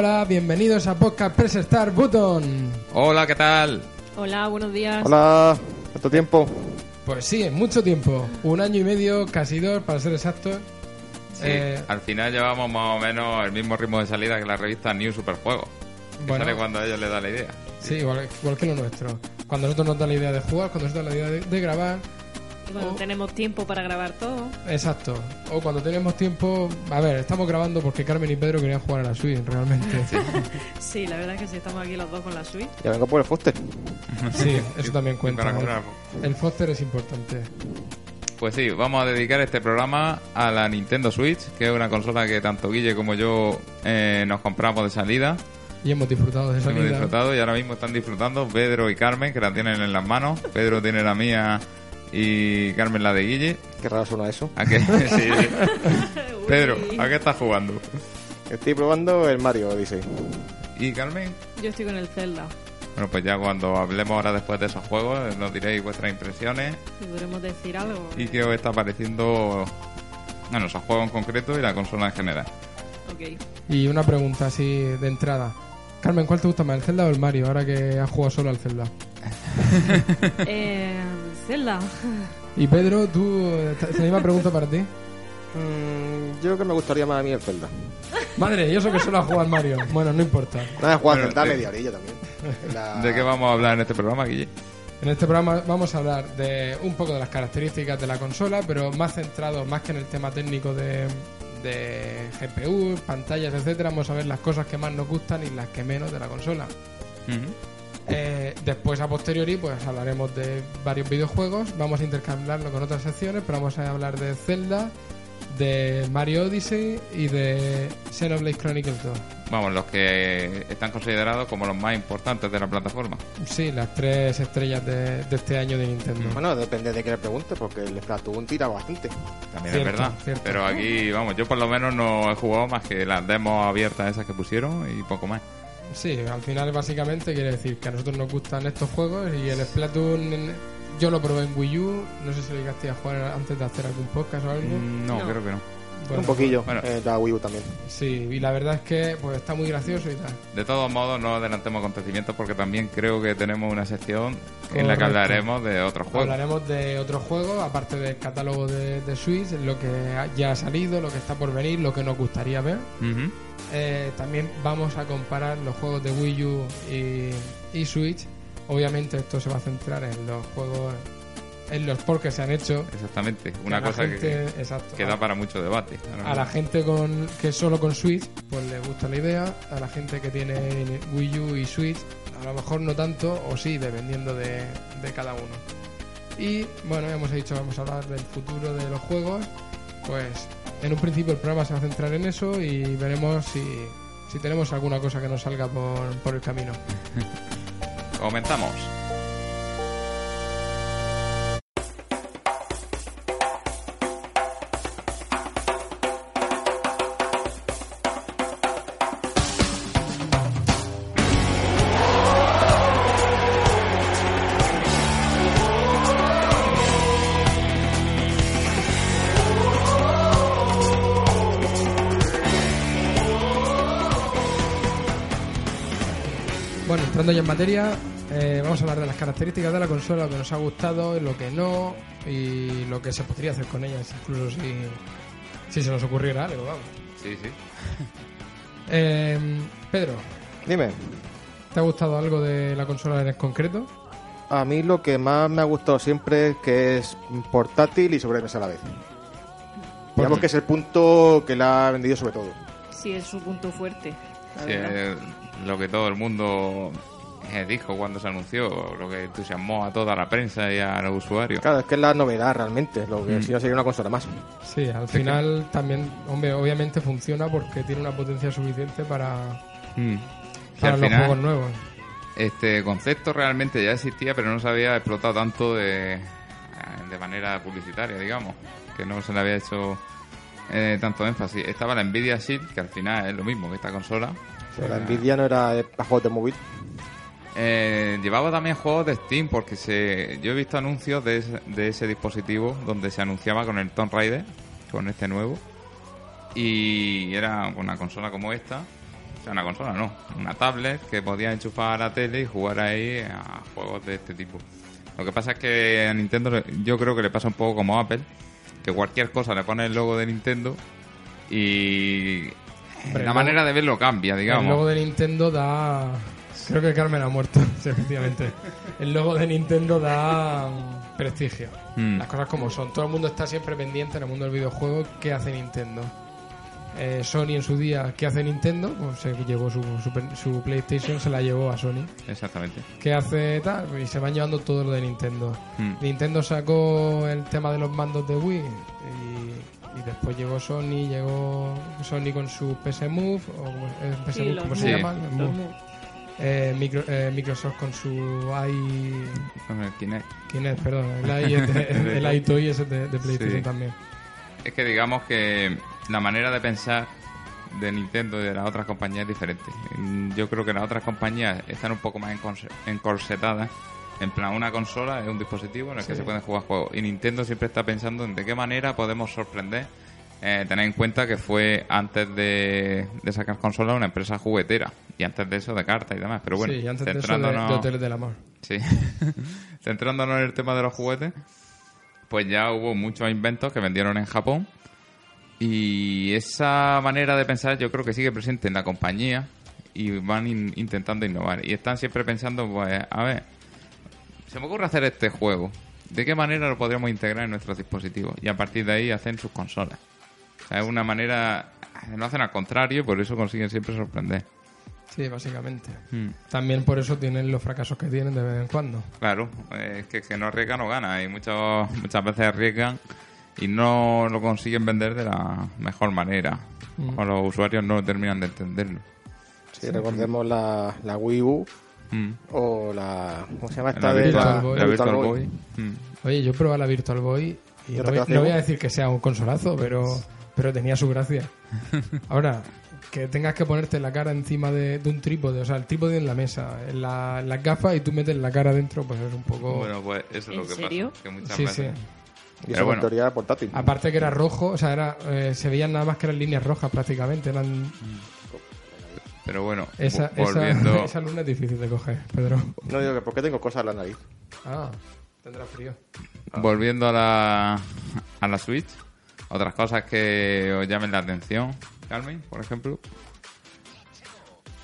Hola, bienvenidos a Podcast Press Start Button. Hola, ¿qué tal? Hola, buenos días. Hola, ¿cuánto tiempo? Pues sí, en mucho tiempo. Un año y medio, casi dos, para ser exactos. Sí, Eh, al final llevamos más o menos el mismo ritmo de salida que la revista New Superjuego. Que Bueno. sale cuando a ellos les da la idea. sí, igual, igual que lo nuestro. Cuando nosotros nos da la idea de jugar, cuando nos da la idea de, de grabar. Cuando Oh. tenemos tiempo para grabar todo. Exacto. O cuando tenemos tiempo. A ver, estamos grabando porque Carmen y Pedro querían jugar a la Switch, realmente. Sí, la verdad es que sí, estamos aquí los dos con la Switch. Ya vengo por el Foster. Sí, eso también cuenta. El Foster es importante. Pues sí, vamos a dedicar este programa a la Nintendo Switch, que es una consola que tanto Guille como yo eh, nos compramos de salida. Y hemos disfrutado de esa Hemos vida. disfrutado y ahora mismo están disfrutando Pedro y Carmen, que la tienen en las manos. Pedro tiene la mía y Carmen la de Guille. Qué raro suena eso. ¿A qué? Sí. Pedro, ¿a qué estás jugando? Estoy probando el Mario Odyssey. ¿Y Carmen? Yo estoy con el Zelda. Bueno, pues ya cuando hablemos ahora después de esos juegos, nos diréis vuestras impresiones Si podremos decir algo. y qué os está pareciendo, bueno, esos juegos en concreto y la consola en general. Ok. Y una pregunta así de entrada. Carmen, ¿cuál te gusta más, el Zelda o el Mario? Ahora que has jugado solo al Zelda. eh, Zelda. Y Pedro, tú, eh, la misma pregunta para ti. Mm, yo creo que me gustaría más a mí el Zelda. Madre, yo sé que solo has jugado al Mario. Bueno, no importa. Nada, he jugado al Bueno, Zelda de- media orilla también. La- ¿De qué vamos a hablar en este programa, Guille? En este programa vamos a hablar de un poco de las características de la consola, pero más centrado, más que en el tema técnico de, de GPU, pantallas, etcétera, vamos a ver las cosas que más nos gustan y las que menos de la consola. Eh, después, a posteriori, pues hablaremos de varios videojuegos, vamos a intercambiarlo con otras secciones, pero vamos a hablar de Zelda, de Mario Odyssey y de Xenoblade Chronicles 2. Vamos, los que están considerados como los más importantes de la plataforma. Sí, las tres estrellas de, de este año de Nintendo. Bueno, depende de qué le pregunte, porque el Splatoon tira bastante. También Cierto, es verdad. cierto. Pero aquí, vamos, yo por lo menos no he jugado más que las demos abiertas esas que pusieron y poco más. Sí, al final básicamente quiere decir que a nosotros nos gustan estos juegos y el Splatoon en- yo lo probé en Wii U, no sé si lo llegaste a jugar antes de hacer algún podcast o algo. Mm, No, No. creo que no. Bueno, un poquillo. bueno. eh, la Wii U también. Sí, y la verdad es que pues está muy gracioso y tal. De todos modos, no adelantemos acontecimientos porque también creo que tenemos una sección en la que hablaremos de otros juegos. Hablaremos de otros juegos, aparte del catálogo de, de Switch, lo que ya ha salido, lo que está por venir, lo que nos gustaría ver. Eh, también vamos a comparar los juegos de Wii U y, y Switch. Obviamente esto se va a centrar en los juegos, en los ports que se han hecho. Exactamente. Una cosa gente- que, exacto, que a- da para mucho debate. A la gente con que solo con Switch, pues le gusta la idea. A la gente que tiene Wii U y Switch, a lo mejor no tanto, o sí, dependiendo de, de cada uno. Y bueno, ya hemos dicho, vamos a hablar del futuro de los juegos. Pues en un principio el programa se va a centrar en eso y veremos si, si tenemos alguna cosa que nos salga por, por el camino. Comenzamos. Entrando ya en materia, eh, vamos a hablar de las características de la consola, lo que nos ha gustado, lo que no, y lo que se podría hacer con ellas, incluso si, si se nos ocurriera algo, vamos. Sí, sí. Eh, Pedro, Dime, ¿te ha gustado algo de la consola en concreto? a mí lo que más me ha gustado siempre es que es portátil y sobremesa a la vez. Digamos que es el punto que la ha vendido sobre todo. Sí, es su punto fuerte. la Sí, eh, lo que todo el mundo eh, dijo cuando se anunció, lo que entusiasmó a toda la prensa y a los usuarios. Claro, es que es la novedad realmente. Lo que Mm. si no sería una consola más. Sí, al final también, hombre, obviamente funciona porque tiene una potencia suficiente para, Mm. Para los final, juegos nuevos. este concepto realmente ya existía, pero no se había explotado tanto de, de manera publicitaria, digamos. Que no se le había hecho eh, tanto énfasis. Estaba la Nvidia Shield, que al final es lo mismo que esta consola. Pero la Nvidia no era para juegos de móvil. Eh, llevaba también juegos de Steam porque se, yo he visto anuncios de ese, de ese dispositivo donde se anunciaba con el Tomb Raider, con este nuevo. Y era una consola como esta, sea, una consola no, una tablet que podías enchufar a la tele y jugar ahí a juegos de este tipo. Lo que pasa es que a Nintendo yo creo que le pasa un poco como a Apple, que cualquier cosa le pone el logo de Nintendo y la manera de verlo cambia, digamos. El logo de Nintendo da. Creo que Carmen ha muerto, sí, efectivamente. El logo de Nintendo da mm, prestigio. Mm. Las cosas como son. Todo el mundo está siempre pendiente en el mundo del videojuego. ¿Qué hace Nintendo? Eh, Sony en su día, ¿qué hace Nintendo? Pues se llevó su, su, su PlayStation, se la llevó a Sony. Exactamente. ¿Qué hace tal? Y se van llevando todo lo de Nintendo. Mm. Nintendo sacó el tema de los mandos de Wii y, y después llegó Sony, llegó Sony con su PS Move, o como, eh, PS Sí, Move, los ¿cómo se Sí. llama? Move. Eh, micro- eh, Microsoft con su i... Con el Kinect. Kinect, perdón, el de- el iToy es de, de PlayStation Sí. también. Es que digamos que la manera de pensar de Nintendo y de las otras compañías es diferente. Mm, Yo creo que las otras compañías están un poco más encorse- encorsetadas. En plan, una consola es un dispositivo en el que se pueden jugar juegos. Y Nintendo siempre está pensando en de qué manera podemos sorprender. Eh, tener en cuenta que fue antes de, de sacar consola una empresa juguetera. Y antes de eso de cartas y demás. Pero bueno, sí, y antes de eso de, centrándonos- de Hoteles del Amor. Sí. Centrándonos en el tema de los juguetes, pues ya hubo muchos inventos que vendieron en Japón. Y esa manera de pensar yo creo que sigue presente en la compañía y van in- intentando innovar. Y están siempre pensando, pues, a ver, se me ocurre hacer este juego. ¿De qué manera lo podríamos integrar en nuestros dispositivos? Y a partir de ahí hacen sus consolas. O sea, es una manera... Lo hacen al contrario y por eso consiguen siempre sorprender. Sí, básicamente. Mm. También por eso tienen los fracasos que tienen de vez en cuando. Claro, es que, que no arriesga no gana y muchos, muchas veces arriesgan y no lo consiguen vender de la mejor manera. Mm. O los usuarios no terminan de entenderlo. Sí, recordemos la, la Wii U Mm. o la. ¿Cómo se llama La esta? de Virtual la, Boy. la Virtual Virtual Boy. Boy. Mm. Oye, yo probé la Virtual Boy y ¿Ya no, voy- no voy a decir que sea un consolazo, pero, pero tenía su gracia. Ahora, que tengas que ponerte la cara encima de, de un trípode, o sea, el trípode en la mesa, en la- en las gafas y tú metes la cara dentro, pues es un poco... Bueno, pues eso es lo ¿En que serio? pasa. Que muchas Sí, veces... sí. Y Pero eso bueno. en teoría era portátil. Aparte que era rojo, o sea, era, eh, se veían nada más que eran líneas rojas prácticamente. Eran, Pero bueno, esa, volviendo... esa, esa luna es difícil de coger, Pedro. No digo que porque tengo cosas en la nariz. Ah, tendrá frío. Volviendo a la, a la Switch, otras cosas que os llamen la atención, Carmen, por ejemplo.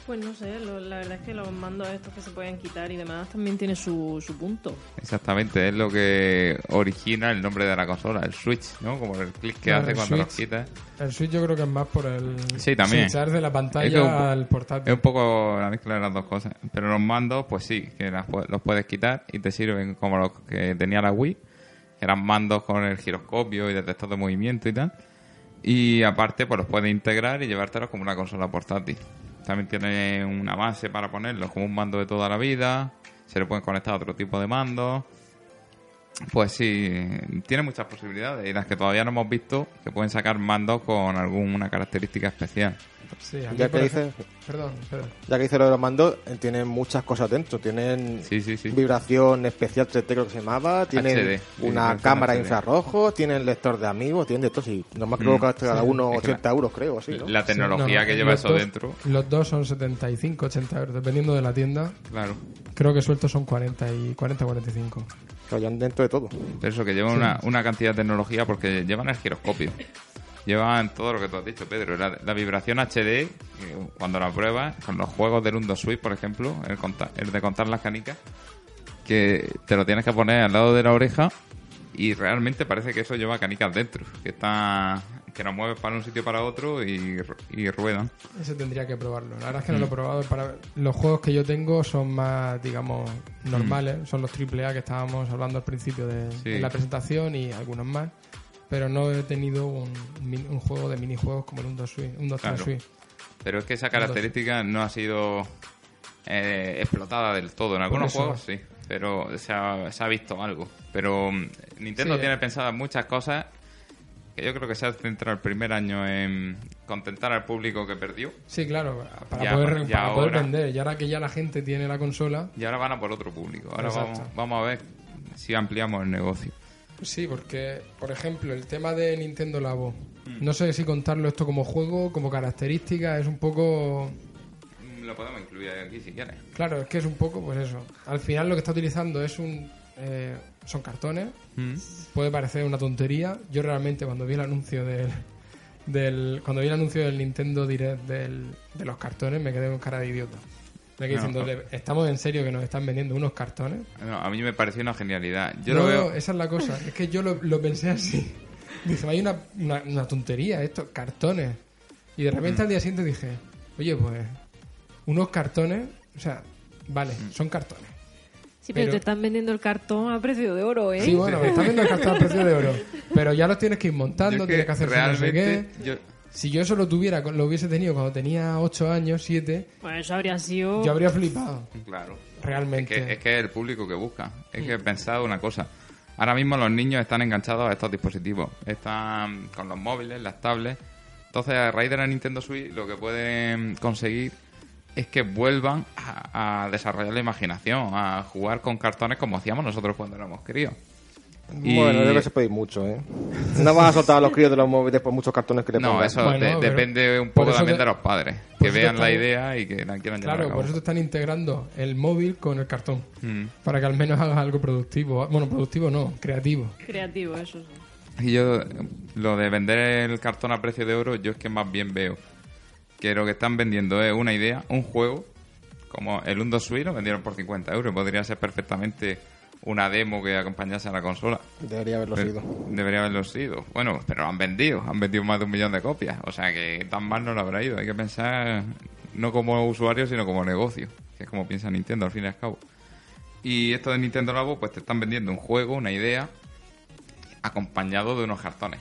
Pues no sé, lo- la verdad es que los mandos estos que se pueden quitar y demás también tiene su, su punto. Exactamente, es lo que origina el nombre de la consola, el Switch, ¿no? Como el clic que hace el cuando Switch. quitas. El Switch yo creo que es más por el Sí, también. switchar de la pantalla Es que un po- al portátil. Es un poco la mezcla de las dos cosas. Pero los mandos, pues sí, que las los puedes quitar y te sirven como los que tenía la Wii, que eran mandos con el giroscopio y detector de movimiento y tal. Y aparte, pues los puedes integrar y llevártelos como una consola portátil. También tiene una base para ponerlos como un mando de toda la vida. Se le pueden conectar a otro tipo de mandos. Pues sí, tiene muchas posibilidades y las que todavía no hemos visto que pueden sacar mandos con alguna característica especial. Sí, Ya que dices, Perdón, perdón. ya que dice lo de los mandos, eh, tienen muchas cosas dentro. Tienen Sí, sí, sí. vibración especial 3D creo que se llamaba, tienen HD, una cámara HD. infrarrojo, tienen lector de amigos, tienen de todo. Sí, nomás creo Mm, que cada sí. uno Es que 80 euros, creo, así, ¿no? La tecnología Sí, no, que lleva eso dos- dentro, Los dos son 75, 80 euros, dependiendo de la tienda. claro. Creo que sueltos son 40 y 40, 45. Que hayan dentro de todo. Pero eso, que llevan Sí. una, una cantidad de tecnología porque llevan el giroscopio. Llevan todo lo que tú has dicho, Pedro. La, la vibración HD, que cuando la pruebas, con los juegos del Undo Switch, por ejemplo, el, conta- el de contar las canicas, que te lo tienes que poner al lado de la oreja y realmente parece que eso lleva canicas dentro. Que está que lo mueves para un sitio para otro y, y ruedan. Ese tendría que probarlo. La verdad es que Mm. no lo he probado. Para... Los juegos que yo tengo son más, digamos, normales. Son los AAA que estábamos hablando al principio de, Mm. Sí. de la presentación y algunos más. Pero no he tenido un, un juego de minijuegos como el 1 2 Switch. Un 2 Claro. Switch. Pero es que esa característica no ha sido eh, explotada del todo. En algunos juegos sí, pero se ha, se ha visto algo. Pero mm, Nintendo Sí. tiene pensadas muchas cosas que yo creo que se ha centrado el primer año en contentar al público que perdió. Sí, claro, para, Ya, poder, ya para poder vender. Y ahora que ya la gente tiene la consola, Y ahora van a por otro público. Ahora vamos, vamos a ver si ampliamos el negocio. Sí, porque, por ejemplo, el tema de Nintendo Labo, Mm. no sé si contarlo esto como juego, como característica, es un poco... lo podemos incluir aquí si quieres. Claro, es que es un poco, pues eso. Al final lo que está utilizando es un... eh, son cartones. Mm. Puede parecer una tontería. Yo realmente cuando vi el anuncio del... del cuando vi el anuncio del Nintendo Direct del, de los cartones me quedé con cara de idiota. Quedé No, diciendo, no. "¿Le- ¿estamos en serio que nos están vendiendo unos cartones? No, a mí me pareció una genialidad. Yo No, lo veo... esa es la cosa. Es que yo lo, lo pensé así. Dije, hay una, una, una tontería esto, cartones. Y de repente al día siguiente dije, oye, pues, unos cartones, o sea, vale, son cartones. Sí, pero, Pero- te están vendiendo el cartón a precio de oro, ¿eh? Sí, bueno, me está viendo el cartón a precio de oro. Pero ya los tienes que ir montando, yo es tienes que hacer su no sé realmente... qué. yo- Si yo eso lo tuviera, lo hubiese tenido cuando tenía 8 años, 7, Bueno, eso habría sido... yo habría flipado. Claro. Realmente. Es que, es que es el público que busca. Es que pensad una cosa. Ahora mismo los niños están enganchados a estos dispositivos. Están con los móviles, las tablets. Entonces, a raíz de la Nintendo Switch, lo que pueden conseguir es que vuelvan a, a desarrollar la imaginación, a jugar con cartones como hacíamos nosotros cuando éramos críos. Y- Bueno, debe ser pedir mucho, ¿eh? No vas a soltar a los críos de los móviles por muchos cartones que le No, pongan. eso Bueno, de- pero- depende un por poco eso también te- de los padres. por Que eso te vean la están- idea y que la quieran llevar a Claro, cabo. por eso te están integrando el móvil con el cartón. Mm. Para que al menos hagas algo productivo. Bueno, productivo no, creativo. Creativo, eso sí. Y yo, lo de vender el cartón a precio de oro, yo es que más bien veo que lo que están vendiendo es una idea, un juego, como el Undo Switch lo vendieron por 50 euros. Podría ser perfectamente una demo que acompañase a la consola. Debería haberlo Pero- sido. Debería haberlo sido. Bueno, pero lo han vendido, han vendido más de un millón de copias. O sea que tan mal no lo habrá ido. Hay que pensar no como usuario, sino como negocio, que es como piensa Nintendo al fin y al cabo. Y esto de Nintendo Labo, pues te están vendiendo un juego, una idea, acompañado de unos cartones.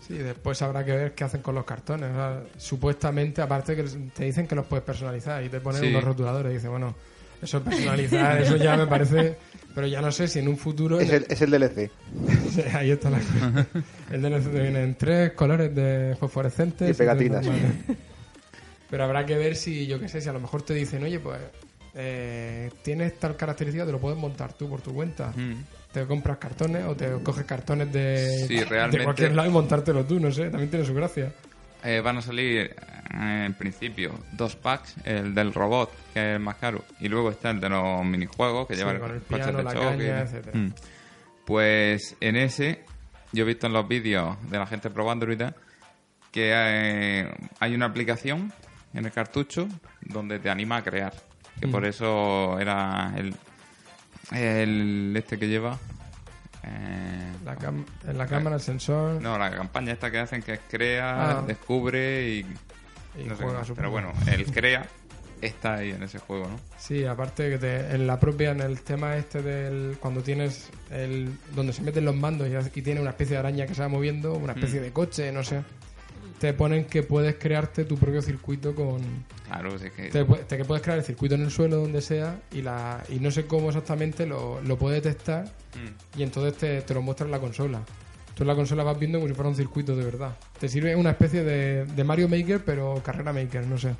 Sí, después habrá que ver qué hacen con los cartones. O sea, supuestamente, aparte que te dicen que los puedes personalizar y te ponen Sí. unos rotuladores y dices, bueno, eso personalizar, eso ya me parece... Pero ya no sé si en un futuro... Es el, es el DLC. Ahí está la cosa. El DLC te viene en tres colores de fosforescentes. Y pegatinas. Pero habrá que ver si, yo qué sé, si a lo mejor te dicen, oye, pues eh, tienes tal característica, te lo puedes montar tú por tu cuenta. Mm. Te compras cartones o te coges cartones de, Sí, de cualquier lado y montártelo tú, no sé, también tiene su gracia. Eh, van a salir, eh, en principio, dos packs. El del robot, que es el más caro. Y luego está el de los minijuegos, que Sí, lleva con el piano, de la choque. caña, etcétera. Mm. Pues en ese, yo he visto en los vídeos de la gente probándolo y tal, que eh, hay una aplicación en el cartucho donde te anima a crear. Que Mm. por eso era el, el este que lleva. Eh, La, cam- en la cámara, el sensor no, la campaña esta que hacen que es crea, Ah. descubre y. y no sé juega, supongo. Pero bueno, el crea está ahí en ese juego, ¿no? Sí, aparte que te- en la propia, en el tema este del cuando tienes el donde se meten los mandos y, y tiene una especie de araña que se va moviendo, una especie Mm. de coche, no sé. Te ponen que puedes crearte tu propio circuito con Claro, es que. te, te- que puedes crear el circuito en el suelo donde sea y la y no sé cómo exactamente lo, lo puedes testar Mm. y entonces te, te lo muestra en la consola. Tú en la consola vas viendo como si fuera un circuito de verdad. Te sirve una especie de, de Mario Maker, pero carrera Maker, no sé.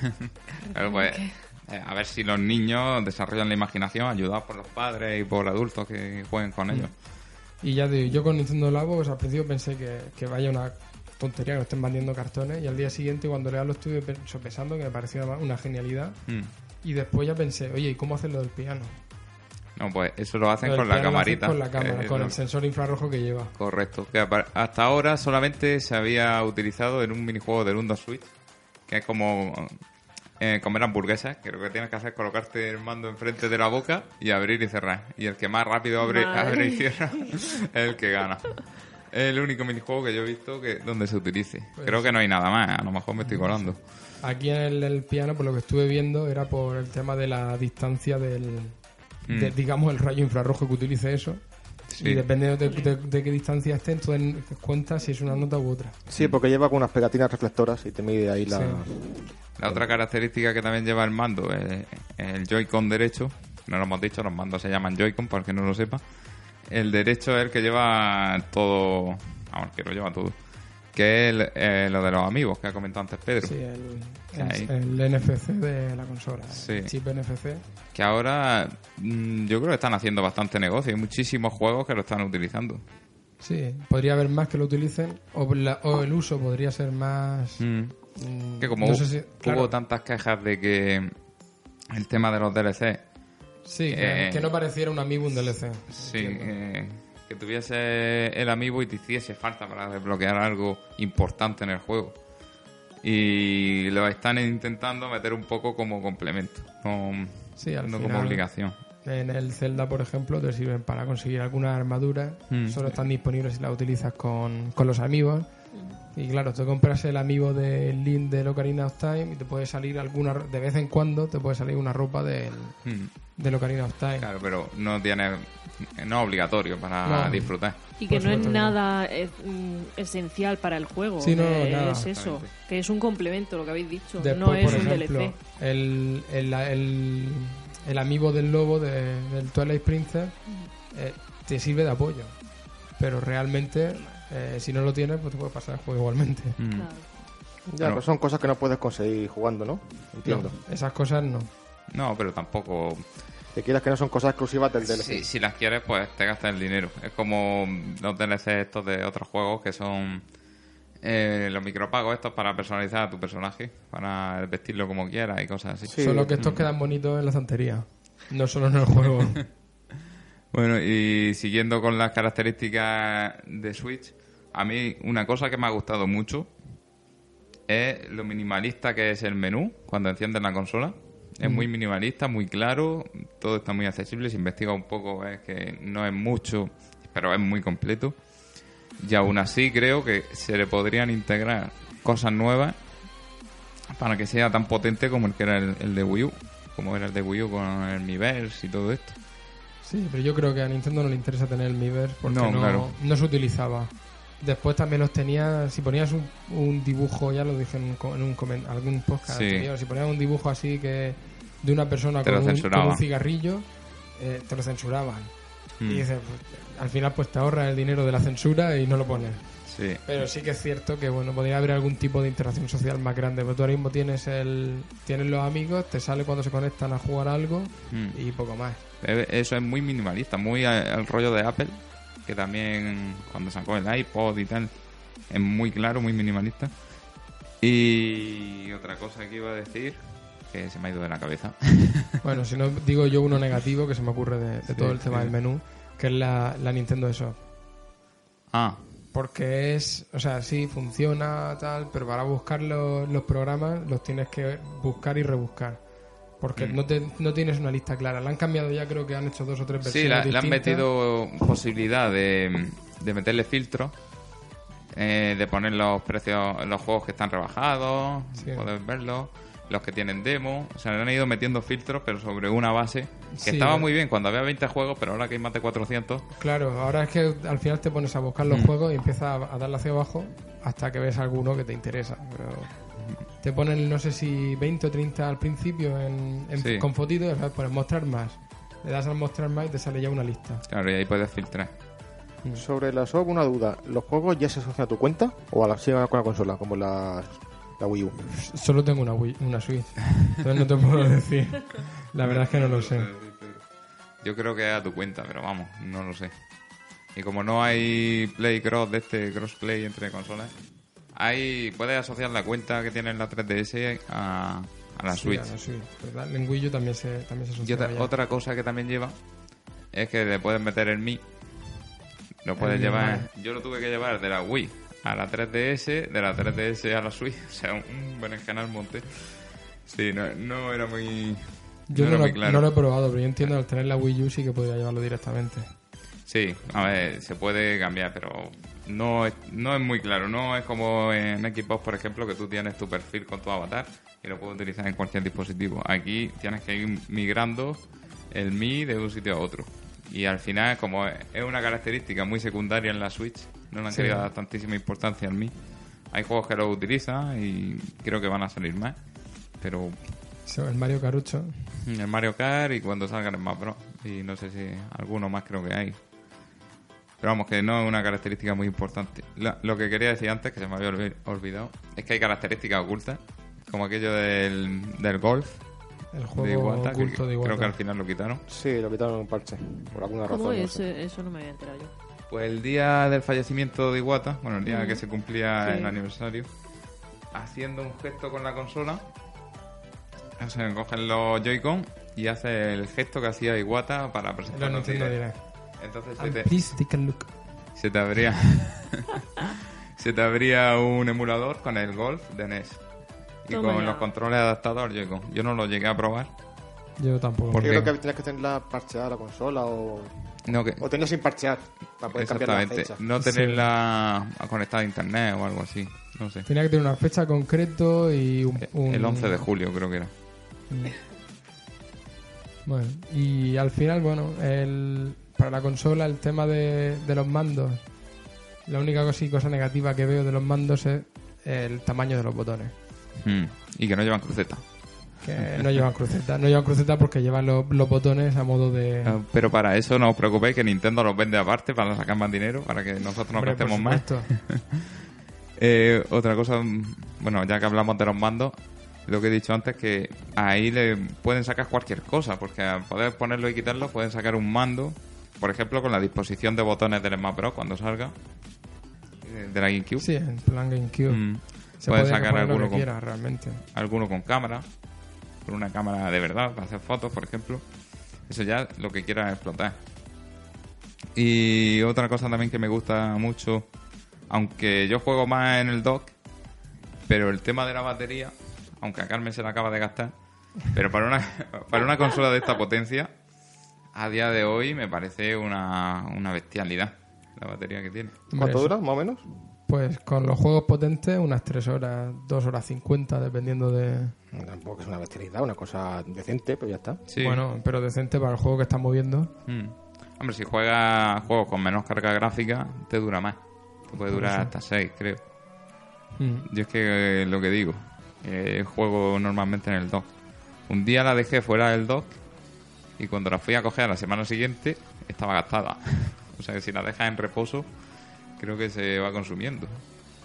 Claro, pues, eh, a ver si los niños desarrollan la imaginación ayudados por los padres y por adultos que jueguen con ellos. Y ya te digo, yo con Nintendo Labo, pues al principio pensé que, que vaya una tontería que nos estén vendiendo cartones y al día siguiente cuando lea lo estuve pe- sopesando que me parecía una, genialidad Mm. y después ya pensé, oye, ¿y cómo hacen lo del piano? No, pues eso lo hacen con la camarita. Con la cámara, Eh, con no- el sensor infrarrojo que lleva. Correcto. Que hasta ahora solamente se había utilizado en un minijuego de Nintendo Switch, que es como eh, comer hamburguesas, que lo que tienes que hacer es colocarte el mando enfrente de la boca y abrir y cerrar. Y el que más rápido abre, Madre abre y cierra es el que gana. Es el único minijuego que yo he visto que donde se utilice. Pues Creo que no hay nada más, a lo mejor me estoy colando. Aquí en el, el piano, por lo que estuve viendo, era por el tema de la distancia del, de, Mm. digamos, el rayo infrarrojo que utilice eso. Sí. Y dependiendo de, de- de qué distancia esté, entonces cuenta si es una nota u otra. Sí, porque lleva con unas pegatinas reflectoras y te mide ahí la... Sí. La otra característica que también lleva el mando es el Joy-Con derecho. No lo hemos dicho, los mandos se llaman Joy-Con, para el que no lo sepa. El derecho es el que lleva todo. Vamos, que lo lleva todo. Que es el- eh, lo de los amigos que ha comentado antes Pedro. Sí, el, el, el NFC de la consola. Sí. El chip NFC. Que ahora mm, yo creo que están haciendo bastante negocio. Hay muchísimos juegos que lo están utilizando. Sí, podría haber más que lo utilicen o, la- o el uso podría ser más... Mm. mm, Que como no hu- sé si- claro, hubo tantas quejas de que el tema de los DLC, Sí, que, eh, que no pareciera un amiibo un DLC. sí, eh, que tuviese el amiibo y te hiciese falta para desbloquear algo importante en el juego. Y lo están intentando meter un poco como complemento, no, Sí, al no final- como obligación. En el Zelda, por ejemplo, te sirven para conseguir algunas armaduras. Mm. Solo están disponibles si las utilizas con, con los amigos. Y claro, te compras el amiibo del Link de Ocarina of Time y te puede salir alguna... De vez en cuando te puede salir una ropa del, Mm. Del Ocarina of Time. Claro, pero no tiene no es obligatorio para No. disfrutar. Y que Por no es nada eh, mm, esencial para el juego. Sí, no, que nada. es eso, que es un complemento, lo que habéis dicho. Después, no es por un ejemplo, DLC. el, el, el, el amiibo del lobo de- del Twilight Princess eh, te sirve de apoyo. Pero realmente, eh, si no lo tienes, pues te puede pasar el juego igualmente. Mm. Claro. Ya, pero son cosas que no puedes conseguir jugando, ¿no? Entiendo. No, esas cosas no. No, pero tampoco Que quieras que no son cosas exclusivas del DLC. Si, si las quieres, pues te gastas el dinero. Es como los DLC estos de otros juegos que son eh, los micropagos estos para personalizar a tu personaje, para vestirlo como quieras y cosas así. Sí. Solo que estos quedan bonitos en la estantería. No solo en el juego. Bueno, y siguiendo con las características de Switch, a mí una cosa que me ha gustado mucho es lo minimalista que es el menú cuando enciendes la consola. Es muy minimalista, muy claro, todo está muy accesible. Si investigas un poco, es que no es mucho, pero es muy completo. Y aún así, creo que se le podrían integrar cosas nuevas para que sea tan potente como el que era el, el de Wii U, como era el de Wii U con el Miiverse y todo esto. Sí, pero yo creo que a Nintendo no le interesa tener el Miiverse porque No, no, claro. no se utilizaba. Después también los tenía, si ponías un, un dibujo, ya lo dije en un, en un algún podcast Sí. anterior, si ponías un dibujo así que de una persona con un, con censuraban. un cigarrillo, eh, te lo censuraban. Mm. Y dices, pues, al final pues te ahorras el dinero de la censura y no lo pones. Sí. Pero sí que es cierto que bueno, podría haber algún tipo de interacción social más grande. Pero tú ahora mismo tienes el tienes los amigos, te sale cuando se conectan a jugar algo Mm. y poco más. Eh, Eso es muy minimalista, muy al rollo de Apple, que también cuando sacó el iPod y tal, es muy claro, muy minimalista. Y otra cosa que iba a decir, que se me ha ido de la cabeza. Bueno, si no digo yo uno negativo que se me ocurre de, de Sí, todo el tema sí. del menú, que es la, la Nintendo eShop. Ah, Porque es, o sea, sí, funciona tal, pero para buscar los, los programas los tienes que buscar y rebuscar. Porque Mm. no, te, no tienes una lista clara. La han cambiado ya, creo que han hecho dos o tres versiones. sí, la- le han metido posibilidad de, de meterle filtros, eh, de poner los precios, los juegos que están rebajados, Sí. poder verlos, los que tienen demo. O sea, le han ido metiendo filtros, pero sobre una base que Sí, estaba muy bien cuando había 20 juegos, pero ahora que hay más de 400. Claro, ahora es que al final te pones a buscar los Mm. juegos y empiezas a, a darle hacia abajo hasta que ves alguno que te interesa. Pero te ponen, no sé si 20 o 30 al principio en, en- Sí. con fotitos y después pones mostrar más. Le das al mostrar más y te sale ya una lista. Claro, y ahí puedes filtrar. Sobre la SOP, una duda. ¿Los juegos ya se asocian a tu cuenta o a la, sí, con la consola, como la, la Wii U? Solo tengo una, Wii- una Switch. Entonces no te puedo decir. La verdad es que no lo sé. Yo creo que es a tu cuenta, pero vamos, no lo sé. Y como no hay Play Cross de este crossplay entre consolas, hay puedes asociar la cuenta que tienes en la 3DS a, a la Sí, Switch. a la Switch, ¿verdad? En Wii U también se, también se Y asocia otra, otra cosa que también lleva es que le puedes meter el Mi. Lo puedes llevar. vale. Yo lo tuve que llevar de la Wii a la 3DS, de la 3DS a la Switch. O sea, un berenjenal monte. Sí, no, no era muy. Yo no no, era lo, muy claro. no lo he probado, pero yo entiendo al tener la Wii U sí que podría llevarlo directamente. Sí, a ver, se puede cambiar, pero no es, no es muy claro. No es como en Xbox, por ejemplo, que tú tienes tu perfil con tu avatar y lo puedes utilizar en cualquier dispositivo. Aquí tienes que ir migrando el Mi de un sitio a otro. Y al final, como es una característica muy secundaria en la Switch, no le han Sí. querido dar tantísima importancia al Mi. Hay juegos que lo utilizan y creo que van a salir más. Pero So, El Mario Carucho. el Mario Kart y cuando salgan el Smash Bros. Y no sé si alguno más creo que hay. Pero vamos, que no es una característica muy importante. La- lo que quería decir antes, que se me había olvi- olvidado, es que hay características ocultas, como aquello del, del golf El de juego Iwata, que de creo que al Iwata. final lo quitaron. Sí, lo quitaron en un parche. Por alguna ¿Cómo razón. no sé. Eso no me había enterado yo. Pues el día del fallecimiento de Iwata, bueno, el día Mm. que se cumplía Sí. el aniversario, haciendo un gesto con la consola, se cogen los Joy-Con y hace el gesto que hacía Iwata para presentar no. Entonces se te, please take a look. se te abría se te abría un emulador con el Golf de NES y Toma con ya. los controles adaptados al Joy-Con. Yo no lo llegué a probar. Yo tampoco. ¿Por Yo creo que tienes que tenerla parcheada la consola o, No, que, o tenerla sin parchear para poder cambiar la fecha. No Sí. tenerla conectada a internet o algo así. No sé. Tenía que tener una fecha concreto y un, un- El 11 de julio creo que era. Mm. Bueno, y al final, bueno, el, para la consola el tema de, de los mandos, la única cosa, y cosa negativa que veo de los mandos es el tamaño de los botones. Mm. Y que no llevan cruceta. Que no llevan cruceta, no llevan cruceta porque llevan los, los botones a modo de... Ah, Pero para eso no os preocupéis que Nintendo los vende aparte para sacar más dinero, para que nosotros por gastemos más. Eh, otra cosa, bueno, ya que hablamos de los mandos, lo que he dicho antes que ahí le pueden sacar cualquier cosa, porque al poder ponerlo y quitarlo pueden sacar un mando, por ejemplo, con la disposición de botones del Smash Bros. cuando salga, eh, de la GameCube. Sí, en plan GameCube. Mm. Se Pueden puede sacar alguno con, realmente. alguno con cámara, con una cámara de verdad, para hacer fotos, por ejemplo. Eso ya lo que quieran explotar. Y otra cosa también que me gusta mucho, aunque yo juego más en el dock, pero el tema de la batería, aunque a Carmen se la acaba de gastar, pero para una, para una consola de esta potencia, a día de hoy me parece una, una bestialidad la batería que tiene. ¿Cuánto dura, más o menos? Pues con los juegos potentes, unas 3 horas, 2 horas 50, dependiendo de... Tampoco es una bestialidad, una cosa decente, pero ya está. Sí. Bueno, pero decente para el juego que estás moviendo. Mm. Hombre, si juegas juegos con menos carga gráfica, te dura más. Te puede durar hasta 6, creo. Mm. Yo es que eh, lo que digo, eh, juego normalmente en el dock. Un día la dejé fuera del dock y cuando la fui a coger a la semana siguiente estaba gastada. o sea que si la dejas en reposo, creo que se va consumiendo.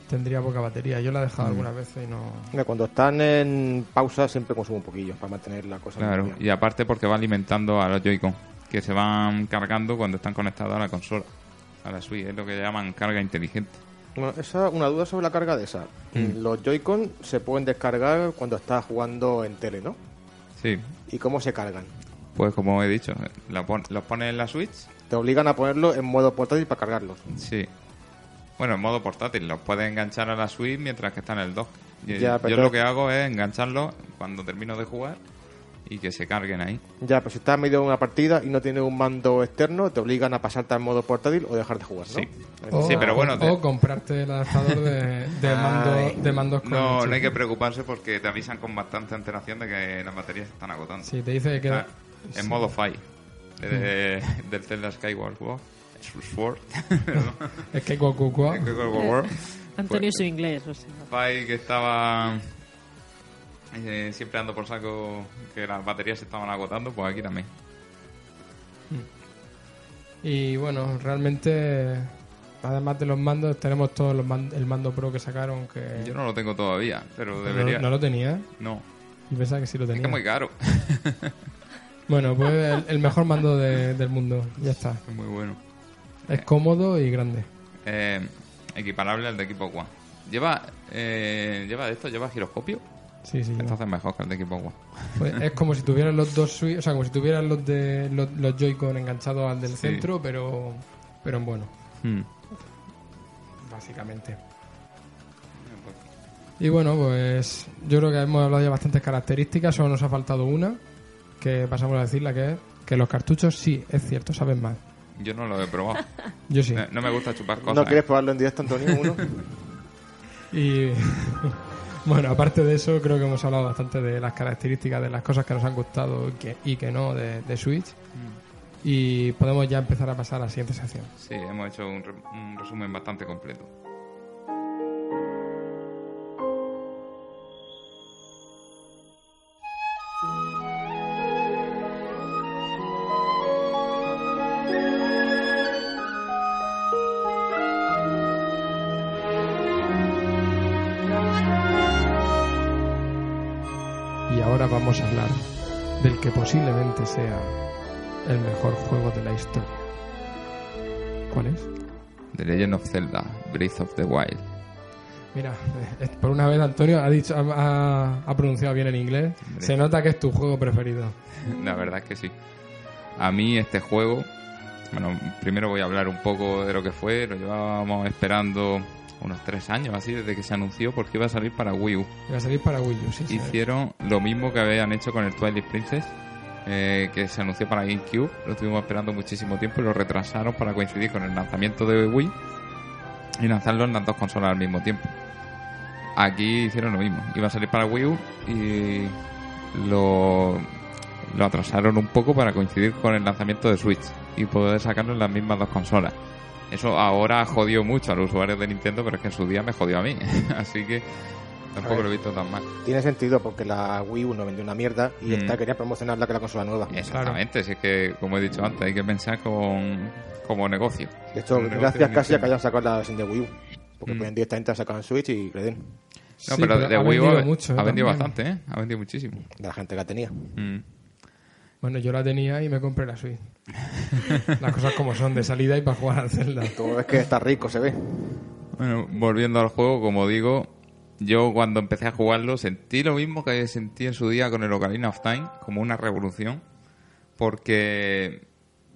Tendría poca batería. Yo la he Mm. dejado algunas veces y no... Mira, Cuando están en pausa siempre consumo un poquillo para mantener la cosa. Claro, y aparte porque va alimentando a los Joy-Con, que se van cargando cuando están conectados a la consola, a la Switch, es lo que llaman carga inteligente. Bueno, esa, una duda sobre la carga de esa. Mm. Los Joy-Con se pueden descargar cuando estás jugando en tele, ¿no? Sí, ¿Y cómo se cargan? pues como he dicho, la pon- los pones en la Switch, Te obligan a ponerlo en modo portátil para cargarlos. sí. Bueno, en modo portátil, los puedes enganchar a la Switch mientras que está en el dock. Y- Ya, pero- Yo lo que hago es engancharlos cuando termino de jugar y que se carguen ahí. Ya, pero si estás medio en una partida y no tienes un mando externo, te obligan a pasarte al modo portátil o dejar de jugar, ¿no? Sí. O, Sí, pero bueno, o, te- o comprarte el adaptador de, de, mando, de mandos con No, no hay que preocuparse porque te avisan con bastante antelación de que las baterías se están agotando. Sí, te dice que... Ah, en modo FI. de- del Zelda Skyward Sword. Sword. Es que Goku. Antonio su inglés, o sea. FI que estaba eh, siempre dando por saco que las baterías se estaban agotando, pues aquí también. Y bueno, realmente, además de los mandos, tenemos todos los man- el mando pro que sacaron que... Yo no lo tengo todavía, pero debería. no lo tenía No, y pensaba que sí lo es que tenía. es muy caro. Bueno, pues el, el mejor mando de- del mundo, ya está. Es muy bueno. Es cómodo y grande. Eh, equiparable al de equipo One. Lleva, eh, lleva esto, lleva giroscopio. Sí, sí. Entonces es mejor que el de equipo One. Pues es como si tuvieran los dos o sea, como si tuvieran los de los, los Joy-Con enganchados al del Sí. centro, pero pero en bueno, Hmm. básicamente. Y bueno, pues yo creo que hemos hablado ya bastantes características, solo nos ha faltado una, que pasamos a decirla que es que los cartuchos sí, es cierto, saben mal. Yo no lo he probado. Yo sí. Eh, No me gusta chupar cosas. ¿No eh. quieres probarlo en directo, Antonio? Uno? Y bueno, aparte de eso, creo que hemos hablado bastante de las características, de las cosas que nos han gustado y que, y que no de, de Switch. Y podemos ya empezar a pasar a la siguiente sección. Sí, hemos hecho un, re- un resumen bastante completo. Posiblemente sea el mejor juego de la historia. ¿Cuál es? The Legend of Zelda, Breath of the Wild. Mira, eh, por una vez Antonio ha dicho ha, ha pronunciado bien en inglés. Se nota que es tu juego preferido. La verdad es que sí. A mí este juego, bueno, primero voy a hablar un poco de lo que fue. Lo llevábamos esperando unos tres años así desde que se anunció porque iba a salir para Wii U. Iba a salir para Wii U, sí, sí. Hicieron lo mismo que habían hecho con el Twilight Princess, eh, que se anunció para GameCube. Lo estuvimos esperando muchísimo tiempo y lo retrasaron para coincidir con el lanzamiento de Wii y lanzarlo en las dos consolas al mismo tiempo. Aquí hicieron lo mismo. Iba a salir para Wii U y lo, lo atrasaron un poco para coincidir con el lanzamiento de Switch y poder sacarlo en las mismas dos consolas. Eso ahora jodió mucho a los usuarios de Nintendo, pero es que en su día me jodió a mí. Así que tampoco lo he visto tan mal. Tiene sentido porque la Wii U no vendió una mierda y Mm. esta quería promocionarla que la consola nueva. Exactamente, si es que, como he dicho antes, hay que pensar con, como negocio. De hecho, gracias casi a que hayan sacado la versión de Wii U. Porque Mm. pueden directamente sacar en Switch y le den No, Sí, pero, de ha Wii U vendido ha, mucho, ha ¿eh? vendido también. bastante, ¿eh? Ha vendido muchísimo. de la gente que la tenía. Mm. Bueno, yo la tenía y me compré la Switch. Las cosas como son, de salida y para jugar al Zelda. Todo es que está rico, se ve. Bueno, volviendo al juego, como digo, yo cuando empecé a jugarlo sentí lo mismo que sentí en su día con el Ocarina of Time, como una revolución, porque,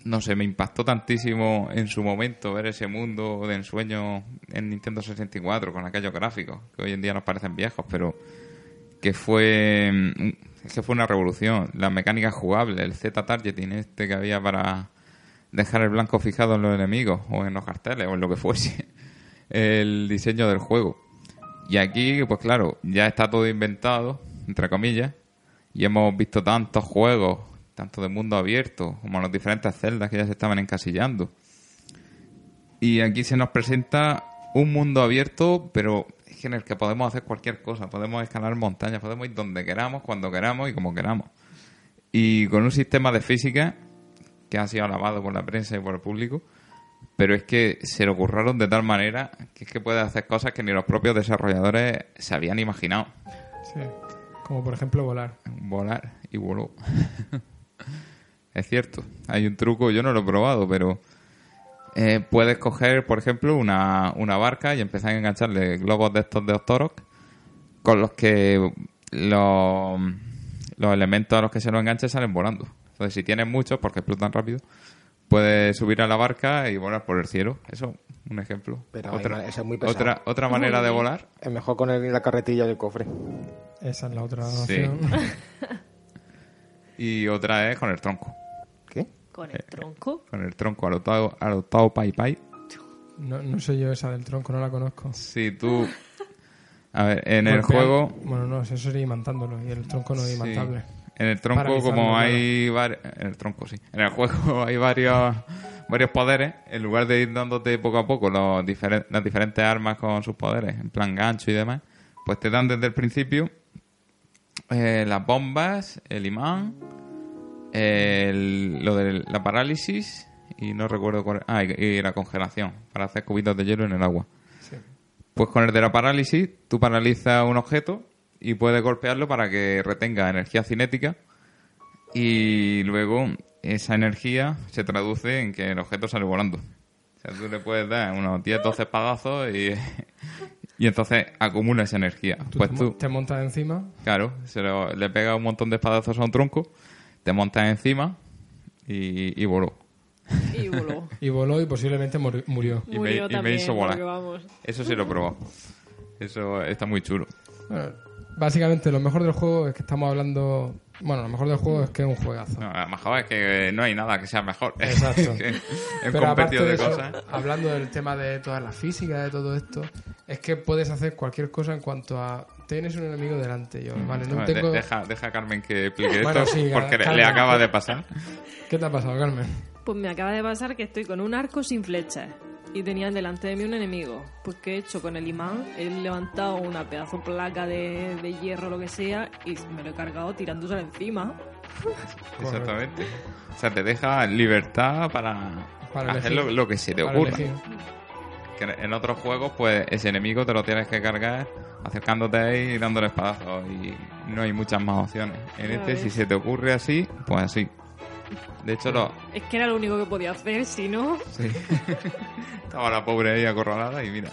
no sé, me impactó tantísimo en su momento ver ese mundo de ensueño en Nintendo 64 con aquellos gráficos, que hoy en día nos parecen viejos, pero que fue mm, que fue una revolución. La mecánica jugable, el Z-targeting este que había para dejar el blanco fijado en los enemigos o en los carteles o en lo que fuese. El diseño del juego. Y aquí, pues claro, ya está todo inventado, entre comillas, y hemos visto tantos juegos, tanto de mundo abierto como los diferentes celdas que ya se estaban encasillando. Y aquí se nos presenta un mundo abierto, pero es que en el que podemos hacer cualquier cosa. Podemos escalar montañas, podemos ir donde queramos, cuando queramos y como queramos. Y con un sistema de física que ha sido alabado por la prensa y por el público, pero es que se lo curraron de tal manera que es que puede hacer cosas que ni los propios desarrolladores se habían imaginado. Sí. Como por ejemplo volar. Volar y voló. es cierto, hay un truco, yo no lo he probado, pero eh, puedes coger, por ejemplo, una, una barca y empezar a engancharle globos de estos de Octorok con los que los, los elementos a los que se los enganche salen volando. Entonces, si tienes muchos, porque explotan rápido, puedes subir a la barca y volar por el cielo. Eso, un ejemplo. Pero otra, hay- eso es muy pesado. otra, otra manera de volar. Es mejor con el- la carretilla del cofre. Esa es la otra Sí. opción. Y otra es con el tronco. ¿Qué? Con el tronco. Con el tronco al octavo, al octavo pai pai. No, no sé yo esa del tronco, no la conozco. Si tú... A ver, en el juego... Bueno, no, eso sería imantándolo y el tronco no es sí, imantable. En el tronco, como hay varios... En el tronco, sí. En el juego hay varios varios poderes. En lugar de ir dándote poco a poco los diferen- las diferentes armas con sus poderes, en plan gancho y demás, pues te dan desde el principio eh, las bombas, el imán, el- lo de la parálisis y no recuerdo cuál... Ah, y, y la congelación, para hacer cubitos de hielo en el agua. Sí. Pues con el de la parálisis, tú paralizas un objeto y puedes golpearlo para que retenga energía cinética y luego esa energía se traduce en que el objeto sale volando. O sea, tú le puedes dar unos 10, 12 espadazos y, y entonces acumula esa energía. Tú pues te, tú, te montas encima. claro, se lo- le pegas un montón de espadazos a un tronco, te montas encima y, y voló. Y voló. Y voló y posiblemente murió. Y me- Murió y me también, hizo volar. Eso sí lo he probado. Eso está muy chulo. Bueno, básicamente lo mejor del juego es que estamos hablando... Bueno, lo mejor del juego es que es un juegazo. No, a lo mejor es que no hay nada que sea mejor. Exacto. En Pero aparte de, de eso, cosas. hablando del tema de toda la física, de todo esto, es que puedes hacer cualquier cosa en cuanto a... Tienes un enemigo delante, yo, vale, no tengo... deja, deja a Carmen que explique Bueno, esto sí, porque Carmen. le acaba de pasar. ¿Qué te ha pasado, Carmen? Pues me acaba de pasar que estoy con un arco sin flechas y tenía delante de mí un enemigo. Pues ¿qué he hecho con el imán? He levantado una pedazo placa de, de hierro o lo que sea y me lo he cargado tirándosela encima. Exactamente. O sea, te deja libertad para, Para hacer lo, lo que se te ocurra. Que en- otros juegos, pues ese enemigo te lo tienes que cargar acercándote ahí y dándole espadazos. Y no hay muchas más opciones. En este, si se te ocurre así, pues así. De hecho, lo, Es que era lo único que podía hacer, si no... Sí. Estaba la pobre ahí acorralada y mira.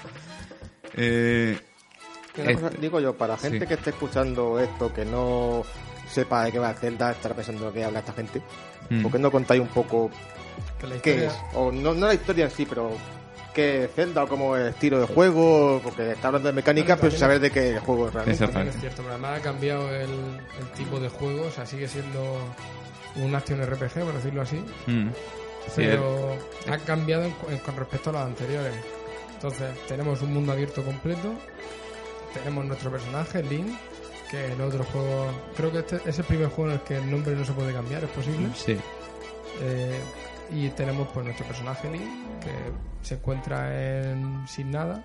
Eh, Este- cosa, digo yo, para gente sí. que esté escuchando esto, que no sepa de qué va Zelda, estará pensando de qué habla esta gente. mm, ¿Por qué no contáis un poco qué es? O no, no la historia en sí, pero qué es Zelda o cómo es el estilo de juego, porque está hablando de mecánica, Bueno, pero sin saber de qué juego realmente. Es cierto, pero además ha cambiado el, el tipo de juego, o sea, sigue siendo un action RPG, por decirlo así, mm. Sí, pero ha cambiado en- en- con respecto a los anteriores. Entonces, tenemos un mundo abierto completo, tenemos nuestro personaje, Link, que en otros juegos, creo que este es el primer juego en el que el nombre no se puede cambiar, es posible. Sí. Eh, y tenemos pues nuestro personaje Link, que se encuentra en, sin nada,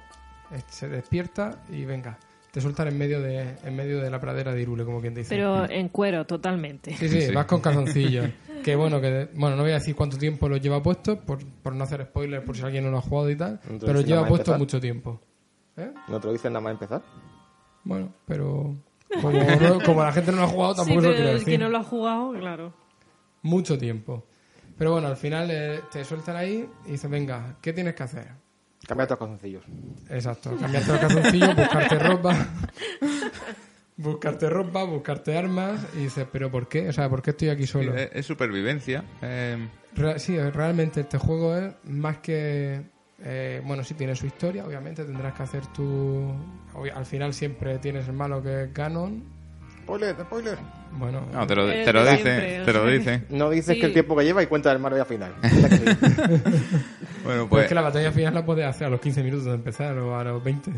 eh, se despierta y venga, te sueltan en medio de en medio de la pradera de Irule, como quien dice. Pero en cuero, totalmente. Sí, sí, Sí. vas con calzoncillos. que bueno, que bueno, no voy a decir cuánto tiempo lo lleva puesto, por, por no hacer spoilers, por si alguien no lo ha jugado y tal, Entonces, pero lleva puesto empezar. mucho tiempo. ¿Eh? ¿No te lo dicen nada más empezar? Bueno, pero como, no- como la gente no lo ha jugado, Sí, tampoco lo quiero el decir. que no lo ha jugado, claro. Mucho tiempo. Pero bueno, al final eh, te sueltan ahí y dices, venga, ¿qué tienes que hacer? Cambiar tus calzoncillos. Exacto, cambiarte los calzoncillos, buscarte ropa, buscarte ropa, buscarte armas y dices, pero ¿por qué? O sea, ¿por qué estoy aquí Sí, solo? es, es supervivencia. eh, Re- sí, realmente este juego es más que... eh, bueno, sí tiene su historia, obviamente tendrás que hacer tu... Al final siempre tienes el malo que es Ganon. Spoiler, spoiler. Bueno, no, te lo, Eh, te lo de o te lo sea. dicen. No dices Sí. que el tiempo que lleva y cuenta del malo ya final. Bueno, pues pues. es que la batalla final la puedes hacer a los 15 minutos de empezar o a los 20.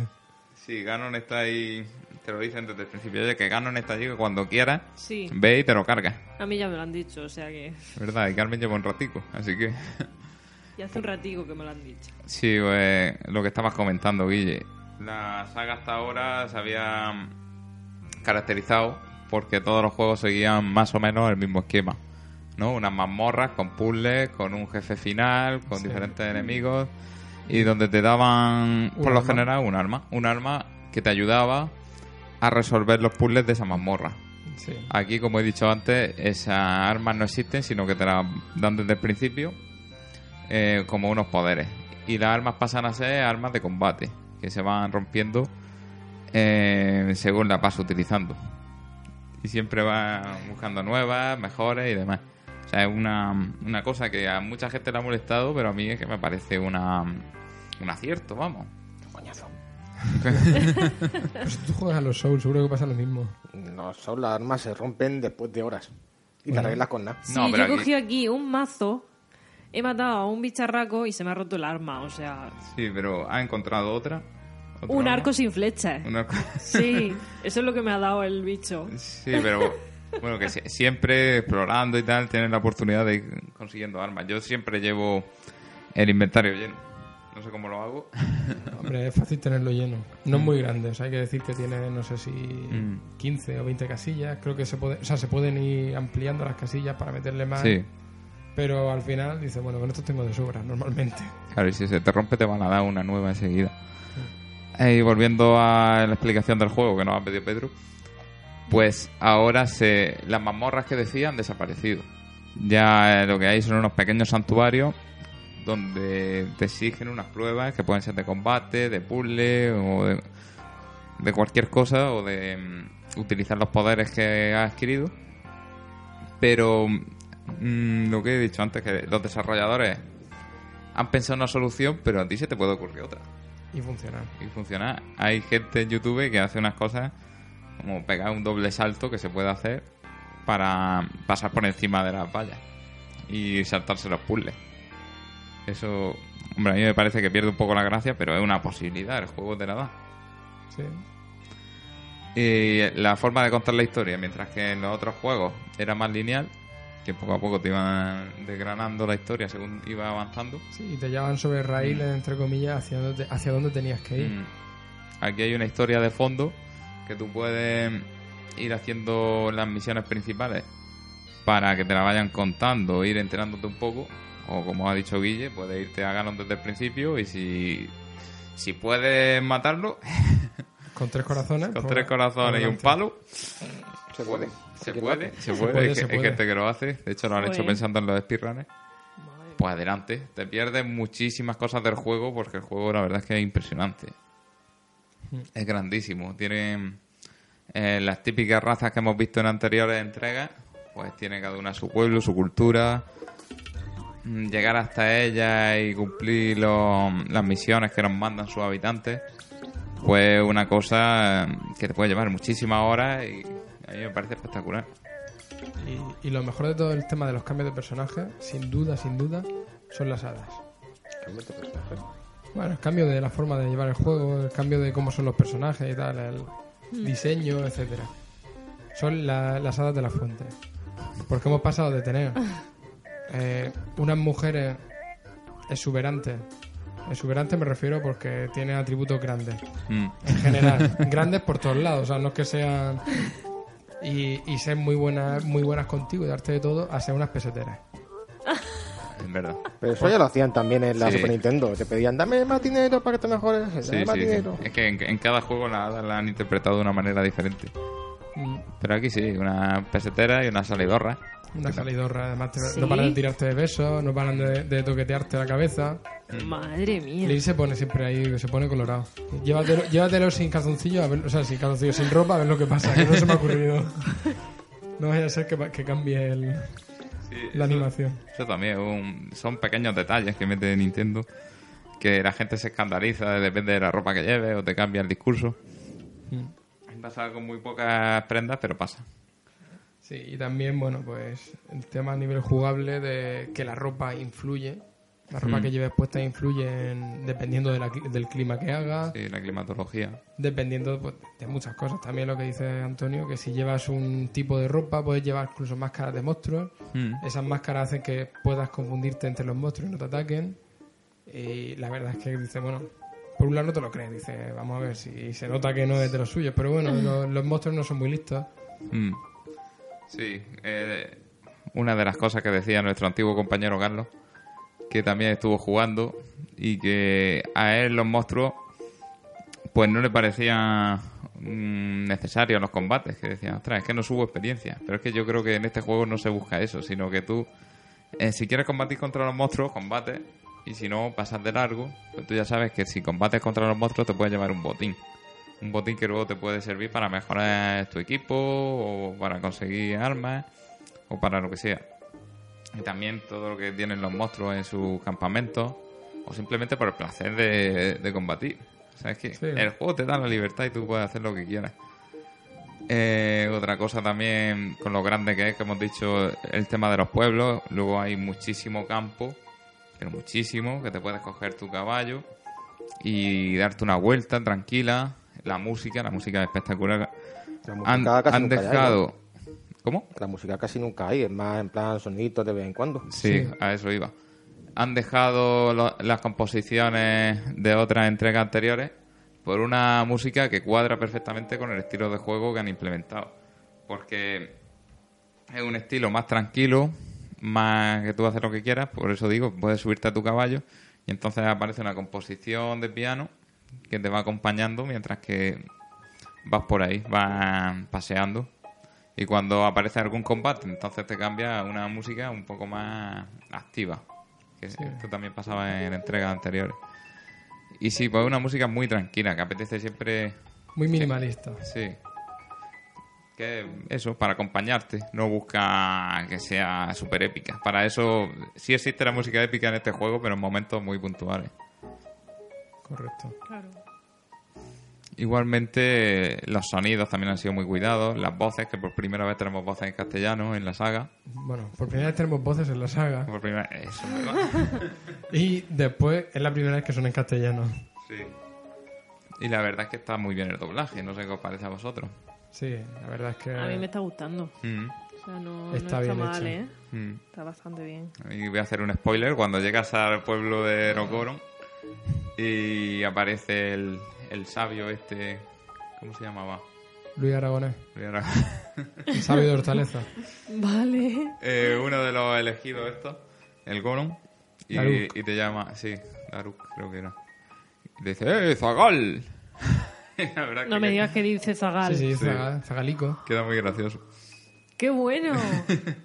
Sí, Ganon está ahí. Te lo dicen desde el principio. Oye, que Ganon está allí que cuando quiera, Sí, ve y te lo carga. a mí ya me lo han dicho, o sea que... ¿Verdad? Y Carmen lleva un ratico. Así que. Y hace un ratico que me lo han dicho. Sí, pues, lo que estabas comentando, Guille. La saga hasta ahora se había caracterizado porque todos los juegos seguían más o menos el mismo esquema. ¿no? Unas mazmorras con puzzles, con un jefe final, con Sí. diferentes enemigos y donde te daban, por lo arma. general, un arma. Un arma que te ayudaba a resolver los puzzles de esa mazmorra. Sí. Aquí, como he dicho antes, esas armas no existen, sino que te las dan desde el principio eh, como unos poderes. Y las armas pasan a ser armas de combate, que se van rompiendo eh, según las vas utilizando. Y siempre vas buscando nuevas, mejores y demás. O sea, es una, una cosa que a mucha gente le ha molestado, pero a mí es que me parece una, un acierto, vamos. Coñazo. Si tú juegas a los Souls, seguro que pasa lo mismo. No, son las armas se rompen después de horas. Y Bueno. te arreglas con nada. Sí, No, yo pero he aquí- cogido aquí un mazo, he matado a un bicharraco y se me ha roto el arma, o sea... Sí, pero ¿ha encontrado otra? ¿Otra Un arma? arco sin flechas. Un arco- Sí, eso es lo que me ha dado el bicho. Sí, pero bueno, que sie- siempre explorando y tal tienes la oportunidad de ir consiguiendo armas. Yo siempre llevo el inventario lleno. No sé cómo lo hago. Hombre, es fácil tenerlo lleno. No es muy grande, o sea, hay que decir que tiene, no sé si Mm. 15 o 20 casillas. Creo que se puede, o sea, se pueden ir ampliando las casillas para meterle más. Sí, Pero al final dice, bueno, con esto tengo de sobra, normalmente. claro, y si se te rompe te van a dar una nueva enseguida. Y volviendo a la explicación del juego que nos ha pedido Pedro, pues ahora se las mazmorras que decía han desaparecido. Ya eh, lo que hay son unos pequeños santuarios donde te exigen unas pruebas que pueden ser de combate, de puzzle o de, de cualquier cosa o de mm, utilizar los poderes que has adquirido. Pero mm, lo que he dicho antes, que los desarrolladores han pensado una solución, pero a ti se te puede ocurrir otra Y funciona. y funciona. Hay gente en YouTube que hace unas cosas como pegar un doble salto que se puede hacer para pasar por encima de las vallas y saltarse los puzzles. Eso, hombre, a mí me parece que pierde un poco la gracia, pero es una posibilidad, el juego te la da. Sí. Y la forma de contar la historia, mientras que en los otros juegos era más lineal, que poco a poco te iban desgranando la historia según iba avanzando. Sí, y te llevan sobre raíles, entre comillas, hacia donde, hacia dónde tenías que ir. Mm. Aquí hay una historia de fondo que tú puedes ir haciendo las misiones principales para que te la vayan contando, ir enterándote un poco. O como ha dicho Guille, puedes irte a Ganon desde el principio y si, si puedes matarlo Con tres corazones. con pues, tres corazones y un palo, Se puede. Se ¿Quién lo puede, se puede, puede, hay, se gente que lo hace. De hecho, lo han hecho pensando en los speedrunners. Pues adelante, te pierdes muchísimas cosas del juego porque el juego la verdad es que es impresionante. Es grandísimo. Tiene eh, las típicas razas que hemos visto en anteriores entregas, pues tiene cada una su pueblo, su cultura. Mm, Llegar hasta ella y cumplir los- las misiones que nos mandan sus habitantes, pues una cosa eh, que te puede llevar muchísimas horas y a mí me parece espectacular. Y, y lo mejor de todo el tema de los cambios de personaje, sin duda, sin duda, son las hadas. Cambios de personaje. Bueno, el cambio de la forma de llevar el juego, el cambio de cómo son los personajes y tal, el diseño, etcétera. Son la- las hadas de la fuente. Porque hemos pasado de tener eh, unas mujeres exuberantes. Exuberantes me refiero porque tienen atributos grandes. Mm. En general. grandes por todos lados. O sea, no es que sean. Y, y ser muy buenas, muy buenas contigo y darte de todo a ser unas peseteras. Es verdad. Pero eso ya lo hacían también en la Sí. Super Nintendo. Te pedían, dame más dinero para que te mejores. Dame Sí, más sí, sí. dinero. Es que en, en cada juego la, la han interpretado de una manera diferente. Mm, Pero aquí sí, una pesetera y una salidorra. Una salidorra, además te- Sí. no paran de tirarte de besos, no paran de, de toquetearte la cabeza. Madre mía. Lee se pone siempre ahí, se pone colorado. Llévatelo, llévatelo sin calzoncillo, a ver, o sea, sin calzoncillo, sin ropa, a ver lo que pasa, que no se me ha ocurrido. No vaya a ser que, pa- que cambie el- la animación. Eso también un- son pequeños detalles que mete Nintendo. Que la gente se escandaliza, depende de la ropa que lleve o te cambia el discurso. Mm. Pasa con muy pocas prendas, pero pasa. Sí, y también, bueno, pues el tema a nivel jugable de que la ropa influye. La ropa Mm. que lleves puesta influye en- dependiendo de la cli- del clima que haga. Sí, la climatología. dependiendo pues, de muchas cosas. También lo que dice Antonio, que si llevas un tipo de ropa, puedes llevar incluso máscaras de monstruos. Mm. Esas máscaras hacen que puedas confundirte entre los monstruos y no te ataquen. Y la verdad es que dice, bueno, por un lado no te lo crees, dice, vamos a ver si se nota que no es de los suyos. Pero bueno, los, los monstruos no son muy listos. Mm. Sí, eh, una de las cosas que decía nuestro antiguo compañero Carlos, que también estuvo jugando y que a él los monstruos pues no le parecían mm, necesarios los combates, que decían, ostras, es que no subo experiencia. Pero es que yo creo que en este juego no se busca eso, sino que tú, eh, si quieres combatir contra los monstruos, combates, y si no, pasas de largo, pues tú ya sabes que si combates contra los monstruos te puedes llevar un botín un botín que luego te puede servir para mejorar tu equipo o para conseguir armas o para lo que sea. Y también todo lo que tienen los monstruos en sus campamentos o simplemente por el placer de, de combatir. O sea, es que Sí. el juego te da la libertad y tú puedes hacer lo que quieras. Eh, otra cosa también con lo grande que es, que hemos dicho, el tema de los pueblos. Luego hay muchísimo campo, pero muchísimo, que te puedes coger tu caballo y darte una vuelta tranquila. La música, la música es espectacular. La música Han, casi han nunca hay, dejado... ¿Cómo? La música casi nunca hay, es más en plan soniditos de vez en cuando. Sí, Sí. a eso iba. Han dejado lo- las composiciones de otras entregas anteriores por una música que cuadra perfectamente con el estilo de juego que han implementado. Porque es un estilo más tranquilo, más que tú haces lo que quieras, por eso digo, puedes subirte a tu caballo y entonces aparece una composición de piano que te va acompañando mientras que vas por ahí, vas paseando. Y cuando aparece algún combate, entonces te cambia a una música un poco más activa. Que esto también pasaba en entregas anteriores. Y sí, pues una música muy tranquila, que apetece siempre. Muy minimalista. Sí. Que eso, para acompañarte. No busca que sea súper épica. Para eso sí existe la música épica en este juego, pero en momentos muy puntuales. Correcto. Claro. Igualmente, los sonidos también han sido muy cuidados. Las voces, que por primera vez tenemos voces en castellano en la saga. Bueno, por primera vez tenemos voces en la saga. Por primera Eso. Y después es la primera vez que son en castellano. Sí. Y la verdad es que está muy bien el doblaje. No sé qué os parece a vosotros. Sí, la verdad es que... A mí me está gustando. Mm, O sea, no no Está está, bien mal, hecho. ¿eh? mm. Está bastante bien. Y voy a hacer un spoiler. Cuando llegas al pueblo de Rocoron y aparece el, el sabio este... ¿Cómo se llamaba? Luis Aragonés, Voy a- el sabio de Hortaleza. Vale. Eh, uno de los elegidos estos, el Goron, y, te llama, sí, Daruk creo que era. Y te dice, ¡eh, Zagal! La verdad No que me digas que dice Zagal. Sí, sí, Sí. zaga- zagalico. Queda muy gracioso. ¡Qué bueno!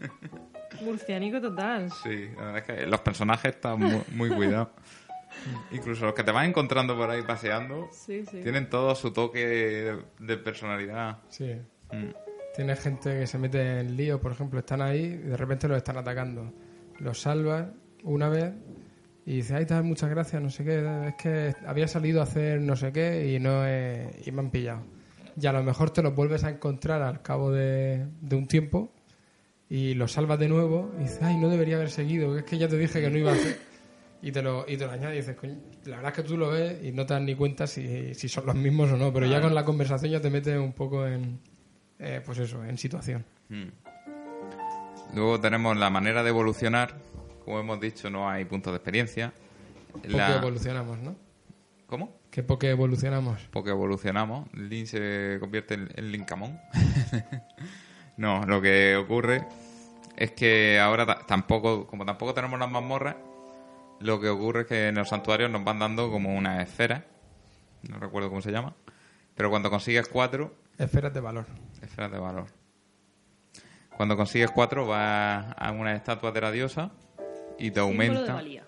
Murcianico total. Sí, la verdad es que los personajes están muy, muy cuidados. Incluso los que te vas encontrando por ahí paseando Sí, sí. tienen todo su toque de, de personalidad. Sí. Mm. Tiene gente que se mete en lío, por ejemplo, están ahí y de repente los están atacando. Los salvas una vez y dice, ay, tal, muchas gracias, no sé qué, es que había salido a hacer no sé qué y no he- y me han pillado. Y a lo mejor te los vuelves a encontrar al cabo de, de un tiempo y los salvas de nuevo y dices, ay, no debería haber seguido, es que ya te dije que no iba a hacer. Y te lo, y te lo añades y dices, "Coño, la verdad es que tú lo ves y no te das ni cuenta si, si son los mismos o no, pero ya con la conversación ya te metes un poco en, eh, pues eso, en situación. Mm. Luego tenemos la manera de evolucionar. Como hemos dicho, no hay puntos de experiencia. Porque La- evolucionamos, ¿no? ¿Cómo? Que porque evolucionamos. Porque evolucionamos. Link se convierte en, en Linkamon. no, lo que ocurre es que ahora ta- tampoco, como tampoco tenemos las mazmorras, lo que ocurre es que en los santuarios nos van dando como una esfera. No recuerdo cómo se llama. Pero cuando consigues cuatro, Esferas de valor. esferas de valor. Cuando consigues cuatro, vas a una estatua de la diosa y te Símbolo de aumenta. valía.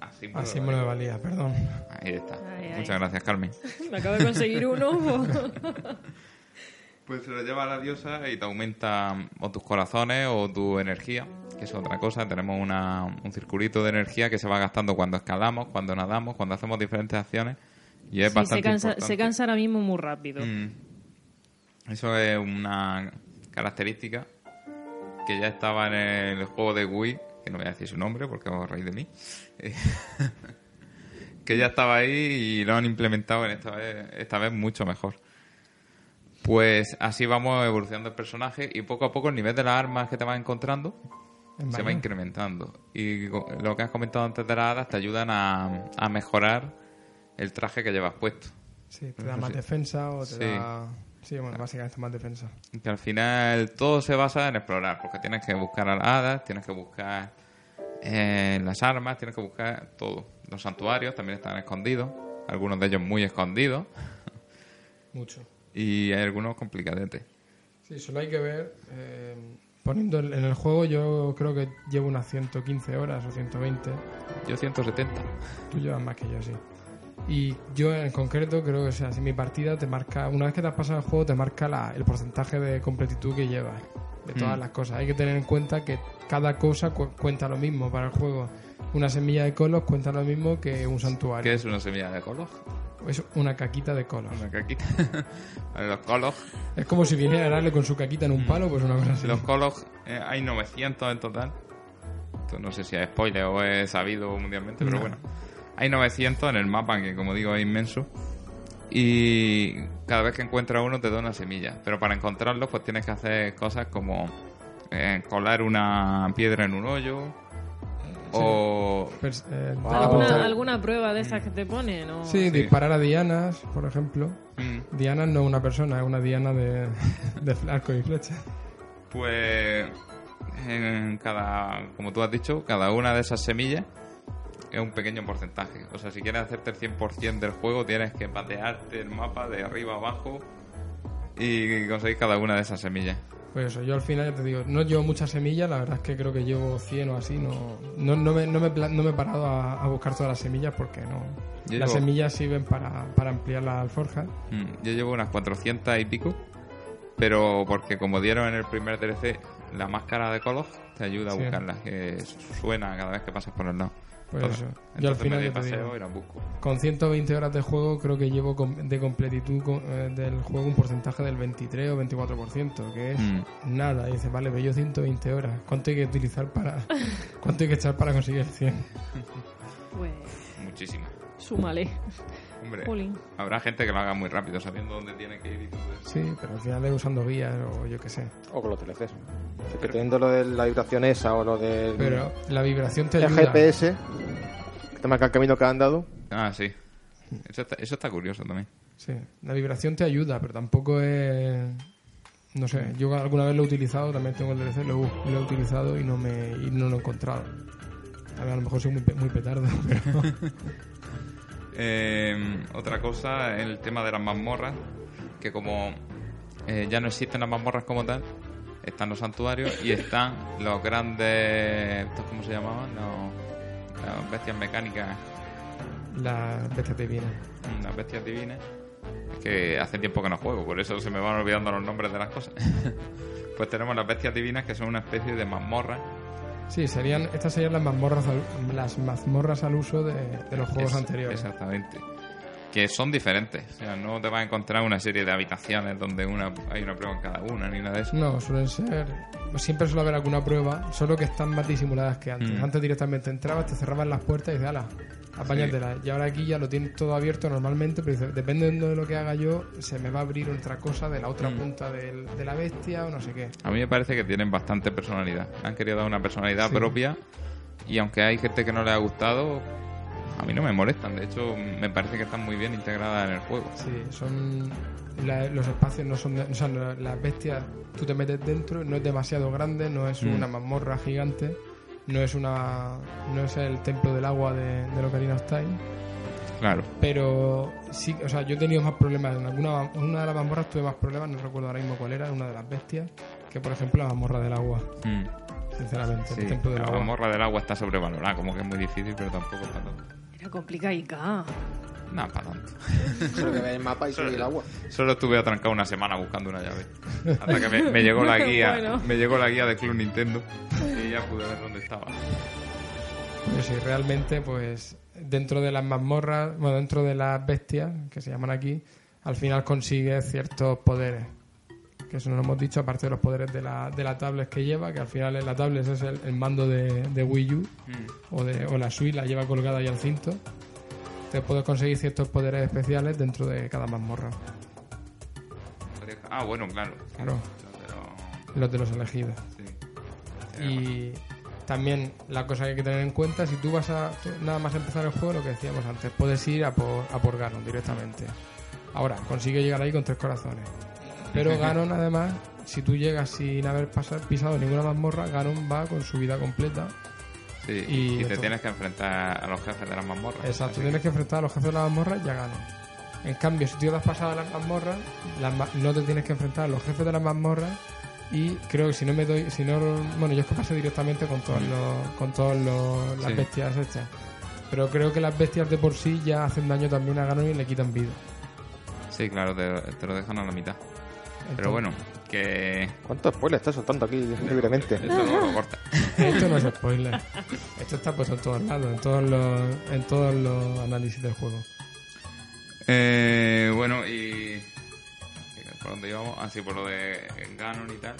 Ah, símbolo Ah, de símbolo de valía. valía, perdón. Ahí está. Ay, ay. Muchas gracias, Carmen. Me acabo de conseguir uno. Pues se lo lleva a la diosa y te aumenta o tus corazones o tu energía, que es otra cosa. Tenemos una, un circulito de energía que se va gastando cuando escalamos, cuando nadamos, cuando hacemos diferentes acciones. Y es Sí, bastante se, cansa, importante. se cansa ahora mismo muy rápido. Mm. Eso es una característica que ya estaba en el juego de Wii, que no voy a decir su nombre porque os reís de mí. Que ya estaba ahí y lo han implementado en esta vez, esta vez mucho mejor. Pues así vamos evolucionando el personaje y poco a poco el nivel de las armas que te vas encontrando En se va incrementando. Y lo que has comentado antes de las hadas te ayudan a, a mejorar el traje que llevas puesto. Sí, te da más defensa o te Sí. da... Sí, bueno, básicamente más defensa. Que al final todo se basa en explorar, porque tienes que buscar a las hadas, tienes que buscar eh, las armas, tienes que buscar todo. Los santuarios también están escondidos, algunos de ellos muy escondidos, Mucho. Y hay algunos complicadetes. Sí, solo hay que ver... eh, poniendo en el juego yo creo que llevo unas 115 horas o 120. Yo 170. Tú llevas más que yo, sí. Y yo en concreto creo que o sea, si mi partida te marca, una vez que te has pasado el juego, te marca la- el porcentaje de completitud que llevas de todas Mm. las cosas. Hay que tener en cuenta que cada cosa cu- cuenta lo mismo para el juego. Una semilla de colos cuenta lo mismo que un ¿Qué santuario. es una semilla de colos? Es una caquita de colos. Una caquita. Los colos, Es como si viniera a darle con su caquita en un palo, pues una cosa así. los colos eh, hay 900 en total. Esto no sé si es spoiler o es sabido mundialmente, pero No. bueno. Hay 900 en el mapa, que como digo es inmenso. Y cada vez que encuentras uno te da una semilla. Pero para encontrarlos pues tienes que hacer cosas como eh, colar una piedra en un hoyo. O... Pers- eh, Wow. ¿Alguna, prueba de estas que te ponen? o- Sí, disparar a dianas, por ejemplo. Mm, Diana no es una persona, es una diana de, de arco y flecha. Pues en cada, como tú has dicho, cada una de esas semillas es un pequeño porcentaje. O sea, si quieres hacerte el 100% del juego, tienes que patearte el mapa de arriba a abajo y conseguir cada una de esas semillas. Pues eso, yo al final ya te digo, no llevo muchas semillas, la verdad es que creo que llevo 100 o así, no, no, no, me, no, me, no me he parado a, a buscar todas las semillas porque no. Yo las llevo- semillas sirven para, para ampliar la alforja. Mm, Yo llevo unas 400 y pico, pero porque como dieron en el primer DLC la máscara de Kolos, te ayuda a Sí. buscarlas, que suena cada vez que pasas por el lado. Pues Entonces- eso, yo al final me doy paseo y las busco. con 120 horas de juego creo que llevo de completitud co- eh, del juego un porcentaje del 23 o 24%, que es Mm. nada. Y dices, vale, pero yo 120 horas, ¿cuánto hay que utilizar para... ¿Cuánto hay que echar para conseguir el 100? Pues Muchísimas. súmale. Hombre, Jolín. habrá gente que lo haga muy rápido, sabiendo dónde tiene que ir y todo eso. Sí, pero al final es usando vías o yo qué sé. O con los DLCs. Es que teniendo lo de la vibración esa o lo del Pero la vibración te el ayuda. GPS, que te marca el camino que han dado. Ah, sí. Eso está, eso está curioso también. Sí, la vibración te ayuda, pero tampoco es... No sé, yo alguna vez lo he utilizado, también tengo el DLC, lo, he- lo he utilizado y no, me, y no lo he encontrado. A, ver, a lo mejor soy muy, pe- muy petardo, pero... Eh, otra cosa, el tema de las mazmorras, que como eh, ya no existen las mazmorras como tal, están los santuarios y están los grandes... ¿estos ¿Cómo se llamaban? Los- las bestias mecánicas, Las bestias divinas. las bestias divinas. Es que hace tiempo que no juego, por eso se me van olvidando los nombres de las cosas. pues tenemos las bestias divinas que son una especie de mazmorra Sí, serían, estas serían las mazmorras al, las mazmorras al uso de, de los juegos Es- anteriores. Exactamente. Que son diferentes. O sea, no te vas a encontrar una serie de habitaciones donde una hay una prueba en cada una, ni nada de eso. No, suelen ser. Siempre suele haber alguna prueba, solo que están más disimuladas que antes. Mm. Antes directamente entrabas, te cerraban las puertas y dices, ala, apáñatela. Y ahora aquí ya lo tienes todo abierto normalmente, pero dependiendo de lo que haga yo, se me va a abrir otra cosa de la otra Mm. punta del- de la bestia o no sé qué. A mí me parece que tienen bastante personalidad. Han querido dar una personalidad Sí. propia y aunque hay gente que no le ha gustado, a mí no me molestan. De hecho, me parece que están muy bien integradas en el juego. Sí, son. la- los espacios no son. de- o sea, las bestias, tú te metes dentro, no es demasiado grande, no es Mm. una mazmorra gigante, no es una. No es el templo del agua de, de Ocarina of Time. Claro. Pero sí, o sea, yo he tenido más problemas. En alguna en una de las mazmorras tuve más problemas, no recuerdo ahora mismo cuál era, una de las bestias, que por ejemplo la mazmorra del agua, Mm. sinceramente, Sí, el templo del la agua. mazmorra del agua está sobrevalorada, como que es muy difícil, pero tampoco está tanto. Era complicadica. Nada, para tanto. Solo que ve el mapa y sigue el agua. Solo estuve atrancado una semana buscando una llave. Hasta que me, me llegó la guía, Bueno. me llegó la guía de Club Nintendo y ya pude ver dónde estaba. Pero sí, realmente, pues dentro de las mazmorras, bueno, dentro de las bestias, que se llaman aquí, al final consigues ciertos poderes. Que eso no lo hemos dicho, aparte de los poderes de la, de la tablet que lleva, que al final en la tablet es el, el mando de, de Wii U, o, de, o la Switch la lleva colgada ahí al cinto. Te puedes conseguir ciertos poderes especiales dentro de cada mazmorra. Ah, bueno, claro. Claro, los de los elegidos. sí. Y también la cosa que hay que tener en cuenta, si tú vas a tú- nada más empezar el juego, lo que decíamos antes, puedes ir a por, a por Ganon directamente. Ahora, consigue llegar ahí con tres corazones. Pero Ganon, además, si tú llegas sin haber pasado, pisado ninguna mazmorra, Ganon va con su vida completa. Sí, Y y, te tienes que enfrentar a los jefes de las mazmorras. Exacto, tienes que enfrentar a los jefes de la mazmorra y a Ganon. En cambio, si tú te has pasado a las mazmorras, las ma- no te tienes que enfrentar a los jefes de las mazmorras y creo que si no me doy, si no, bueno, yo es que pasé directamente con todos los, con todos los, las Sí. bestias hechas. Pero creo que las bestias de por sí ya hacen daño también a Ganon y le quitan vida. Sí, claro, te, te lo dejan a la mitad. Pero bueno, que ¿Cuántos spoilers estás soltando aquí libremente? eso no lo corta. Esto no es spoiler. Esto está puesto en todos lados, en todos los, en todos los análisis del juego. Eh, bueno, y... ¿Por dónde íbamos? Ah, sí, por lo de Ganon y tal.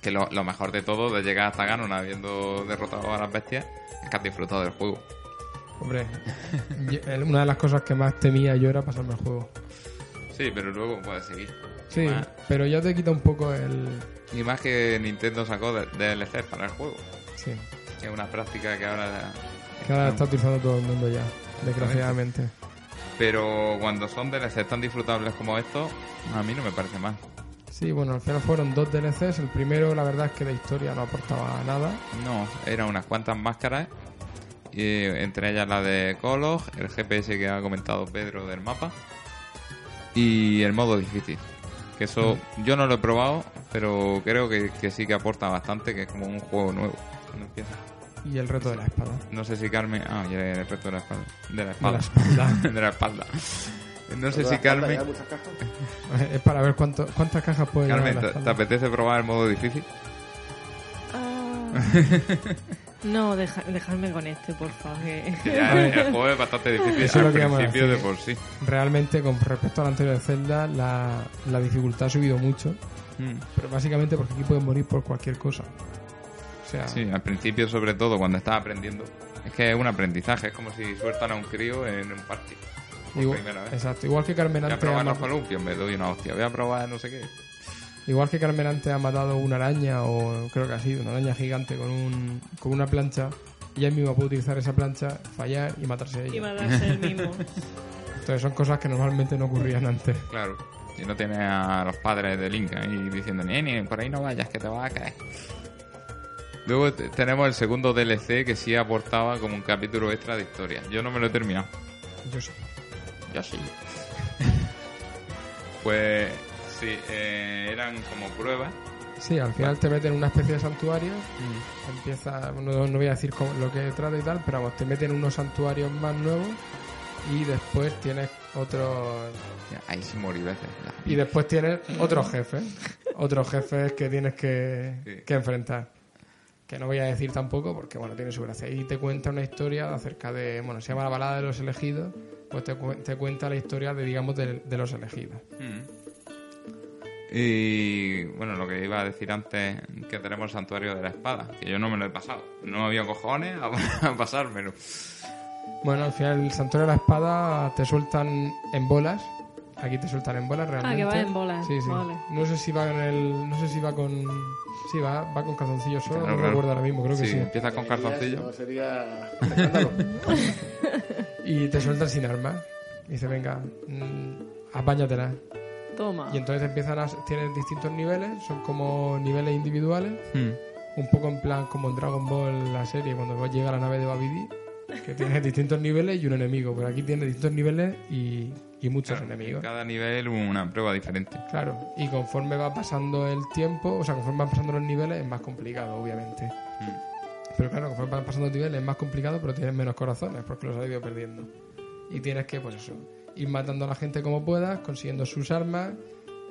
Que lo, lo mejor de todo, de llegar hasta Ganon habiendo derrotado a las bestias, es que has disfrutado del juego. Hombre, yo- una de las cosas que más temía yo era pasarme el juego. Sí, pero luego puedes seguir. Sí, Más- pero ya te quita un poco el... Y más que Nintendo sacó de- DLC para el juego. Sí, Que es una práctica que ahora... que ahora está utilizando todo el mundo ya, desgraciadamente. Pero cuando son DLC tan disfrutables como estos, a mí no me parece mal. Sí, bueno, al final fueron dos DLCs. El primero, la verdad es que de historia no aportaba nada. No, eran unas cuantas máscaras. Y entre ellas la de Kolog, el GPS que ha comentado Pedro del mapa. Y el modo difícil. Que eso yo no lo he probado, pero creo que, que sí que aporta bastante, que es como un juego nuevo. cuando empieza. Y el reto de la espada. No sé si Carmen... Ah, y el resto de la espalda. De la De la espalda. espalda. de la espalda. No sé si Carmen... es para ver cuánto, cuántas cajas puede Carmen, la ¿te, espalda. te apetece probar el modo difícil? Ah. no, deja- dejadme con este, por favor. ya el, juego es bastante difícil Eso es al lo que principio de por sí. Realmente, con respecto al anterior de Zelda, la, la dificultad ha subido mucho. Mm. Pero básicamente porque aquí pueden morir por cualquier cosa. O sea, Sí, al principio sobre todo cuando estás aprendiendo. Es que es un aprendizaje, es como si sueltan a un crío en un party. Por igual, primera vez. exacto. Igual que Carmen Voy a antes ha probar los columpios, me doy una hostia. Voy a probar no sé qué. Igual que Carmen antes ha matado una araña, o creo que ha sido una araña gigante con, un, con una plancha, y él mismo puede utilizar esa plancha, fallar y matarse ella. Y matarse el mismo. Entonces son cosas que normalmente no ocurrían antes. Claro. Y no tienes a los padres de Link ahí diciendo, nene, por ahí no vayas, que te vas a caer. Luego tenemos el segundo DLC que sí aportaba como un capítulo extra de historia. Yo no me lo he terminado. Yo sí. Yo sí. pues sí, eh, eran como pruebas. Sí, al final te meten en una especie de santuario. Empieza, no, no voy a decir cómo- lo que trata y tal, pero vamos, te meten unos santuarios más nuevos y después tienes otros Ya, Ahí sí morí veces. y después tienes otros jefes, otros jefes que tienes que, Sí. que enfrentar. Que no voy a decir tampoco porque bueno, tiene su gracia. Y te cuenta una historia acerca de, bueno, se llama la balada de los elegidos, pues te, cu- te cuenta la historia de digamos de, de los elegidos. Mm. Y bueno, lo que iba a decir antes, que tenemos el santuario de la espada, que yo no me lo he pasado. No había cojones a, a pasármelo. Bueno, al final el santuario de la espada te sueltan en bolas. Aquí te sueltan en bolas realmente. Ah, que va en bolas, Sí, sí. vale. No sé si va en el, no sé si va con, sí va, va con calzoncillos solo. Claro, no claro. recuerdo ahora mismo, creo que sí. empieza con No calzoncillo. sería. Y te sueltan sin armas. Y dice, venga, mm, apáñatela. Toma. Y entonces empiezan a, tienes distintos niveles, son como niveles individuales, Mm. un poco en plan como en Dragon Ball la serie, cuando llega a la nave de Babidi, que tienes distintos niveles y un enemigo. Pero aquí tienes distintos niveles y, y muchos Claro, enemigos. Cada nivel una prueba diferente. Claro, y conforme va pasando el tiempo, o sea, conforme van pasando los niveles, es más complicado, obviamente. Mm. Pero claro, conforme van pasando los niveles, es más complicado, pero tienes menos corazones, porque los has ido perdiendo. Y tienes que, pues eso, ir matando a la gente como puedas, consiguiendo sus armas,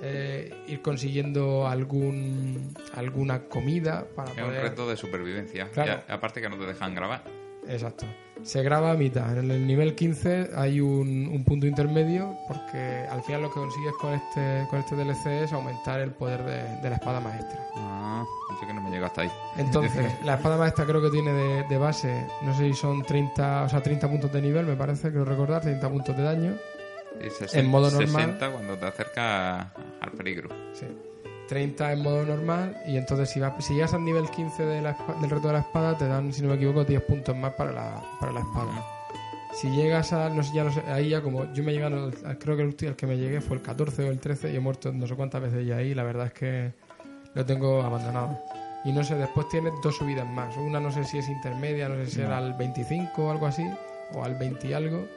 eh, ir consiguiendo algún alguna comida para Es un poder... reto de supervivencia. Claro. Y a- aparte que no te dejan grabar. Exacto. Se graba a mitad. En el nivel 15 hay un, un punto intermedio porque al final lo que consigues con este, con este DLC es aumentar el poder de, de la espada maestra. Ah, yo que no me llega hasta ahí. Entonces, la espada maestra creo que tiene de, de base, no sé si son 30, o sea, 30 puntos de nivel, me parece, creo recordar, 30 puntos de daño. Y 60, En modo normal. 60 cuando te acercas al peligro. Sí. 30 en modo normal y entonces si, va- si llegas al nivel 15 de la del reto de la espada te dan, si no me equivoco, 10 puntos más para la, para la espada. Si llegas a, no sé, ya no sé, ahí ya como yo me llegué al, creo que el último al que me llegué fue el 14 o el 13 y he muerto no sé cuántas veces ya ahí, la verdad es que lo tengo abandonado. Y no sé, después tienes dos subidas más. Una no sé si es intermedia, no sé si era al 25 o algo así, o al 20 y algo.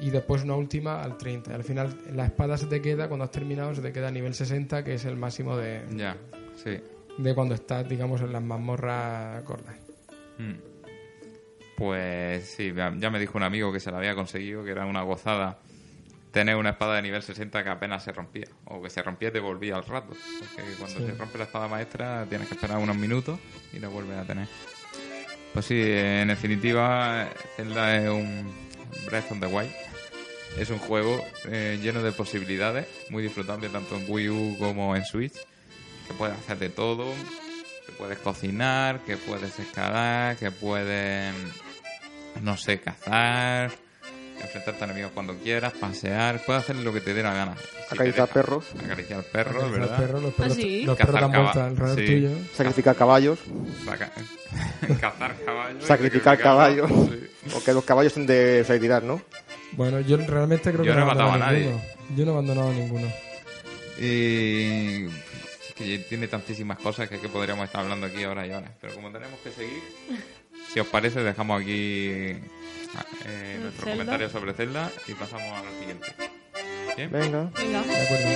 Y después una última al 30. Y al final la espada se te queda, cuando has terminado, se te queda a nivel 60, que es el máximo de, Ya, sí. de cuando estás, digamos, en las mazmorras gordas. Mm. Pues sí, ya ya me dijo un amigo que se la había conseguido, que era una gozada tener una espada de nivel 60 que apenas se rompía, o que se rompía y te volvía al rato. Porque cuando Sí. se rompe la espada maestra tienes que esperar unos minutos y la vuelves a tener. Pues sí, en definitiva, Zelda es un Breath of the Wild. Es un juego eh, lleno de posibilidades, muy disfrutable tanto en Wii U como en Switch, que puedes hacer de todo, que puedes cocinar, que puedes escalar, que puedes, no sé, cazar, enfrentarte a enemigos cuando quieras, pasear, puedes hacer lo que te dé la gana. Si Acariciar deja. perros, Acariciar perros, Acariciar ¿verdad? perros, los perros, sí? los perros dan vuelta alrededor sí. tuyo. sacrificar caballos, Saca- cazar caballos. sacrificar caballos, sí. porque los caballos son de usar y tirar, ¿no? Bueno, yo realmente creo Yo que no he matado a nadie. ninguno. Yo no he abandonado ninguno. Y que tiene tantísimas cosas que, que podríamos estar hablando aquí horas y horas. Pero como tenemos que seguir, si os parece, dejamos aquí eh, nuestro Zelda. comentario sobre Zelda y pasamos a lo siguiente. ¿Bien? Venga. Venga. De acuerdo.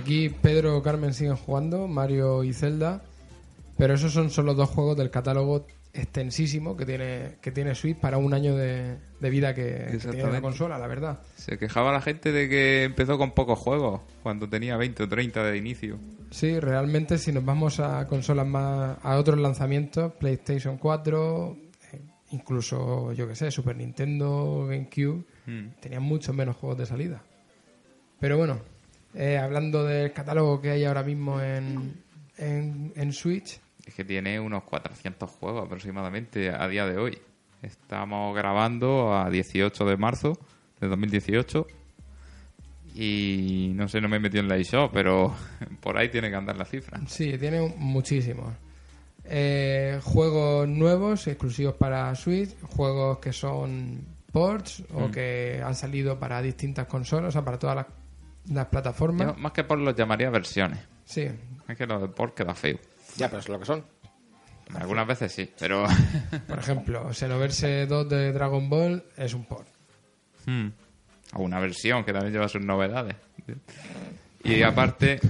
Aquí Pedro o Carmen siguen jugando, Mario y Zelda, pero esos son solo dos juegos del catálogo extensísimo que tiene que tiene Switch para un año de, de vida que, que tiene la consola, la verdad. Se quejaba la gente de que empezó con pocos juegos, cuando tenía 20 o 30 de inicio. Sí, realmente si nos vamos a consolas más, a otros lanzamientos, PlayStation 4, eh, incluso yo que sé, Super Nintendo, GameCube, Mm. tenían muchos menos juegos de salida. Pero bueno, eh, hablando del catálogo que hay ahora mismo en, en, en Switch, Es que tiene unos 400 juegos aproximadamente a día de hoy. Estamos grabando a 18 de marzo de 2018 y no sé, no me he metido en la eShop, pero por ahí tiene que andar la cifra. Sí, tiene muchísimos. Eh, juegos nuevos, exclusivos para Switch, juegos que son ports o Mm. que han salido para distintas consolas, o sea, para todas las, las plataformas. Yo más que por los llamaría versiones. Sí, Es que lo de por queda feo. Ya, pero es lo que son. Algunas veces sí, pero... por ejemplo, Xenoverse 2 de Dragon Ball es un port. Hmm. O una versión que también lleva sus novedades. Y aparte...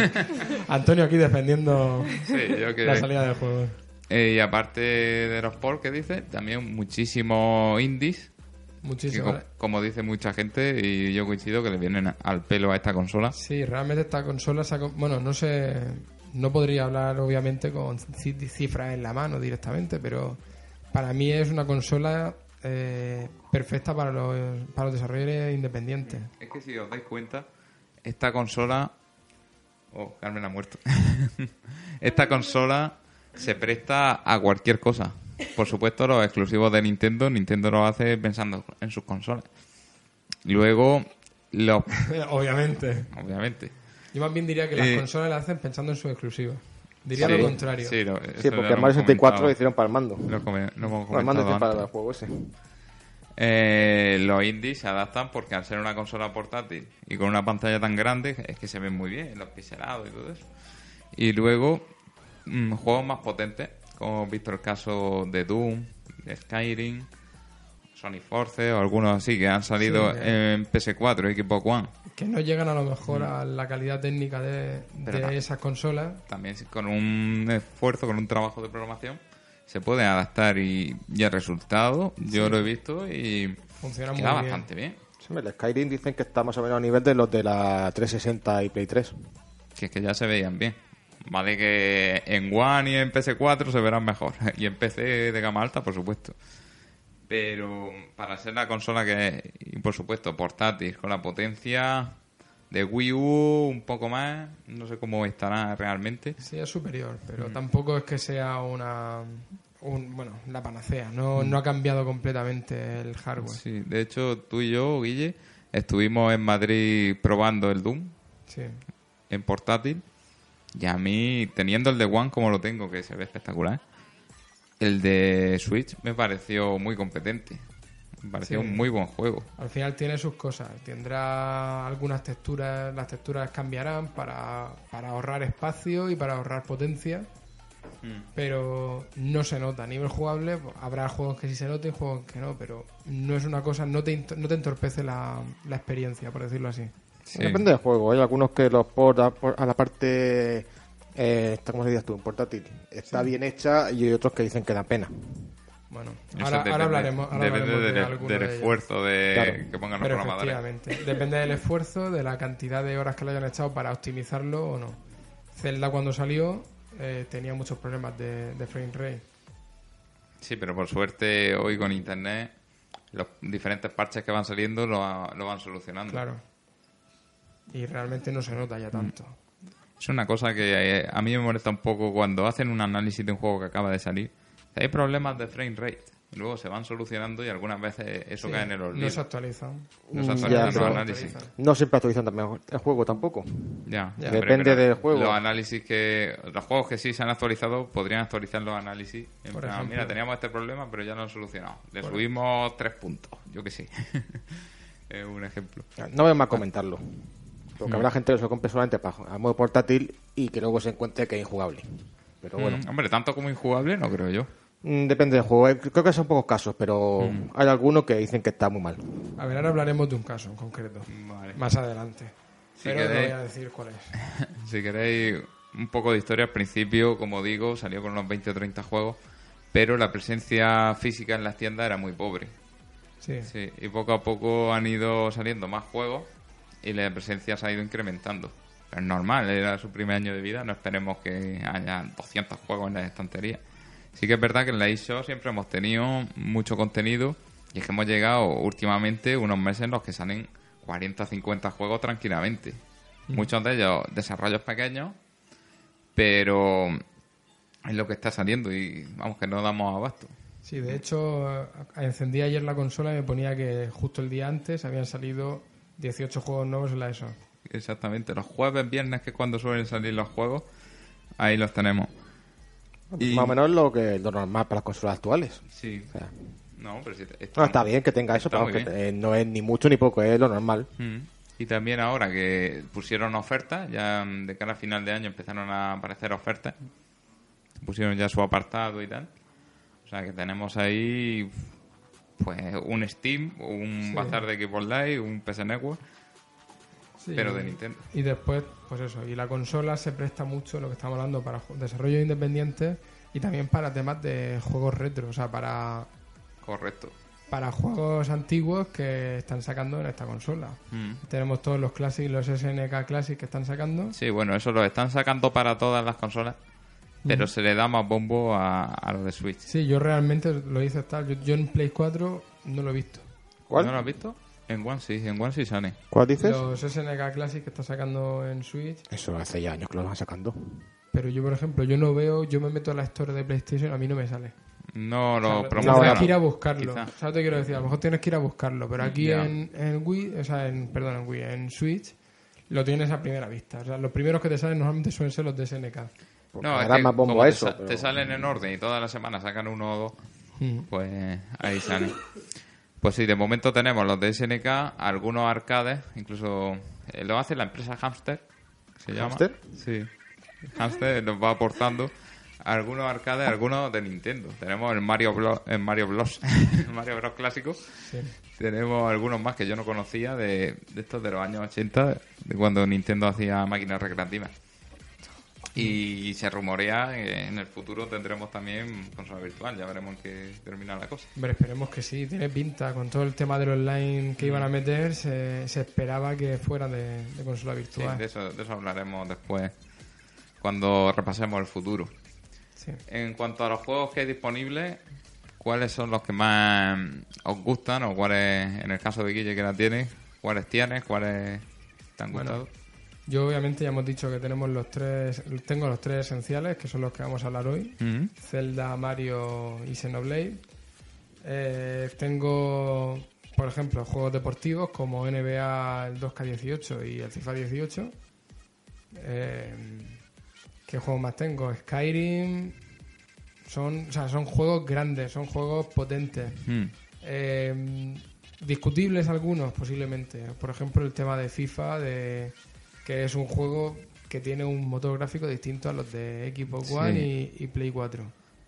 Antonio aquí defendiendo sí, yo que... la salida del juego. Eh, y aparte de los ports que dice, también muchísimos indies, Muchísimo. co- como dice mucha gente, y yo coincido que le vienen al pelo a esta consola. Sí, realmente esta consola Bueno, no sé... No podría hablar obviamente con ci- cifras en la mano directamente, pero para mí es una consola eh, perfecta para los, para los desarrolladores independientes. Es que si os dais cuenta, esta consola... Oh, Carmen ha muerto. esta consola se presta a cualquier cosa. Por supuesto, los exclusivos de Nintendo, Nintendo lo hace pensando en sus consolas. Luego, los... obviamente. Obviamente. Yo más bien diría que las Eh, consolas las hacen pensando en sus exclusivos. Diría Sí, lo contrario. Sí, lo- Sí, porque Mario hemos 64 lo hicieron para el mando. Lo, come- lo hemos Para el mando para el juego ese. Eh, los indies se adaptan porque al ser una consola portátil y con una pantalla tan grande es que se ven muy bien los pixelados y todo eso. Y luego mm, juegos más potentes, como hemos visto el caso de Doom, de Skyrim, Sonic Force o algunos así que han salido Sí, en PS4 y Xbox One. Que no llegan a lo mejor a la calidad técnica de, esas consolas. También con un esfuerzo, con un trabajo de programación, se pueden adaptar y, y el resultado yo lo he visto y Funciona muy queda bien. bastante bien. Sí, el Skyrim dicen que está más o menos a nivel de los de la 360 y Play 3. que es que ya se veían bien. Vale que en One y en PS4 se verán mejor. Y en PC de gama alta, por supuesto. Pero para ser la consola que es, y por supuesto, portátil, con la potencia de Wii U un poco más, no sé cómo estará realmente. Sí, es superior, pero Mm. tampoco es que sea una. un- bueno, la panacea. Mm. No, no ha cambiado completamente el hardware. Sí, de hecho, tú y yo, Guille, estuvimos en Madrid probando el Doom Sí. en portátil. Y a mí, teniendo el de One como lo tengo, que se ve espectacular, el de Switch me pareció muy competente. Me pareció Sí. un muy buen juego. Al final tiene sus cosas. Tendrá algunas texturas, las texturas cambiarán para, para ahorrar espacio y para ahorrar potencia. Mm. Pero no se nota a nivel jugable. pues, Habrá juegos que sí se noten, juegos que no, pero no es una cosa, no te, no te entorpece la, la experiencia, por decirlo así. Sí. Depende del juego. Hay algunos que los por a, por- a la parte, eh, ¿cómo se dice tú? En portátil. Está bien hecha y hay otros que dicen que da pena. Bueno, ahora, depende- ahora hablaremos, ahora depende hablaremos de del, del de ellos. esfuerzo de Claro. que pongan los Pero programadores. efectivamente, depende del esfuerzo, de la cantidad de horas que le hayan echado para optimizarlo o no. Zelda cuando salió eh, tenía muchos problemas de, de frame rate. Sí, pero por suerte hoy con internet los diferentes parches que van saliendo lo, lo van solucionando. Claro. Y realmente no se nota ya tanto. Es una cosa que eh, a mí me molesta un poco cuando hacen un análisis de un juego que acaba de salir. Hay problemas de frame rate. Luego se van solucionando y algunas veces eso Sí, cae en el olvido. no se actualizan. No se Mm, actualizan ya, los análisis. No siempre actualizan también el juego tampoco. Ya, Depende pero del juego. Los análisis que. Los juegos que sí se han actualizado podrían actualizar los análisis. En Por plan, ejemplo. mira, teníamos este problema, pero ya lo han solucionado. Le subimos tres puntos. Yo que sé. es un ejemplo. No voy más a comentarlo. Porque Mm. habrá gente que se lo compre solamente para a modo portátil y que luego se encuentre que es injugable. Pero bueno, Mm, hombre, tanto como injugable, no creo yo. mm, depende del juego. Eh, Creo que son pocos casos, pero Mm. hay algunos que dicen que está muy mal. A ver, ahora hablaremos de un caso en concreto. Vale. Más adelante. Si Pero no queréis- voy a decir cuál es. Si queréis un poco de historia, al principio, como digo, salió con unos 20 o 30 juegos, pero la presencia física en las tiendas era muy pobre. Sí. Sí, y poco a poco han ido saliendo más juegos y la presencia se ha ido incrementando. Pero es normal, era su primer año de vida, no esperemos que haya 200 juegos en la estantería. Sí que es verdad que en la eShop siempre hemos tenido mucho contenido y es que hemos llegado últimamente unos meses en los que salen 40 50 juegos tranquilamente. Muchos de ellos desarrollos pequeños, pero es lo que está saliendo y vamos que no damos abasto. Sí, de hecho, encendí ayer la consola y me ponía que justo el día antes habían salido 18 juegos nuevos en la ESO. Exactamente, los jueves, viernes, que es cuando suelen salir los juegos, ahí los tenemos. Y- Más o menos lo que lo normal para las consolas actuales. Sí. O sea, No, pero no, está bien que tenga eso, pero que eh, no es ni mucho ni poco, es lo normal. Mm. Y también ahora que pusieron ofertas, ya mm, de cara a final de año empezaron a aparecer ofertas, pusieron ya su apartado y tal. O sea que tenemos ahí pues un Steam, un Sí. bazar de Xbox Live, un PS Network, Sí, pero de Nintendo. Y después, pues eso, y la consola se presta mucho, lo que estamos hablando, para desarrollos independientes y también para temas de juegos retro, o sea, para, Correcto. para juegos antiguos que están sacando en esta consola. Mm. Tenemos todos los Classic, los SNK Classic que están sacando. Sí, bueno, eso lo están sacando para todas las consolas, pero se le da más bombo a, a lo de Switch. Sí, yo realmente lo hice tal. Yo, yo en Play 4 no lo he visto. ¿Cuál? ¿No lo has visto? En One sí, en One sí sale. ¿Cuál dices? Los SNK Classic que está sacando en Switch. Eso hace ya años que lo van sacando. Pero yo, por ejemplo, yo no veo, yo me meto a la store de PlayStation, a mí no me sale. No O lo sea, promocionan. tienes que ir a buscarlo. Quizá. ¿Sabes lo que quiero decir? A lo mejor tienes que ir a buscarlo, pero aquí en, en Wii, o sea, en, perdón, en Wii, en Switch, lo tienes a primera vista. O sea, los primeros que te salen normalmente suelen ser los de SNK. Porque No, es que más bombo como a te eso. sa- pero- te salen en orden y todas las semanas sacan uno o dos, Mm. pues ahí salen. Pues sí, de momento tenemos los de SNK, algunos arcades, incluso eh, lo hace la empresa Hamster, se llama. ¿Hamster? Sí. Hamster nos va aportando algunos arcades, algunos de Nintendo. Tenemos el Mario Bros, el Mario Bros, el Mario Bros clásico. Sí. Tenemos algunos más que yo no conocía de, de estos de los años 80, de cuando Nintendo hacía máquinas recreativas. Y se rumorea que en el futuro tendremos también consola virtual, ya veremos en qué termina la cosa. Hombre, esperemos que sí, tiene pinta. Con todo el tema del online que iban a meter, se, se esperaba que fuera de, de consola Sí, virtual. de eso, de eso hablaremos después, cuando repasemos el futuro. Sí. En cuanto a los juegos que hay disponibles, ¿cuáles son los que más os gustan? O cuáles, en el caso de Guille que la tiene, cuáles tienes, cuáles te han Bueno, gustado? Yo obviamente ya hemos dicho que tenemos los tres, tengo los tres esenciales, que son los que vamos a hablar hoy. Ujú. Zelda, Mario y Xenoblade. Eh, tengo, por ejemplo, juegos deportivos como NBA el 2K18 y el FIFA 18. Eh, ¿Qué juegos más tengo? Skyrim. Son, o sea, son juegos grandes, son juegos potentes. Mm. Eh, discutibles algunos, posiblemente. Por ejemplo, el tema de FIFA, de que es un juego que tiene un motor gráfico distinto a los de Xbox Sí. One y, y Play 4.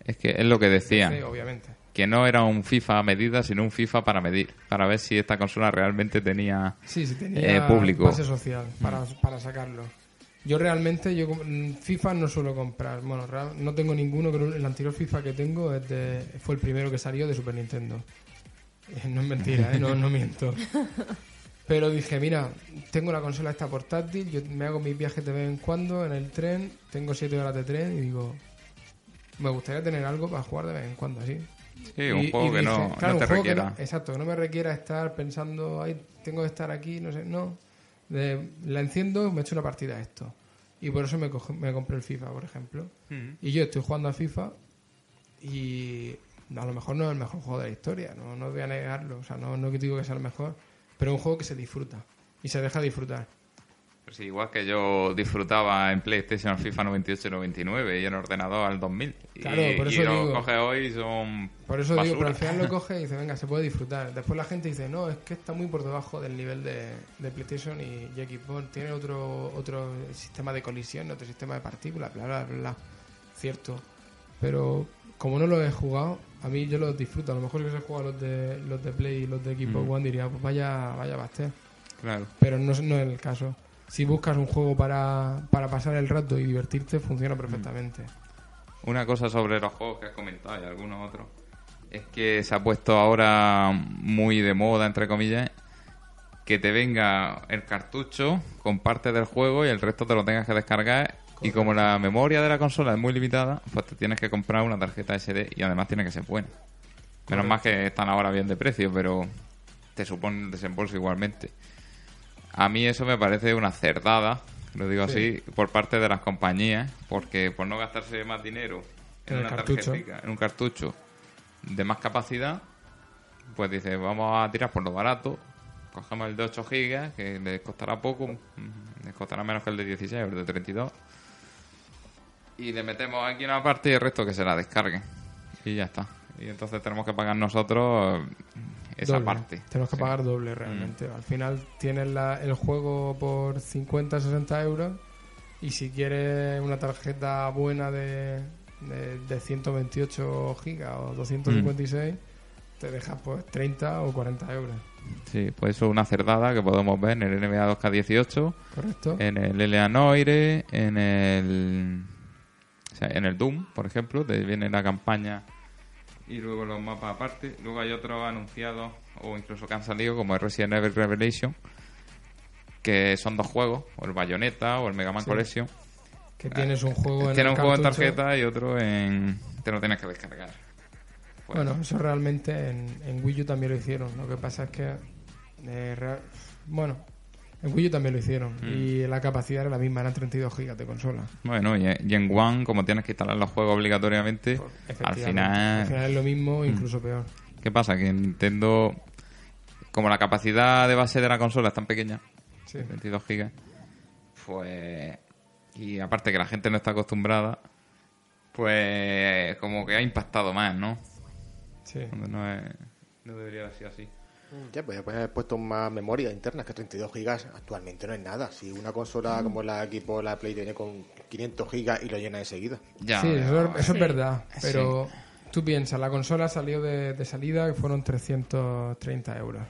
Es que es lo que decía. Sí, obviamente. que no era un FIFA a medida, sino un FIFA para medir, para ver si esta consola realmente tenía... Sí, sí, tenía Eh, público. base social para, para sacarlo. Yo realmente, yo mm, FIFA no suelo comprar. Bueno, real- no tengo ninguno, pero el anterior FIFA que tengo es de, fue el primero que salió de Super Nintendo. No es mentira, ¿eh? no, no miento. Pero dije, mira, tengo la consola esta portátil, yo me hago mis viajes de vez en cuando en el tren, tengo 7 horas de tren y digo, me gustaría tener algo para jugar de vez en cuando así. Sí, un Y- juego y que dije, no, claro, no te que requiera. no- exacto, que no me requiera estar pensando, ay, tengo que estar aquí, no sé, no. De- la enciendo, me echo una partida a esto. Y por eso me, coge- me compré el FIFA, por ejemplo. Y yo estoy jugando a FIFA y a lo mejor no es el mejor juego de la historia, no, no voy a negarlo, o sea, no, no digo que sea el mejor, pero es un juego que se disfruta y se deja disfrutar. Pues sí, igual que yo disfrutaba en PlayStation FIFA 98 y 99 y en ordenador al 2000. Claro, y, por y eso lo digo. coges hoy y son Por eso digo, pero al final lo coge y dice, venga, se puede disfrutar. Después la gente dice, no, es que está muy por debajo del nivel de, de PlayStation y, y Xbox. Tiene otro, otro sistema de colisión, otro sistema de partículas, bla, bla, bla. Cierto. Pero como no lo he jugado, a mí yo los disfruto. A lo mejor si hubiese jugado los de, los de Play y los de Xbox Mm. One diría, pues vaya, vaya basté. Claro. Pero no, es- no es el caso. Si buscas un juego para, para pasar el rato y divertirte, funciona perfectamente. Una cosa sobre los juegos que has comentado y algunos otros es que se ha puesto ahora muy de moda, entre comillas, que te venga el cartucho con parte del juego y el resto te lo tengas que descargar. Y como la memoria de la consola es muy limitada, pues te tienes que comprar una tarjeta SD y además tiene que ser buena. Menos más que están ahora bien de precio, pero te supone el desembolso igualmente. A mí eso me parece una cerdada, lo digo Sí. así, por parte de las compañías, porque por no gastarse más dinero En una tarjetica, en un cartucho de más capacidad, pues dice, vamos a tirar por lo barato, cogemos el de 8 gigas, que les costará poco, mm, les costará menos que el de 16 o el de 32, y le metemos aquí una parte y el resto que se la descargue. Y ya está. Y entonces tenemos que pagar nosotros eh, esa Doble. parte. Tenemos que Sí. pagar doble realmente. Al final tienes la- el juego por 50, 60 euros y si quieres una tarjeta buena de, de, de 128 gigas o 256, te dejas pues 30 o 40 euros. Sí, pues eso es una cerdada que podemos ver en el NBA 2K18, ¿Correcto? en el LA Noire, en el o sea, en el Doom, por ejemplo, te viene la campaña y luego los mapas aparte. Luego hay otros anunciados o incluso que han salido como el Resident Evil Revelation, que son dos juegos, o el Bayonetta o el Mega Man Sí. Collection. que tienes un juego en un juego en tarjeta y otro en te lo tienes que descargar. Pues, Bueno, eso realmente en, en Wii U también lo hicieron. Lo que pasa es que. eh, bueno, en Wii U también lo hicieron. Mm. Y la capacidad era la misma, eran 32 gigas de consola. bueno, y, en One, como tienes que instalar los juegos obligatoriamente, al final Al final es lo mismo, Mm. incluso peor. ¿Qué pasa? Que Nintendo, como la capacidad de base de la consola es tan pequeña, Sí. 22 gigas, pues... Y aparte que la gente no está acostumbrada, pues como que ha impactado más, ¿no? Sí. No, es- no debería ser así. Ya, pues ya pueden haber puesto más memoria interna, que 32 gigas actualmente no es nada. Si una consola Mm. como la equipo, la Play, viene con 500 gigas y lo llena enseguida. Ya, sí, eso, ya, eso Sí. es verdad. Pero tú piensas, la consola salió de, de salida y fueron 330 euros.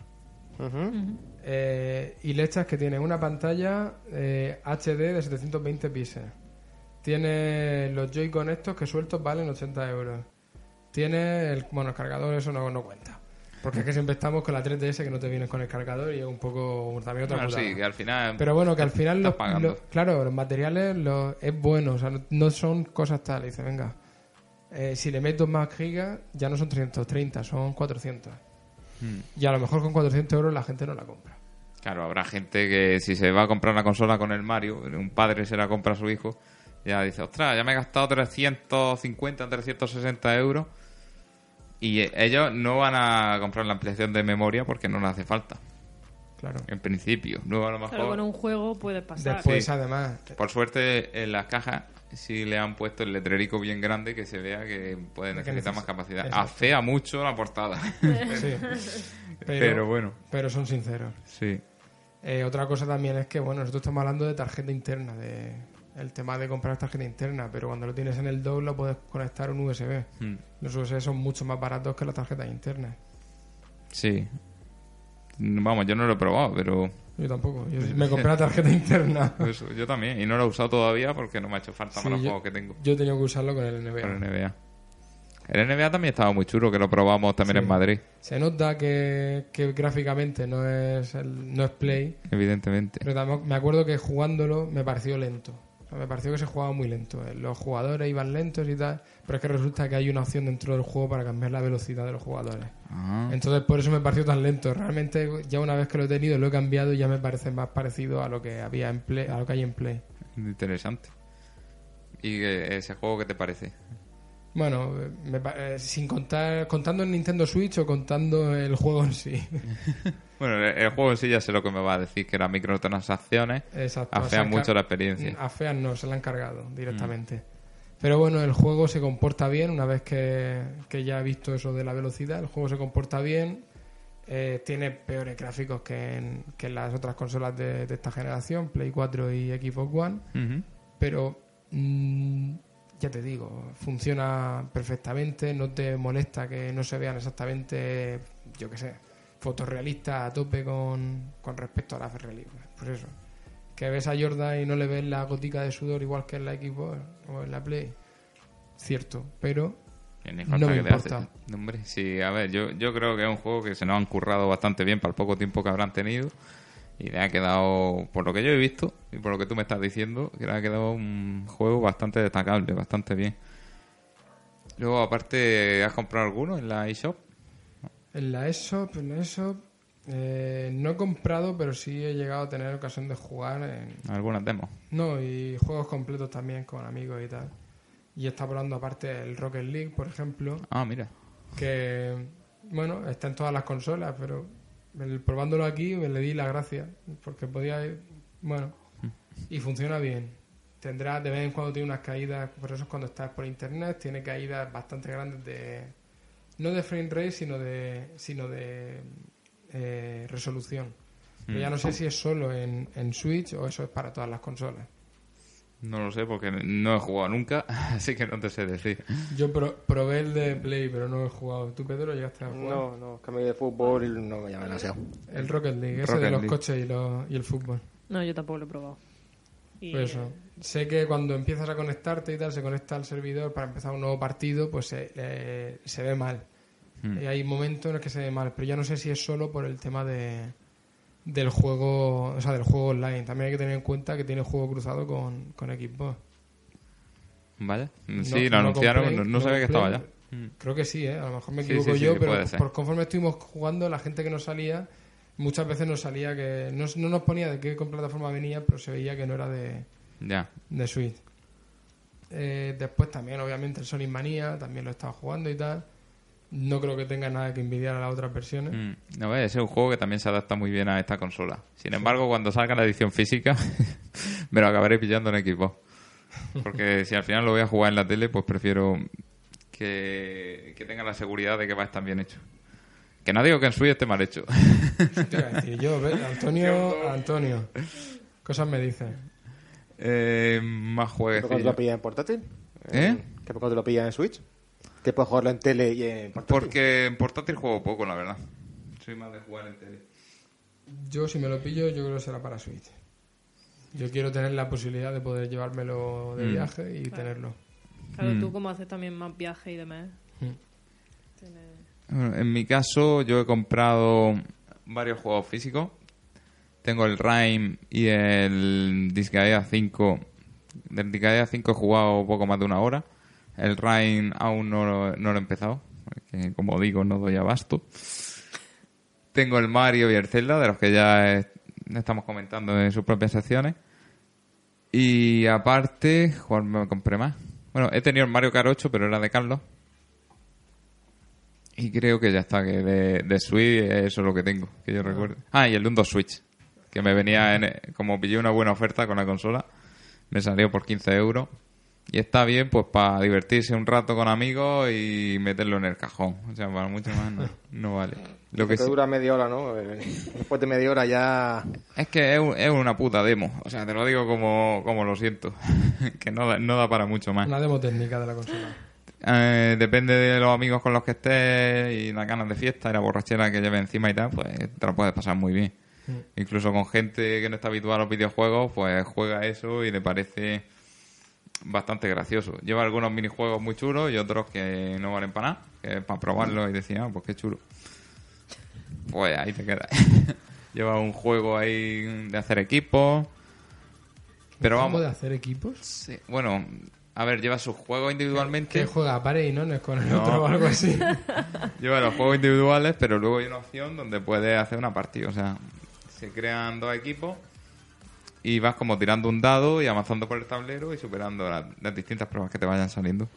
Eh, y le echas que tiene una pantalla eh, HD de 720 píxeles. Tiene los Joy-Con estos que sueltos valen 80 euros. Tiene el, bueno, el cargador, eso no, no cuenta. Porque es que siempre estamos con la 3DS que no te vienes con el cargador y es un poco también otra Bueno, putada. sí, que al final... Pero bueno, que al final, los, los- claro, los materiales los- es bueno, o sea, no, no son cosas tales. Dice, venga, eh, si le meto más gigas, ya no son 330, son 400. Hmm. Y a lo mejor con 400 euros la gente no la compra. Claro, habrá gente que si se va a comprar una consola con el Mario, un padre se la compra a su hijo, ya dice, ostras, ya me he gastado 350, 360 euros. Y ellos no van a comprar la ampliación de memoria porque no les hace falta, Claro. en principio. Luego a lo mejor, Pero con un juego puede pasar. Después, Sí. además, por suerte, en las cajas sí le han puesto el letrerico bien grande que se vea que puede necesitar neces- más capacidad. Exacto. Afea mucho la portada. sí. Pero, Pero bueno, pero son sinceros. sí. Eh, otra cosa también es que, bueno, nosotros estamos hablando de tarjeta interna, de el tema de comprar tarjeta interna, pero cuando lo tienes en el dock lo puedes conectar a un USB. Mm, Los USB son mucho más baratos que las tarjetas internas. Sí. Vamos, yo no lo he probado, pero Yo tampoco. Yo me compré la tarjeta interna. Eso, yo también, y no lo he usado todavía porque no me ha hecho falta Sí, para los yo- juegos que tengo Yo he tenido que usarlo con el NBA. el NBA. El NBA también estaba muy chulo, que lo probamos también Sí. en Madrid, Se nota que, que gráficamente no es, el- no es Play, evidentemente. pero también me acuerdo que jugándolo me pareció lento. Me pareció que se jugaba muy lento. Eh, Los jugadores iban lentos y tal, pero es que resulta que hay una opción dentro del juego para cambiar la velocidad de los jugadores. Ah, Entonces por eso me pareció tan lento. Realmente ya una vez que lo he tenido lo he cambiado y ya me parece más parecido a lo que había en Play, a lo que hay en Play. interesante. ¿Y que- ese juego qué te parece? Bueno, me eh, sin contar contando el Nintendo Switch o contando el juego en sí. Bueno, el, el juego en sí ya sé lo que me va a decir, que las microtransacciones Exacto. afean mucho la experiencia. Afean no, se la han cargado directamente. Pero bueno, el juego se comporta bien una vez que, que ya he visto eso de la velocidad. El juego se comporta bien. eh, tiene peores gráficos que en, que en las otras consolas de, de esta generación, Play 4 y Xbox One. Pero mm, ya te digo, funciona perfectamente. No te molesta que no se vean exactamente, yo qué sé, fotorrealistas a tope con, con respecto a la realidad. Pues eso. Que ves a Jordan y no le ves la gotica de sudor igual que en la Xbox o en la Play. Cierto, pero No me importa. hace. Hombre, sí, a ver, yo, yo creo que es un juego que se nos han currado bastante bien para el poco tiempo que habrán tenido. Y le ha quedado, por lo que yo he visto y por lo que tú me estás diciendo, que le ha quedado un juego bastante destacable, bastante bien. Luego, aparte, ¿has comprado alguno en la eShop? en la eShop, en la eShop eh, no he comprado, pero sí he llegado a tener ocasión de jugar en, Algunas demos. No, y juegos completos también con amigos y tal. y está probando aparte el Rocket League, por ejemplo, Ah, mira. que, bueno, está en todas las consolas, pero el- probándolo aquí me le di la gracia, porque podía ir, bueno, y funciona bien. Tendrá, de vez en cuando tiene unas caídas, por eso es cuando estás por internet, tiene caídas bastante grandes de, no de frame rate, sino de, sino de eh, resolución. Pero ya no sé si es solo en, en Switch o eso es para todas las consolas. No lo sé porque no he jugado nunca, así que no te sé decir. Yo pro- probé el de Play, pero no he jugado. ¿Tú, Pedro, llegaste a jugar? No, no, que a mí de fútbol no me llama demasiado. El Rocket League, ese de los League. coches y, los- y el fútbol. No, yo tampoco lo he probado. Y, Pues eso. Sé que cuando empiezas a conectarte y tal, se conecta al servidor para empezar un nuevo partido, pues se, eh, se ve mal. Hmm. Y hay momentos en los que se ve mal, pero ya no sé si es solo por el tema de del juego, o sea, del juego online. También hay que tener en cuenta que tiene juego cruzado con, con Xbox. Vaya. No- sí, lo no anunciaron, no, no no sabía que estaba ya. Mm. Creo que sí, ¿eh? a lo mejor me equivoco sí, sí, yo, sí, pero por conforme estuvimos jugando, la gente que nos salía, muchas veces nos salía que no, no nos ponía de qué plataforma venía, pero se veía que no era de, Ya. de Switch. Eh, después también, obviamente, el Sonic Mania, también lo he estado jugando y tal. No creo que tenga nada que envidiar a las otras versiones. Mm. No, ves, ese es un juego que también se adapta muy bien a esta consola. Sin embargo, cuando salga la edición física, me lo acabaré pillando en Xbox. Porque si al final lo voy a jugar en la tele, pues prefiero que, que tenga la seguridad de que va a estar bien hecho. Que no digo que en Switch esté mal hecho. ¿Qué te iba a decir yo? Antonio, Antonio. Cosas me dicen. eh, más ¿Qué poco te lo pillas en portátil? ¿Eh? ¿Qué poco te lo pillas en Switch? ¿Que puedes jugarlo en tele y en portátil? Porque en portátil juego poco, la verdad. Soy más de jugar en tele. Yo, si me lo pillo, yo creo que será para Switch. Yo quiero tener la posibilidad de poder llevármelo de Mm. viaje y tenerlo. Claro, Mm. tú como haces también más viajes y demás. Mm. tienes- Bueno, en mi caso, yo he comprado varios juegos físicos. Tengo el Rime y el Disgaea 5. Del Disgaea 5 he jugado poco más de una hora. El Rime aún no lo, no lo he empezado. como digo, no doy abasto. Tengo el Mario y el Zelda, de los que ya estamos comentando en sus propias secciones. Y aparte, ¿cuál me compré más? Bueno, he tenido el Mario Kart 8, pero era de Carlos. Y creo que ya está, que de, de Switch eso es lo que tengo, que yo recuerdo. Ah, y el Nintendo Switch, que me venía, en, como pillé una buena oferta con la consola, me salió por 15 euros. Y está bien, pues para divertirse un rato con amigos y meterlo en el cajón. O sea, para mucho más no, no vale. Lo que que sí- dura media hora, ¿no? Eh, Después de media hora ya... es que es, un- es una puta demo. O sea, te lo digo como, como lo siento. que no da, no da para mucho más. Una demo técnica de la consola. Eh, depende de los amigos con los que estés y las ganas de fiesta y la borrachera que lleve encima y tal, pues te lo puedes pasar muy bien. Incluso con gente que no está habituada a los videojuegos, pues juega eso y le parece bastante gracioso. Lleva algunos minijuegos muy chulos y otros que no valen para nada, que es para probarlo y decir, ah, pues qué chulo. Pues ahí te quedas. Lleva un juego ahí de hacer equipos. Pero ¿Cómo vamos. de hacer equipos? Sí, Bueno, a ver, lleva sus juegos individualmente. ¿Qué juega? Pare y no, no es con el No. otro o algo así. Lleva los juegos individuales, pero luego hay una opción donde puedes hacer una partida. O sea, se crean dos equipos y vas como tirando un dado y avanzando por el tablero y superando las, distintas pruebas que te vayan saliendo.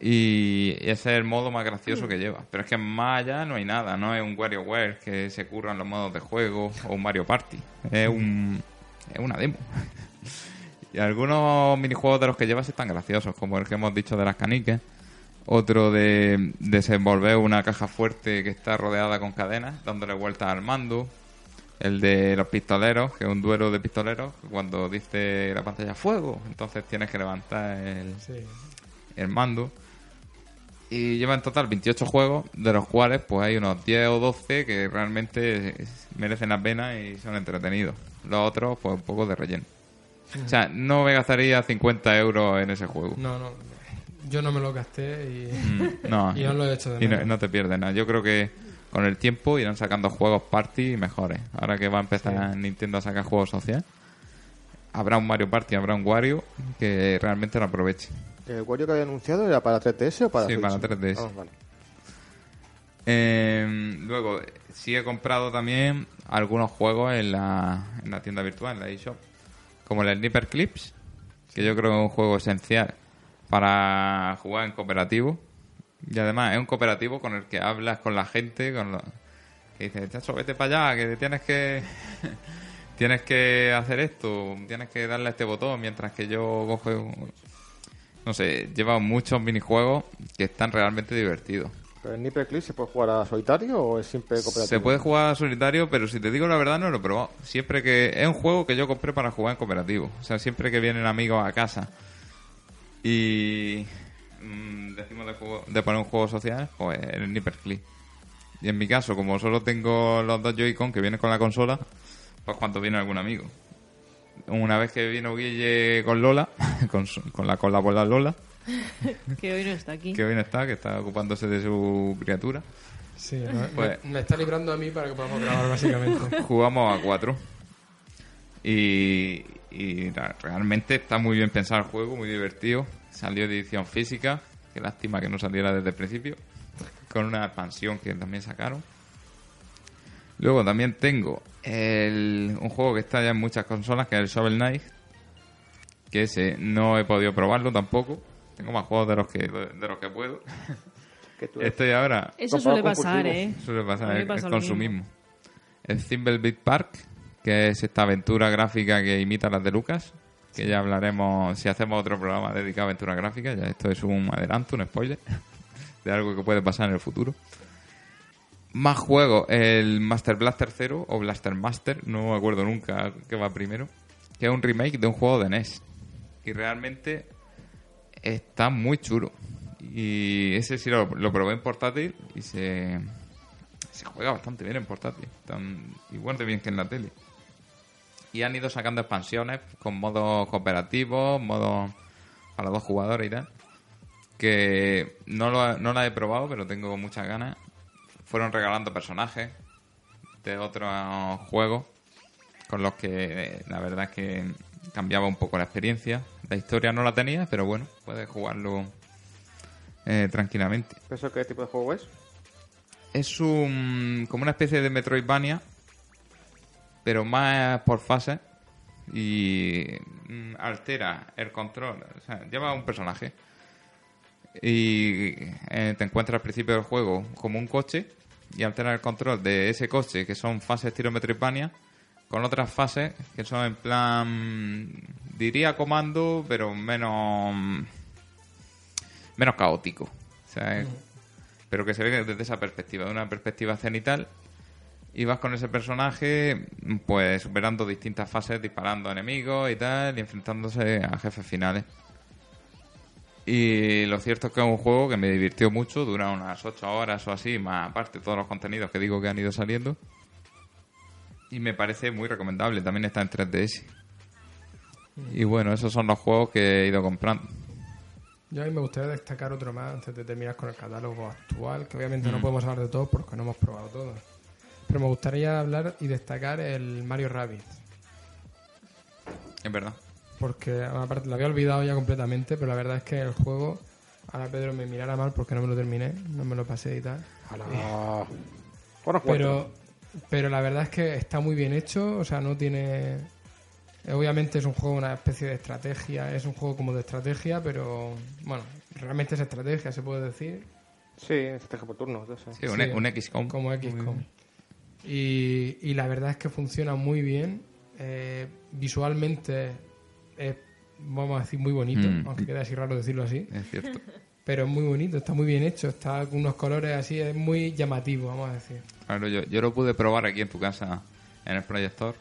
Y ese es el modo más gracioso que lleva. Pero es que más allá no hay nada. No es un WarioWare que se curran los modos de juego o un Mario Party. Es, un, es una demo. Y algunos minijuegos de los que llevas están graciosos, como el que hemos dicho de las caniques. Otro de desenvolver una caja fuerte que está rodeada con cadenas, dándole vueltas al mando. El de los pistoleros, que es un duelo de pistoleros, cuando dice la pantalla fuego, entonces tienes que levantar el, Sí. el mando. Y lleva en total 28 juegos, de los cuales pues hay unos 10 o 12 que realmente merecen la pena y son entretenidos. Los otros, pues un poco de relleno. O sea, no me gastaría 50 euros en ese juego. No, no. Yo no me lo gasté y, Mm, No, y no lo he hecho de y no, menos. no te pierdes nada. Yo creo que con el tiempo irán sacando juegos party mejores. Ahora que va a empezar Nintendo a sacar juegos sociales, habrá un Mario Party, habrá un Wario que realmente lo aproveche. ¿El Wario que había anunciado era para 3DS o para Sí, Switch? para 3DS. Ah, vale. Eh, luego, sí he comprado también algunos juegos en la, en la tienda virtual, en la eShop. Como el Sniper Clips, que yo creo que es un juego esencial para jugar en cooperativo. Y además es un cooperativo con el que hablas con la gente, con lo- que dices, chacho, vete para allá, que tienes que tienes que hacer esto, tienes que darle a este botón mientras que yo cojo... un- No sé, lleva muchos minijuegos que están realmente divertidos. ¿Pero en Nipper Clip se puede jugar a solitario o es siempre cooperativo? Se puede jugar a solitario, pero si te digo la verdad no lo he probado. Siempre que es un juego que yo compré para jugar en cooperativo. O sea, siempre que vienen amigos a casa y mm, decimos de, juego- de poner un juego social, pues el Nipper Click. Y en mi caso, como solo tengo los dos Joy-Con que vienen con la consola, pues cuando viene algún amigo. Una vez que vino Guille con Lola, con, su- con la cola por la Lola, Que hoy no está aquí. que hoy no está, que está ocupándose de su criatura, Sí, me- Pues- me, me está librando a mí para que podamos grabar, básicamente. jugamos a cuatro. Y, realmente está muy bien pensado el juego, muy divertido. Salió de edición física, qué lástima que no saliera desde el principio. Con una expansión que también sacaron. Luego también tengo el- un juego que está ya en muchas consolas, que es el Shovel Knight. Que ese no he podido probarlo tampoco. Tengo más juegos de los que, de los que puedo. Estoy ahora Eso Comprado suele pasar. ¿eh? Suele pasar el, pasa consumismo. El Thimblebeat Park, que es esta aventura gráfica que imita las de Lucas, que ya hablaremos si hacemos otro programa dedicado a aventura gráfica. Ya esto es un adelanto, un spoiler de algo que puede pasar en el futuro. Más juegos, el Master Blaster 0 o Blaster Master, no me acuerdo nunca qué va primero, que es un remake de un juego de NES. Y realmente está muy chulo. Y ese sí lo, lo probé en portátil y se, se juega bastante bien en portátil. Tan, igual de bien que en la tele. Y han ido sacando expansiones con modos cooperativos, modos para dos jugadores y tal. Que no, lo, no la he probado, pero tengo muchas ganas. Fueron regalando personajes de otros juegos con los que eh, la verdad es que cambiaba un poco la experiencia. La historia no la tenía, pero bueno, puedes jugarlo eh, tranquilamente. ¿Eso qué tipo de juego es? Es un como una especie de Metroidvania, pero más por fase y mm, altera el control. O sea, lleva un personaje y eh, te encuentras al principio del juego como un coche y altera el control de ese coche, que son fases estilo Metroidvania, con otras fases que son en plan, diría comando, pero menos menos caótico. O sea, es- pero que se ve desde esa perspectiva, de una perspectiva cenital. Y vas con ese personaje, pues superando distintas fases, disparando a enemigos y tal, y enfrentándose a jefes finales. Y lo cierto es que es un juego que me divirtió mucho, dura unas 8 horas o así, más aparte todos los contenidos que digo que han ido saliendo. Y me parece muy recomendable, también está en 3DS. Y bueno, esos son los juegos que he ido comprando. Yo a mí me gustaría destacar otro más antes de terminar con el catálogo actual, que obviamente Mm. no podemos hablar de todos porque no hemos probado todos. Pero me gustaría hablar y destacar el Mario Rabbit. Es verdad. Porque aparte lo había olvidado ya completamente, pero la verdad es que el juego, ahora Pedro me mirara mal porque no me lo terminé, no me lo pasé y tal. Ah. Bueno, Pero, pero la verdad es que está muy bien hecho, o sea, no tiene... Obviamente es un juego, una especie de estrategia, es un juego como de estrategia, pero bueno, realmente es estrategia, se puede decir, Sí, estrategia por turno. eso sí. Sí, un, Sí, un XCOM. como XCOM. Y, y la verdad es que funciona muy bien, eh, visualmente es, vamos a decir, muy bonito, Mm. aunque queda así raro decirlo así, Es cierto. pero es muy bonito, está muy bien hecho, está con unos colores así, es muy llamativo, vamos a decir. Claro, yo, yo lo pude probar aquí en tu casa, en el proyector.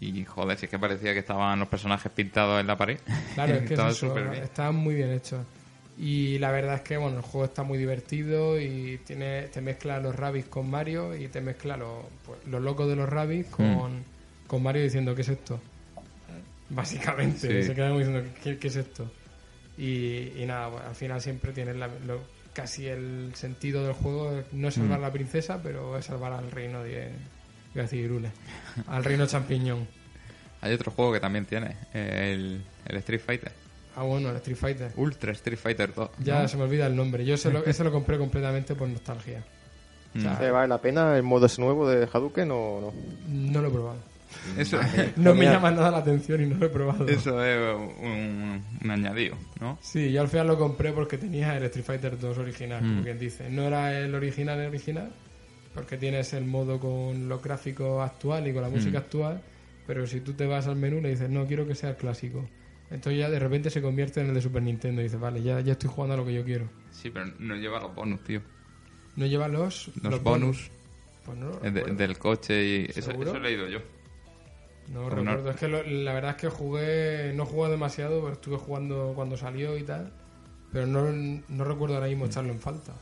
Y joder, si es que parecía que estaban los personajes pintados en la pared. Claro, es que es eso, súper bien. está muy bien hecho. Y la verdad es que bueno, el juego está muy divertido y tiene te mezcla los rabbits con Mario y te mezcla los, pues, los locos de los rabbits con, Hmm. con Mario diciendo ¿qué es esto? Básicamente, Sí. se quedan diciendo ¿qué, qué es esto? Y, y nada, pues, al final siempre tienes la- lo- casi el sentido del juego, no es salvar Mm. a la princesa, pero es salvar al reino de... Iba a decir Irule, al reino champiñón. Hay otro juego que también tiene, el, el Street Fighter. Ah, bueno, el Street Fighter. Ultra Street Fighter 2. Ya ¿no? se me olvida el nombre. Yo se lo, ese lo compré completamente por nostalgia. O sea, Mm. ¿Eh, ¿Vale la pena el modo ese nuevo de Hadouken o no? no lo he probado. Eso, No me llama nada la atención y no lo he probado. eso es un, un añadido, ¿no? Sí, yo al final lo compré porque tenía el Street Fighter 2 original, como Mm. quien dice. No era el original, el original, porque tienes el modo con los gráficos actual y con la música Mm. actual, pero si tú te vas al menú le dices, no, quiero que sea el clásico. Entonces ya de repente se convierte en el de Super Nintendo y dices, vale, ya, ya estoy jugando a lo que yo quiero. Sí, pero no lleva los bonus, tío. No lleva los, Los, bonus, Pues no lo de- del coche y eso, eso he leído yo. No Pues no- recuerdo. Es que lo- la verdad es que jugué, no jugué demasiado, pero estuve jugando cuando salió y tal. Pero no, no recuerdo ahora mismo echarlo en falta.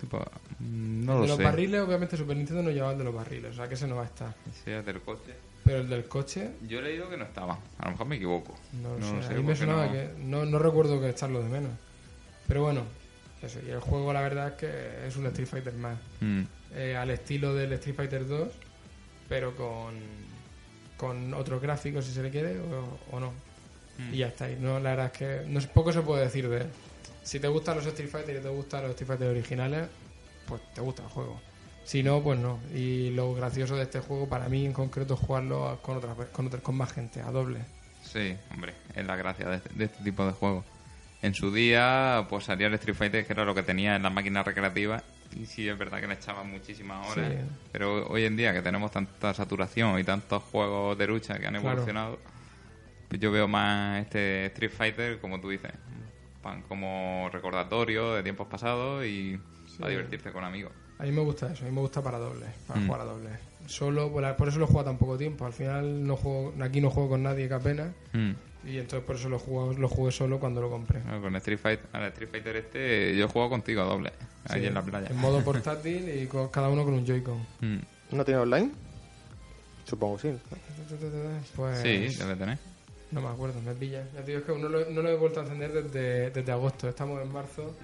Tipo, mm, no de lo los sé. barriles, obviamente Super Nintendo no llevaba el de los barriles, o sea que ese no va a estar. Sí, es del coche. Pero el del coche, Yo he leído que no estaba. A lo mejor me equivoco. no No sé. sé a mí me sonaba no. que no, no recuerdo que echarlo de menos. Pero bueno, eso. Y el juego, la verdad es que es un Street Fighter más. Mm, Eh, al estilo del Street Fighter 2, pero con, con otros gráficos, si se le quiere, o, o no. Mm. Y ya está. Y no, la verdad es que no, poco se puede decir de él. Si te gustan los Street Fighter y te gustan los Street Fighter originales, pues te gusta el juego. Si no, pues no. Y lo gracioso de este juego, para mí en concreto, es jugarlo con otras con, otras- con más gente, a doble. Sí, hombre, es la gracia de, de este tipo de juegos. En su día, pues salía el Street Fighter, que era lo que tenía en las máquinas recreativas. Y sí, es verdad que le echaban muchísimas horas. Sí. Pero hoy en día, que tenemos tanta saturación y tantos juegos de lucha que han Claro. evolucionado, pues yo veo más este Street Fighter, como tú dices, pan como recordatorio de tiempos pasados y para divertirse con amigos. A mí me gusta eso, a mí me gusta para doble, para Mm. jugar a doble. Solo, por por eso lo juego tan poco tiempo. Al final no juego, aquí no juego con nadie que apenas. Mm. Y entonces por eso lo jugué, lo jugué solo cuando lo compré. Bueno, Con Street Fighter, al Street Fighter este, yo juego contigo a doble, ahí Sí, en la playa. En modo portátil y con, cada uno con un Joy-Con. Mm. ¿No tiene online? Supongo que sí. Pues Sí, debe tener. no me acuerdo, me pilla. Ya te digo, es que no lo, no lo he vuelto a encender desde, desde agosto. Estamos en marzo.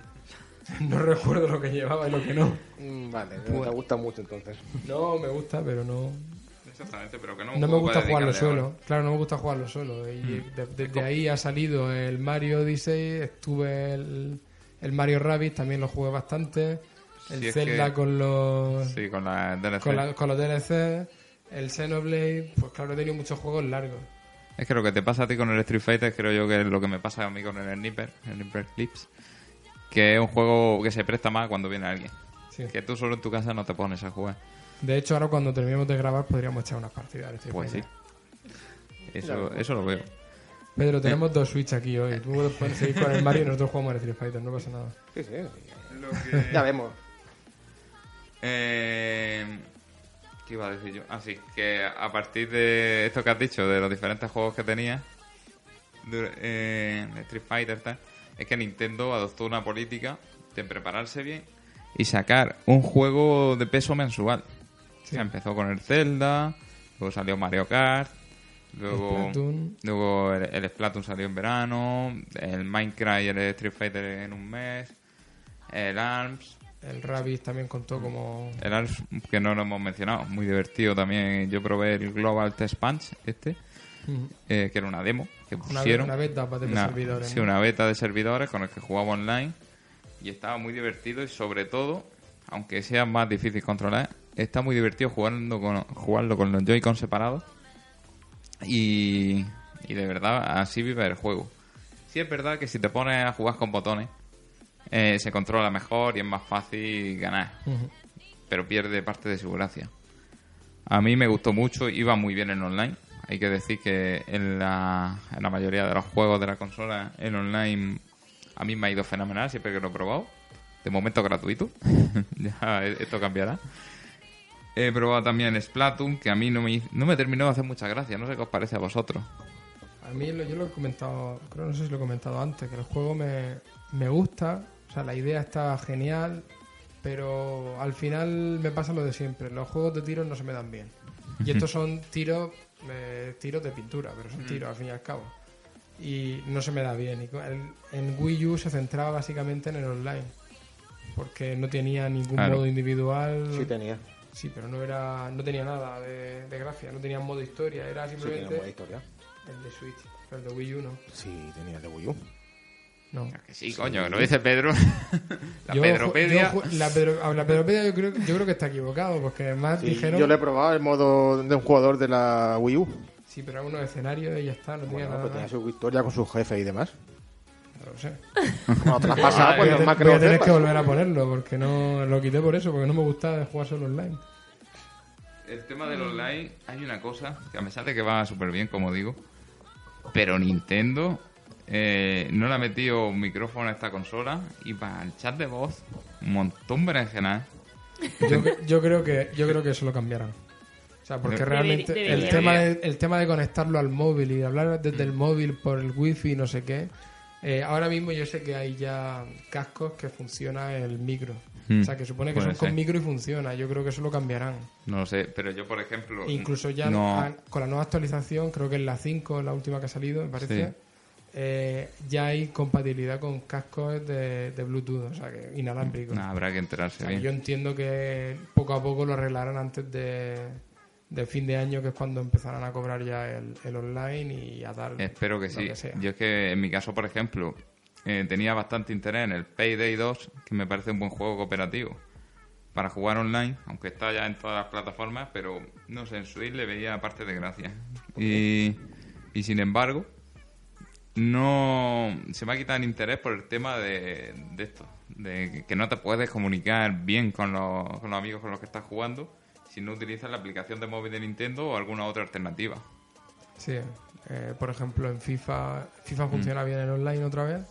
No recuerdo lo que llevaba y lo que no. Mm, Vale, Pues- te gusta mucho entonces. No, me gusta, pero no. Exactamente, pero que no, No me gusta jugarlo solo. Claro, no me gusta jugarlo solo. Y Mm. de- desde ahí ha salido el Mario Odyssey, estuve el, el Mario Rabbit, también lo jugué bastante. El es Zelda que- con los Sí, con la DLC. con, la- con los DLC, el Xenoblade, pues claro, he tenido muchos juegos largos. Es que lo que te pasa a ti con el Street Fighter creo yo que es lo que me pasa a mí con el Sniper, el Sniper Clips, que es un juego que se presta más cuando viene alguien. Sí. Que tú solo en tu casa no te pones a jugar. De hecho, ahora cuando terminemos de grabar podríamos echar unas partidas. de Street Pues sí. Fighter. Eso, eso lo veo. Pedro, tenemos dos Switch aquí hoy. Tú puedes seguir con el Mario y nosotros jugamos al Street Fighter, no pasa nada. Sí, sí. Ya vemos. Eh, ¿Qué iba a decir yo? Ah, sí, que a partir de esto que has dicho, de los diferentes juegos que tenía, eh, Street Fighter, tal, es que Nintendo adoptó una política de prepararse bien y sacar un juego de peso mensual. O sea, empezó con el Zelda, luego salió Mario Kart, luego, Splatoon. luego el, el Splatoon salió en verano, el Minecraft y el Street Fighter en un mes, el ARMS, El Rabbids también contó como... el ARMS que no lo hemos mencionado, muy divertido también. Yo probé el Global Test Punch, este, eh, que era una demo que Una, pusieron. una beta tener Una- servidores. Una beta de servidores con el que jugaba online y estaba muy divertido y sobre todo, aunque sea más difícil controlar, está muy divertido jugando con, jugarlo con los Joy-Con separados y, y de verdad así vive el juego. Sí es verdad que si te pones a jugar con botones eh, se controla mejor y es más fácil ganar, pero pierde parte de su gracia. A mí me gustó mucho, iba muy bien en online. Hay que decir que en la, en la mayoría de los juegos de la consola en online a mí me ha ido fenomenal siempre que lo he probado. De momento gratuito. ya esto cambiará. He probado también Splatoon, que a mí no me, no me terminó de hacer mucha gracia. No sé qué os parece a vosotros. A mí yo lo he comentado, creo no sé si lo he comentado antes, que el juego me, me gusta, o sea, la idea está genial, pero al final me pasa lo de siempre, los juegos de tiros no se me dan bien. Y estos son tiros, eh, tiros de pintura, pero son tiros al fin y al cabo. Y no se me da bien. Y el- en Wii U se centraba básicamente en el online, porque no tenía ningún Claro. modo individual. Sí tenía. Sí, pero no era no tenía nada de, de gracia, no tenía modo historia, era Sí tenía simplemente modo historia. el de Switch, pero el de Wii U no. Sí tenía el de Wii U. No. Que sí, coño, que lo dice Pedro. la Yo Pedropedia. yo la, Pedro- a la Pedropedia yo creo, yo creo que está equivocado, porque además Sí, dijeron... Yo le he probado el modo de un jugador de la Wii U. Sí, pero era unos escenarios y ya está, no tenía Bueno, nada pues tenía más. su historia con su jefe y demás. No lo sé. Cuando te pues a, normal que voy no a tener que volver a ponerlo, porque no lo quité por eso, porque no me gustaba jugar solo online. El tema del online, hay una cosa que a pesar de que va súper bien, como digo, pero Nintendo eh, no le ha metido un micrófono a esta consola y para el chat de voz, un montón berenjenal. Yo, yo creo que yo creo que eso lo cambiarán. O sea, porque realmente debería. el tema de, el tema de conectarlo al móvil y hablar desde el móvil por el wifi no sé qué. eh, ahora mismo yo sé que hay ya cascos que funciona el micro. Hmm. O sea, que supone que Puede son con micro y funciona. Yo creo que eso lo cambiarán. No lo sé, pero yo, por ejemplo... Incluso ya no... con la nueva actualización, creo que es la 5, la última que ha salido, me parece, Sí. Eh, ya hay compatibilidad con cascos de, de Bluetooth, o sea, que inalámbricos. Nah, habrá que enterarse O sea, bien. yo entiendo que poco a poco lo arreglarán antes de, de fin de año, que es cuando empezarán a cobrar ya el, el online y a dar. Espero que lo sí. que sea. Yo es que en mi caso, por ejemplo, eh, tenía bastante interés en el Payday 2, que me parece un buen juego cooperativo para jugar online, aunque está ya en todas las plataformas, pero no sé, en Switch le veía parte de gracia. Y, y sin embargo, no se me ha quitado el interés por el tema de, de esto, de que no te puedes comunicar bien con los, con los amigos con los que estás jugando si no utilizas la aplicación de móvil de Nintendo o alguna otra alternativa. Sí, eh, por ejemplo, en FIFA, Mm. FIFA funciona bien en online otra vez,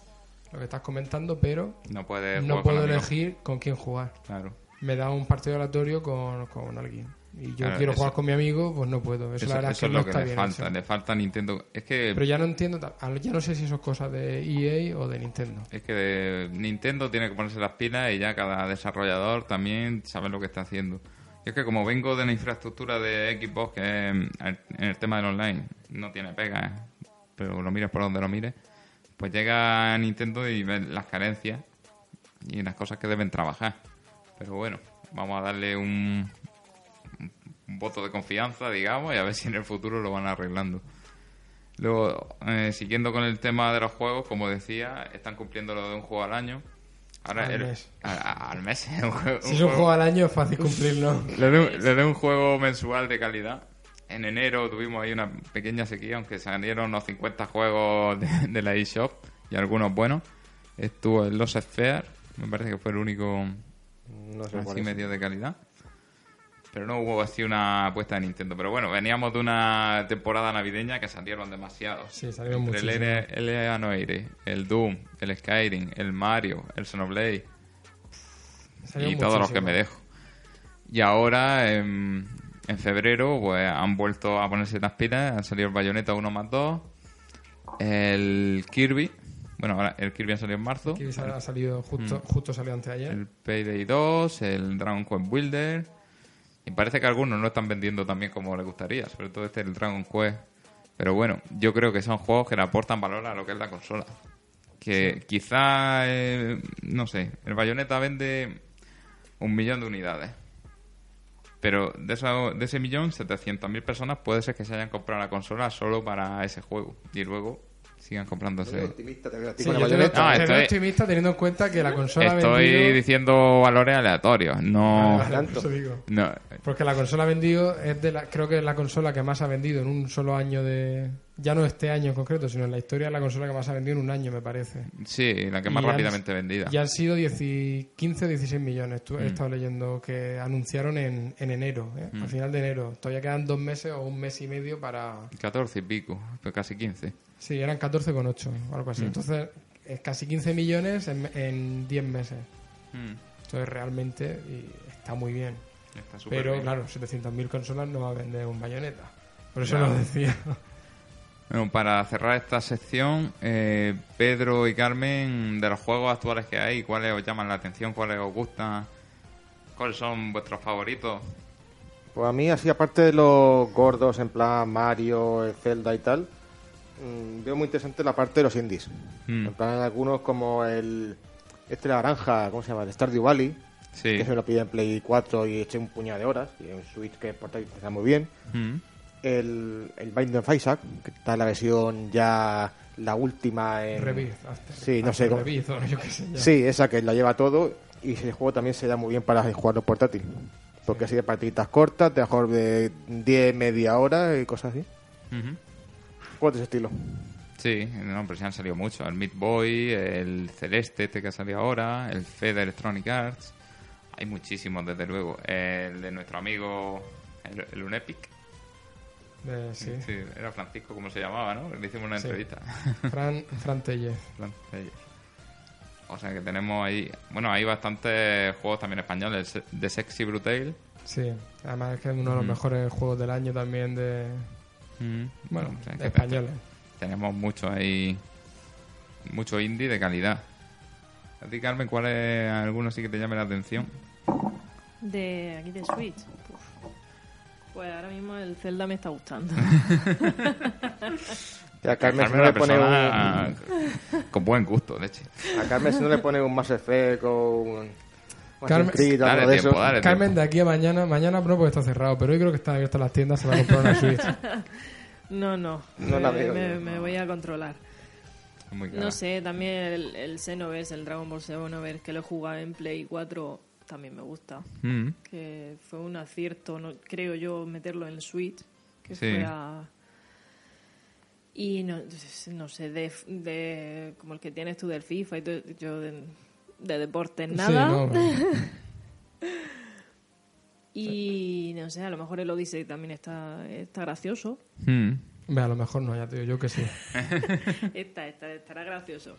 lo que estás comentando, pero No puedes no con puedo elegir con quién jugar. Claro. Me da un partido aleatorio con, con alguien. Y yo Claro, quiero eso- jugar con mi amigo, pues no puedo. Eso, Eso, la verdad eso es es que no lo que está le bien falta. hecho. Le falta Nintendo. Es que, Pero ya no entiendo, ya no sé si eso es cosa de EA o de Nintendo. es que de- Nintendo tiene que ponerse las pilas y ya cada desarrollador también sabe lo que está haciendo. Y es que como vengo de una infraestructura de Xbox que en el tema del online no tiene pega, ¿eh? pero lo mires por donde lo mires, pues llega a Nintendo y ves las carencias y las cosas que deben trabajar. Pero bueno, vamos a darle un, un voto de confianza, digamos, y a ver si en el futuro lo van arreglando. Luego, eh, siguiendo con el tema de los juegos, como decía, están cumpliendo lo de un juego al año. Ahora Al el- mes. a- a- al mes. un juego- Si es un juego al año, es fácil cumplirlo. le doy, un- juego mensual de calidad. En enero tuvimos ahí una pequeña sequía, aunque salieron unos 50 juegos de, de la eShop y algunos buenos. Estuvo el Lost Sphere, me parece que fue el único No sé así medio de calidad. Pero no hubo así una apuesta de Nintendo. Pero bueno, veníamos de una temporada navideña que salieron demasiados. Sí, salieron Entre el muchísimos. L- el el Doom, el Skyrim, el Mario, el Salieron y todos los que me dejo. Y ahora, en, en febrero, pues han vuelto a ponerse las pilas. Han salido el Bayonetta 1 más 2, el Kirby. Bueno, ahora el Kirby ha salido en marzo. Que ha salido justo, justo salió antes de ayer. El Payday 2, el Dragon Quest Builder. Y parece que algunos no están vendiendo tan bien como les gustaría, sobre todo este el Dragon Quest. Pero bueno, yo creo que son juegos que le aportan valor a lo que es la consola. Que quizá, eh, no sé, el Bayonetta vende un millón de unidades. Pero de, eso, de ese millón, 700.000 personas puede ser que se hayan comprado la consola solo para ese juego. Y luego sigan comprándose. Optimista te Sí, yo te. No, estoy- teniendo en cuenta que la consola ha Estoy vendido... diciendo valores aleatorios, no... Vale, tanto. por digo. no Porque la consola ha vendido, es de la, creo que es la consola que más ha vendido en un solo año de... Ya no este año en concreto, sino en la historia es la consola que más ha vendido en un año, me parece. Sí, la que más Y han- rápidamente vendida. Ya han sido 10 15 o 16 millones, tú, Mm. he estado leyendo, que anunciaron en, en enero, ¿eh? Mm. al final de enero. Todavía quedan dos meses o un mes y medio para... 14 y pico, casi 15. Sí, eran 14,8 o algo así. Mm. Entonces, es casi 15 millones en, en 10 meses. Mm, Entonces, realmente y está muy bien. Está súper Pero, bien. claro, 700.000 consolas no va a vender un bayoneta. Por eso Claro. lo decía. Bueno, para cerrar esta sección, eh, Pedro y Carmen, de los juegos actuales que hay, ¿cuáles os llaman la atención? ¿Cuáles os gustan? ¿Cuáles son vuestros favoritos? Pues a mí, así aparte de los gordos en plan Mario, Zelda y tal, mm, veo muy interesante la parte de los indies. Mm, En plan, algunos como el. Este naranja, ¿cómo se llama? De Stardew Valley, Sí. que se lo pide en Play 4 y eché un puñado de horas. Y en Switch, que está muy bien. Mm, El, el Binding of Isaac, que está en la versión ya la última en... Rebirth, After- Sí, no sé cómo- Rebirth, o yo qué sé ya. Sí, esa que la lleva todo y ese juego también se da muy bien para jugarlo portátil. Porque así de partiditas cortas, lo mejor de 10, media hora y cosas así. Ujú. Juegos de ese estilo. Sí, no, pero sí han salido muchos. El Meat Boy, el Celeste, este que ha salido ahora, el Fed Electronic Arts. Hay muchísimos, desde luego. El de nuestro amigo, el, el Unepic. Eh, sí. Sí, era Francisco, como se llamaba, ¿no? Le hicimos una Sí. entrevista. Fran, Fran Tellez. Fran-. O sea que tenemos ahí... Bueno, hay bastantes juegos también españoles. El de Sexy Brutale. Sí, además es que es uno de los mejores juegos del año también de... Bueno, O sea, de que españoles. Tenemos mucho ahí... Mucho indie de calidad. A ti, Carmen, ¿cuál es alguno sí que te llame la atención? De aquí de Switch. Uf. Pues ahora mismo el Zelda me está gustando. Y a Carmen, si no le pone un, con buen gusto, leche. a Carmen si no le pone un Mass Effect o un... Carmen- algo de tiempo, eso. dale Carmen, tiempo. de aquí a mañana, mañana no porque está cerrado, pero hoy creo que están abiertas las tiendas, se va a comprar una Switch. No, no. No la me, veo me- yo. me voy a controlar. Muy. No sé, también el, el Xenoverse, el Dragon Ball Xenoverse, que lo he jugado en Play 4, también me gusta. Mm. Que fue un acierto, no, creo yo, meterlo en Switch. Que Sí. fue a... Y no, no sé, de, de como el que tienes tú del FIFA y todo, yo de, de deportes Sí, nada. no, Y no sé, a lo mejor el Odyssey también está, está gracioso. Mm. Ve, a lo mejor no, ya te digo yo que sí. Esta, esta, estará gracioso.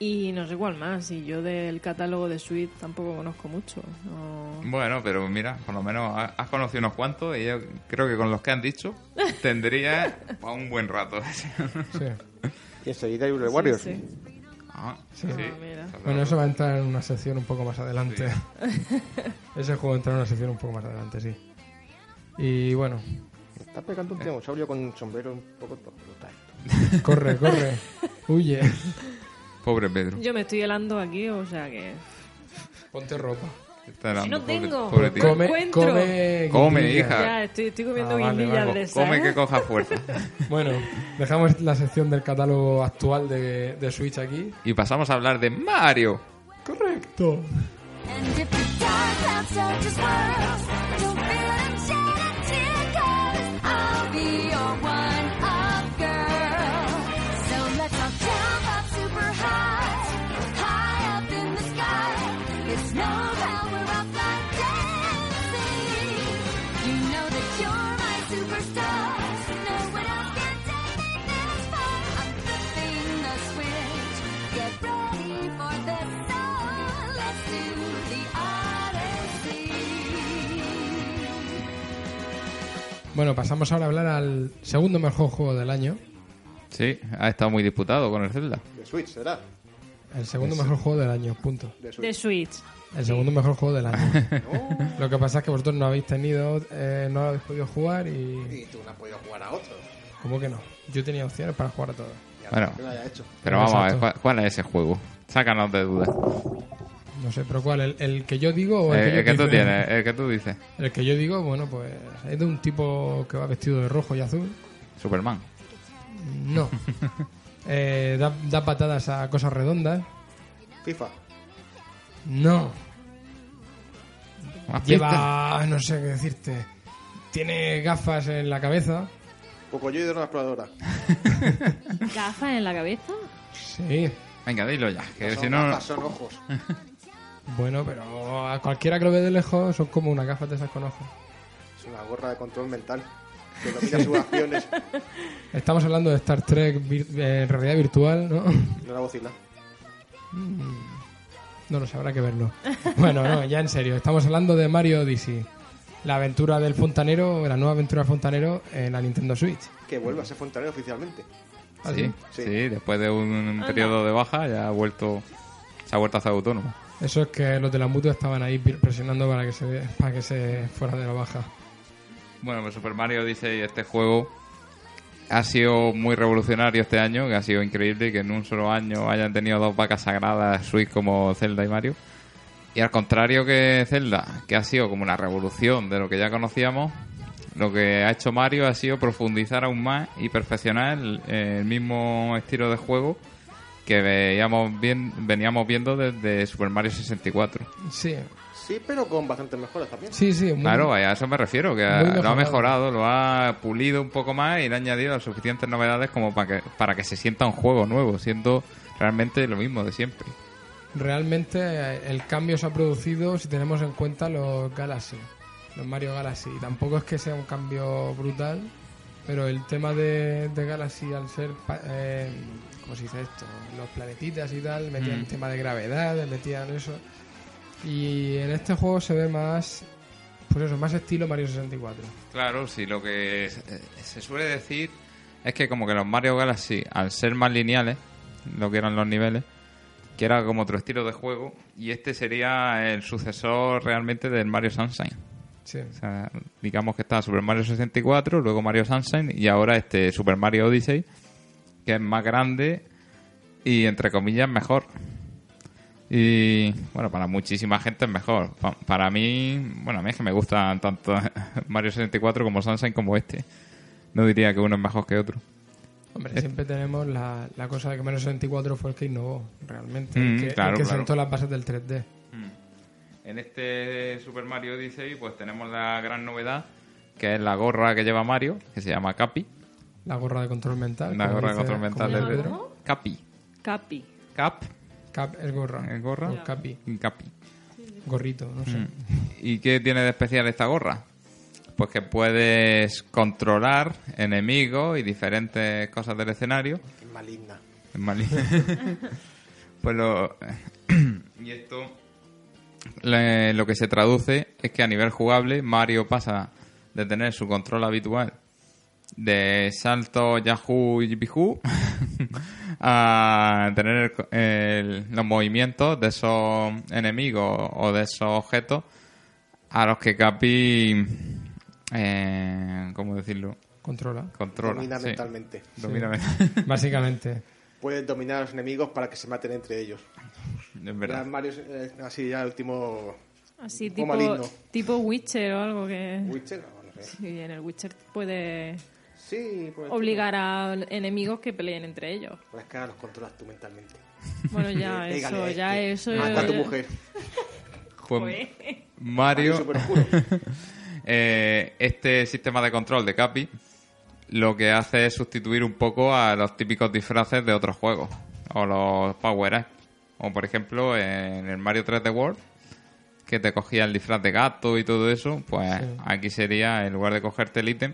Y no sé cuál más. Y yo del catálogo de Switch tampoco conozco mucho. No... Bueno, pero mira, por lo menos ha- has conocido unos cuantos y yo creo que con los que han dicho tendría para un buen rato. Sí. Y enseguida hay Hyrule Sí, Warriors. sí. Ah, Sí. sí. Ah, mira. Bueno, eso va a entrar en una sección un poco más adelante. Ese juego entra en una sección un poco más adelante, sí. Y bueno, Está pegando un dinosaurio con un sombrero un poco brutal. corre, corre, huye. Pobre Pedro. Yo me estoy helando aquí, o sea que... Ponte ropa. Si no pobre- tengo. pobre tío. Come- Come, encuentro. come, hija. Ya, estoy, estoy comiendo Ah, vale, guindillas vale. Come ¿eh? que coja fuerza. Bueno, dejamos la sección del catálogo actual de, de Switch aquí. Y pasamos a hablar de Mario. Correcto. Bueno, pasamos ahora a hablar al segundo mejor juego del año. Sí, ha estado muy disputado con el Zelda. De Switch, ¿será? El segundo mejor juego del año, punto. De Switch. De Switch. El segundo mejor juego del año. Lo que pasa es que vosotros no habéis tenido, eh, no habéis podido jugar y... Y tú no has podido jugar a otro. ¿Cómo que no? Yo tenía opciones para jugar a todos. Bueno, Que lo haya hecho. pero vamos a ver, Exacto. ¿cuál, cuál es ese juego? Sácanos de dudas. No sé, pero ¿cuál? ¿El, el que yo digo o el Eh, que, yo el que tú tienes, el que tú dices. El que yo digo, bueno, pues es de un tipo que va vestido de rojo y azul. Superman. No. Eh, da, da patadas a cosas redondas. FIFA. No. Pistas. Lleva, no sé qué decirte. Tiene gafas en la cabeza. Pocoyo de una exploradora. ¿Gafas en la cabeza? Sí. Venga, dilo ya, que son si no... gafas, son ojos. Bueno, pero a cualquiera que lo ve de lejos son como unas gafas de esas con ojos. Es una gorra de control mental. Que domina sus acciones. Estamos hablando de Star Trek vir- eh, realidad virtual, ¿no? No la bocina. No lo sé, habrá que verlo. Bueno, no, ya en serio. Estamos hablando de Mario Odyssey. La aventura del fontanero, la nueva aventura del fontanero en la Nintendo Switch. Que vuelve a ser fontanero oficialmente. ¿Ah, Sí, sí? sí, después de un Anda. periodo de baja ya ha vuelto... Se ha vuelto a hacer autónomo. Eso es que los de la mutua estaban ahí presionando para que se, para que se fuera de la baja. Bueno, pues Super Mario Odyssey, este juego ha sido muy revolucionario este año, que ha sido increíble que en un solo año hayan tenido dos vacas sagradas Switch como Zelda y Mario. Y al contrario que Zelda, que ha sido como una revolución de lo que ya conocíamos, lo que ha hecho Mario ha sido profundizar aún más y perfeccionar el, el mismo estilo de juego que veíamos bien, veníamos viendo desde Super Mario 64. Sí, Sí, pero con bastantes mejoras también. sí, sí. muy- Claro, a eso me refiero, que ha- lo ha mejorado. lo ha pulido un poco más y le ha añadido las suficientes novedades como para que, para que se sienta un juego nuevo, siendo realmente lo mismo de siempre. Realmente eh, el cambio se ha producido si tenemos en cuenta los Galaxy, los Mario Galaxy. Y tampoco es que sea un cambio brutal, pero el tema de, de Galaxy al ser, pa- eh, ¿cómo se dice esto? Los planetitas y tal, metían Mm. el tema de gravedad, metían eso. Y en este juego se ve más, pues eso, más estilo Mario 64. Claro, sí, lo que se- se suele decir es que como que los Mario Galaxy, al ser más lineales, lo que eran los niveles, que era como otro estilo de juego, y este sería el sucesor realmente del Mario Sunshine. Sí. O sea, digamos que está Super Mario 64, luego Mario Sunshine y ahora este Super Mario Odyssey, que es más grande y entre comillas mejor. Y bueno, para muchísima gente es mejor. Pa- para mí, bueno, a mí es que me gustan tanto Mario 64 como Sunshine como este. No diría que uno es mejor que otro. Hombre, siempre tenemos la, la cosa de que Mario 64 fue el que innovó, realmente. Mm, el que, el claro, que claro. sentó las bases del 3D. En este Super Mario Odyssey pues tenemos la gran novedad que es la gorra que lleva Mario, que se llama Capi. La gorra de control mental. La gorra de control mental de. Pedro. Capi. Capi. Cap. Cap es gorra. ¿Es gorra? Capi. Capi. Gorrito, no sé. ¿Y qué tiene de especial esta gorra? Pues que puedes controlar enemigos y diferentes cosas del escenario. Es maligna. Es maligno. pues lo... y esto le- lo que se traduce es que a nivel jugable Mario pasa de tener su control habitual de salto Yahoo y Bihoo a tener el co- el- los movimientos de esos enemigos o de esos objetos a los que Capi eh, ¿cómo decirlo? Controla. controla Domina sí. mentalmente. Domina Básicamente. Puedes dominar a los enemigos para que se maten entre ellos. es Ya verdad Mario es eh, así ya el último Así tipo, tipo Witcher o algo que... Witcher. No, no sé. Sí, en el Witcher puede Sí, pues, obligar a enemigos que peleen entre ellos. Pues es que ahora los controlas tú mentalmente. Bueno, ya eso, a ya este. eso... Mata a tu mujer. Pues. Mario. Eh, este sistema de control de Capi lo que hace es sustituir un poco a los típicos disfraces de otros juegos o los power ups o por ejemplo en el Mario 3D World que te cogía el disfraz de gato y todo eso pues Sí. aquí sería en lugar de cogerte el ítem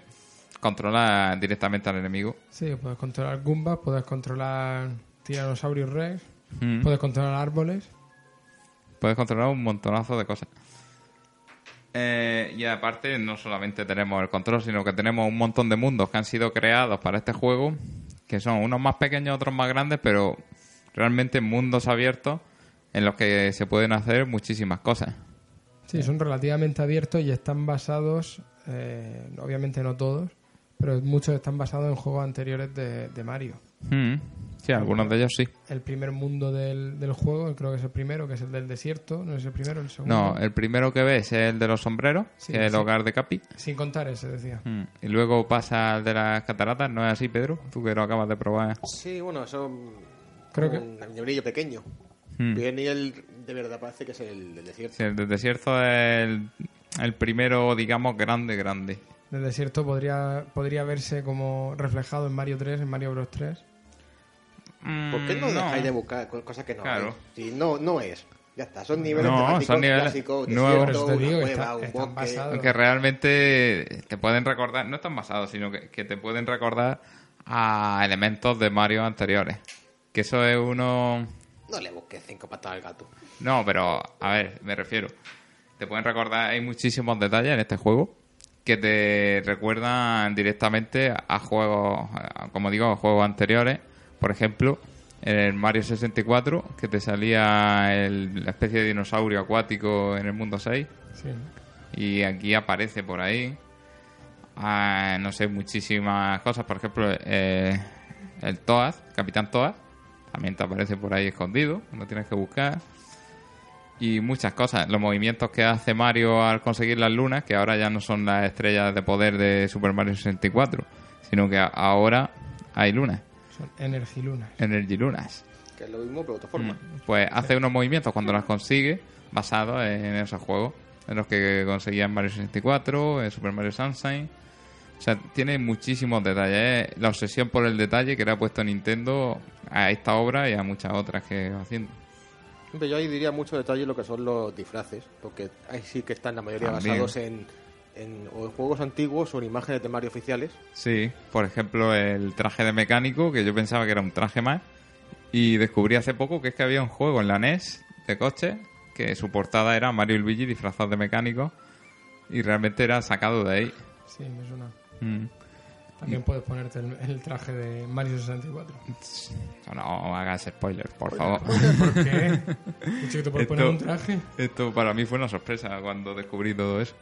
controla directamente al enemigo Sí, puedes controlar Goombas, puedes controlar Tyrannosaurus Rex, Mm. puedes controlar árboles. puedes controlar un montonazo de cosas. Eh, y aparte, no solamente tenemos el control, sino que tenemos un montón de mundos que han sido creados para este juego, que son unos más pequeños, otros más grandes, pero realmente mundos abiertos en los que se pueden hacer muchísimas cosas. Sí, son relativamente abiertos y están basados, eh, obviamente no todos, pero muchos están basados en juegos anteriores de, de Mario. Mm. Sí, algunos de ellos sí. El primer mundo del, del juego, creo que es el primero, que es el del desierto, no es el primero, el segundo. No, el primero que ves es el de los sombreros, Sí, que es el sí. hogar de Capi. Sin contar ese, decía. Mm. Y luego pasa al de las cataratas, ¿no es así, Pedro? Tú que lo acabas de probar. Sí, bueno, eso Creo que- un nivelillo pequeño. Mm. Y el de verdad parece que es el del desierto. Sí, el del desierto es el, el primero, digamos, grande, grande. El desierto podría, podría verse como reflejado en Mario 3, en Mario Bros 3. ¿Por qué no, Mm, dejáis de buscar co- cosas que no Claro. hay? Si no, no es. Ya está, son niveles No, temáticos son niveles clásicos, nuevos. te digo, cueva, está- un están bosque. basados. Que realmente te pueden recordar, no están basados, sino que, que te pueden recordar a elementos de Mario anteriores. Que eso es uno... No le busques cinco patas al gato. No, pero a ver, me refiero. Te pueden recordar, hay muchísimos detalles en este juego que te recuerdan directamente a juegos, como digo, a juegos anteriores. Por ejemplo, en el Mario 64, que te salía el- la especie de dinosaurio acuático en el mundo 6. Sí. Y aquí aparece por ahí. Ah, no sé, muchísimas cosas. Por ejemplo, eh, el Toad, Capitán Toad, también te aparece por ahí escondido. Lo tienes que buscar. Y muchas cosas. Los movimientos que hace Mario al conseguir las lunas, que ahora ya no son las estrellas de poder de Super Mario 64, sino que ahora hay lunas, Son Energy Lunas. Energy Lunas. Que es lo mismo, pero de otra forma. Pues hace unos movimientos cuando las consigue basados en esos juegos, en los que conseguía en Mario 64, en Super Mario Sunshine. O sea, tiene muchísimos detalles. Es la obsesión por el detalle que le ha puesto Nintendo a esta obra y a muchas otras que va haciendo. Yo ahí diría mucho detalle lo que son los disfraces, porque ahí sí que están la mayoría También. basados en, en o en juegos antiguos o en imágenes de Mario oficiales. Sí, por ejemplo, el traje de mecánico, que yo pensaba que era un traje más, y descubrí hace poco que es que había un juego en la NES de coche que su portada era Mario y Luigi disfrazados de mecánicos y realmente era sacado de ahí. Sí, me suena. Mm. También puedes ponerte el, el traje de Mario 64. No hagas spoilers, por favor. ¿Por qué? Que te puedes poner Esto- un traje. Esto para mí fue una sorpresa cuando descubrí todo eso.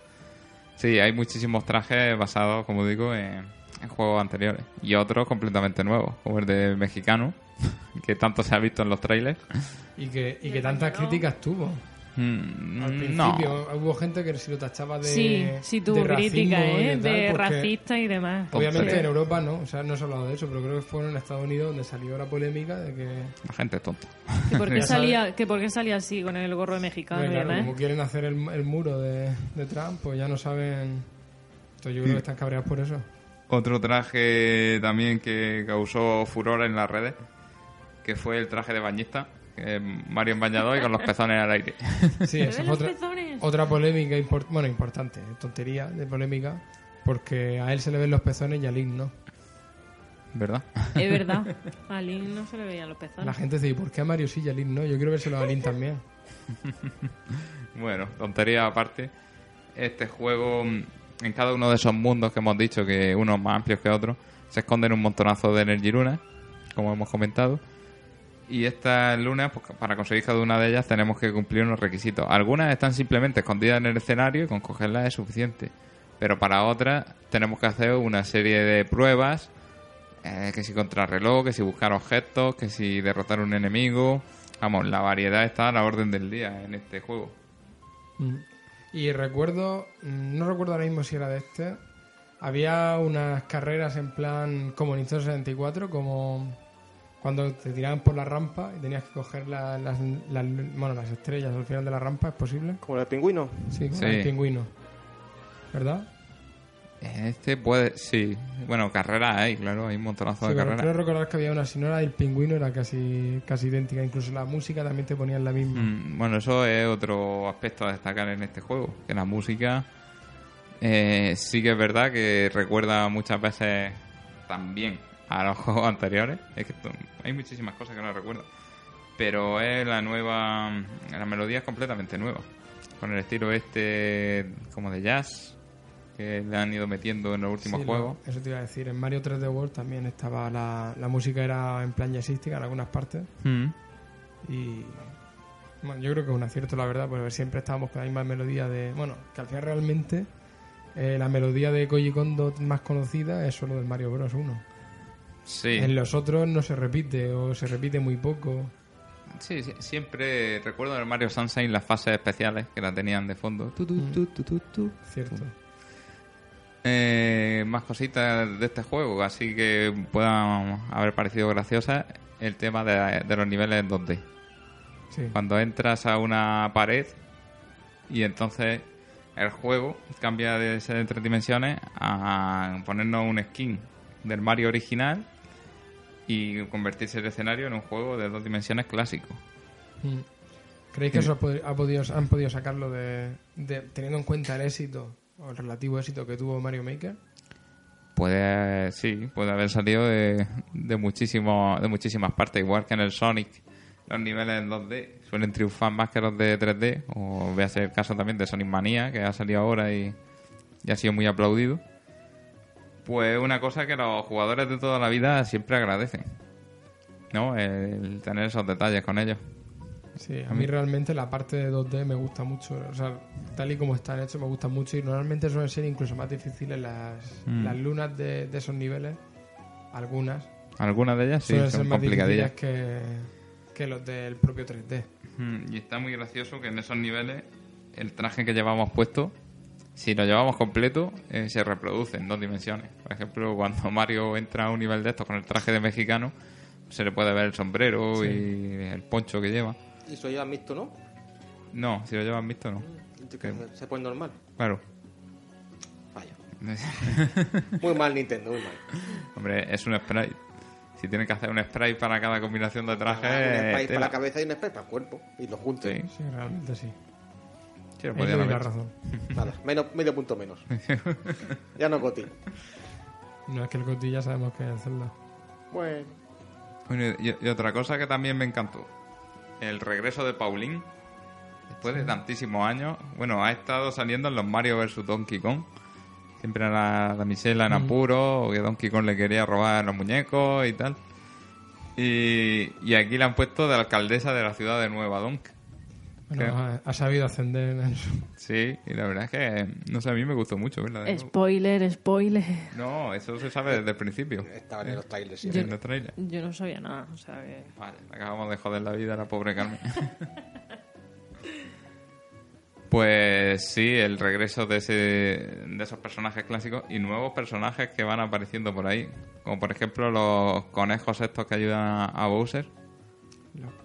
Sí, hay muchísimos trajes basados, como digo, en, en juegos anteriores. Y otros completamente nuevos, como el de Mexicano, que tanto se ha visto en los trailers. Y que, y que tantas críticas tuvo. Mm, Al no. principio hubo gente que si lo tachaba de. Sí, sí tuvo de crítica, ¿eh? tal, De, porque racista y demás. Obviamente Tontería. en Europa no, o sea, no se ha hablado de eso, pero creo que fue en Estados Unidos donde salió la polémica de que. La gente es tonta. ¿Que por, qué salía, que por qué salía así con el gorro de mexicano y claro, demás? como quieren hacer el, el muro de, de Trump, pues ya no saben. Entonces yo creo que están cabreados por eso. Otro traje también que causó furor en las redes, que fue el traje de bañista. Es Mario en bañador y con los pezones al aire. Sí, ¿Me esa fue otra, pezones? otra polémica, import- bueno, importante, tontería de polémica, porque a él se le ven los pezones y a Link no. ¿Verdad? Es verdad. A Link no se le veían los pezones. La gente dice, ¿y por qué a Mario sí y a Link no? Yo quiero vérselo a Link también. Bueno, tontería aparte. Este juego, mm, en cada uno de esos mundos que hemos dicho, que unos más amplios que otros, se esconden un montonazo de Energy Lunas, como hemos comentado. Y estas lunas, pues, para conseguir cada una de ellas, tenemos que cumplir unos requisitos. Algunas están simplemente escondidas en el escenario y con cogerlas es suficiente. Pero para otras, tenemos que hacer una serie de pruebas. eh, que si contrarreloj, que si buscar objetos, que si derrotar un enemigo. Vamos, la variedad está a la orden del día en este juego. Y recuerdo, mm, no recuerdo ahora mismo si era de este, había unas carreras en plan como Nintendo 64, como cuando te tiraban por la rampa y tenías que coger la- las, las- bueno, las estrellas al final de la rampa, ¿es posible? Como el pingüino. Sí, como Sí. el pingüino. ¿Verdad? Este puede, sí. Bueno, carreras hay, claro, hay un montonazo Sí, de carreras. creo recordar que había una, si no era del pingüino, era casi, casi idéntica. Incluso la música también te ponían la misma. Mm, Bueno, eso es otro aspecto a destacar en este juego, que la música eh, sí que es verdad que recuerda muchas veces también a los juegos anteriores. Es que hay muchísimas cosas que no recuerdo. Pero es la nueva, la melodía es completamente nueva. Con el estilo este como de jazz que le han ido metiendo en los últimos Sí, lo- juegos. eso te iba a decir. En Mario 3D World también estaba la, la música era en plan jazzística en algunas partes. Mm. Y bueno, yo creo que es un acierto, la verdad, porque siempre estábamos con la misma melodía de. Bueno, que al final realmente eh, la melodía de Koji Kondo más conocida es solo del Mario Bros. 1. Sí. En los otros no se repite o se repite muy poco. Sí, sí, siempre recuerdo en el Mario Sunshine las fases especiales que la tenían de fondo. Tu, tu, tu, tu, tu, tu. Cierto. Eh, más cositas de este juego, así que puedan haber parecido graciosas. El tema de, de los niveles en 2D. Sí. Cuando entras a una pared y entonces el juego cambia de ser de tres dimensiones a ponernos un skin del Mario original y convertirse el escenario en un juego de dos dimensiones clásico. Mm. ¿Creéis que eso ha pod- ha podido, han podido sacarlo de, de- teniendo en cuenta el éxito o el relativo éxito que tuvo Mario Maker? Puede, sí, puede haber salido de, de, muchísimo, de muchísimas partes, igual que en el Sonic. Los niveles en 2D suelen triunfar más que los de 3D, o véase el caso también de Sonic Manía, que ha salido ahora y, y ha sido muy aplaudido. Pues una cosa que los jugadores de toda la vida siempre agradecen, ¿no? El tener esos detalles con ellos. Sí, a mí realmente la parte de 2D me gusta mucho. O sea, tal y como están hechos me gustan mucho y normalmente suelen ser incluso más difíciles las, Mm. las lunas de, de esos niveles. Algunas Algunas de ellas sí suelen ser son más complicadillas. que, que los del propio 3D. Mm, Y está muy gracioso que en esos niveles el traje que llevamos puesto, si lo llevamos completo, eh, se reproduce en dos dimensiones. Por ejemplo, cuando Mario entra a un nivel de estos con el traje de mexicano, se le puede ver el sombrero y el poncho que lleva. Y eso ya visto, ¿no? No, si lo llevas visto, no. Que Se pone normal. Claro. Vaya. Muy mal Nintendo, muy mal. Hombre, es un spray. Si tienen que hacer un spray para cada combinación de trajes... un spray tela. para la cabeza y un spray para el cuerpo. Y lo juntos. Sí, Sí, realmente sí. Sí, la razón. Nada, menos, medio punto menos. ya no Coti. No es que el Goti ya sabemos que es Zelda. Bueno. Bueno, y, y otra cosa que también me encantó. El regreso de Pauline. Después de tantísimos años. Bueno, ha estado saliendo en los Mario vs. Donkey Kong. Siempre era la damisela en apuro. O que Donkey Kong le quería robar los muñecos y tal. Y, y aquí le han puesto de alcaldesa de la ciudad de Nueva Donk. Bueno, ha, ha sabido ascender en su... Sí, y la verdad es que, no sé, a mí me gustó mucho verla. de nuevo. Spoiler, spoiler. No, eso se sabe desde el principio. Estaban en los trailers. sí. Yo- En el trailer. Yo no sabía nada, o sea que... Vale, le acabamos de joder la vida a la pobre Carmen. pues sí, el regreso de, ese, de esos personajes clásicos y nuevos personajes que van apareciendo por ahí. Como por ejemplo los conejos estos que ayudan a, a Bowser.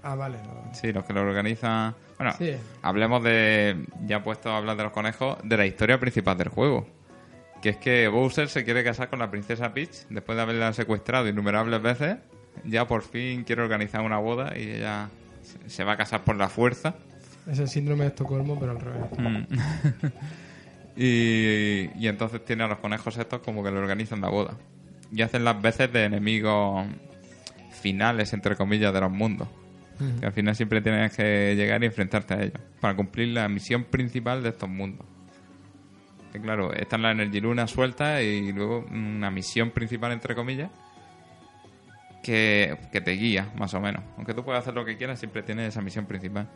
Ah, vale. Sí, los que lo organizan. Bueno, Sí. hablemos de. Ya puesto a hablar de los conejos, de la historia principal del juego. Que es que Bowser se quiere casar con la princesa Peach después de haberla secuestrado innumerables veces. Ya por fin quiere organizar una boda y ella se- se va a casar por la fuerza. Es el síndrome de Estocolmo, pero al revés. Mm. y, y entonces tiene a los conejos estos como que le organizan la boda. Y hacen las veces de enemigos finales, entre comillas, de los mundos. Ujú. Que al final siempre tienes que llegar y enfrentarte a ellos. Para cumplir la misión principal de estos mundos. Que claro, está en la Energy Luna suelta y luego una misión principal, entre comillas, que, que te guía, más o menos. Aunque tú puedas hacer lo que quieras, siempre tienes esa misión principal.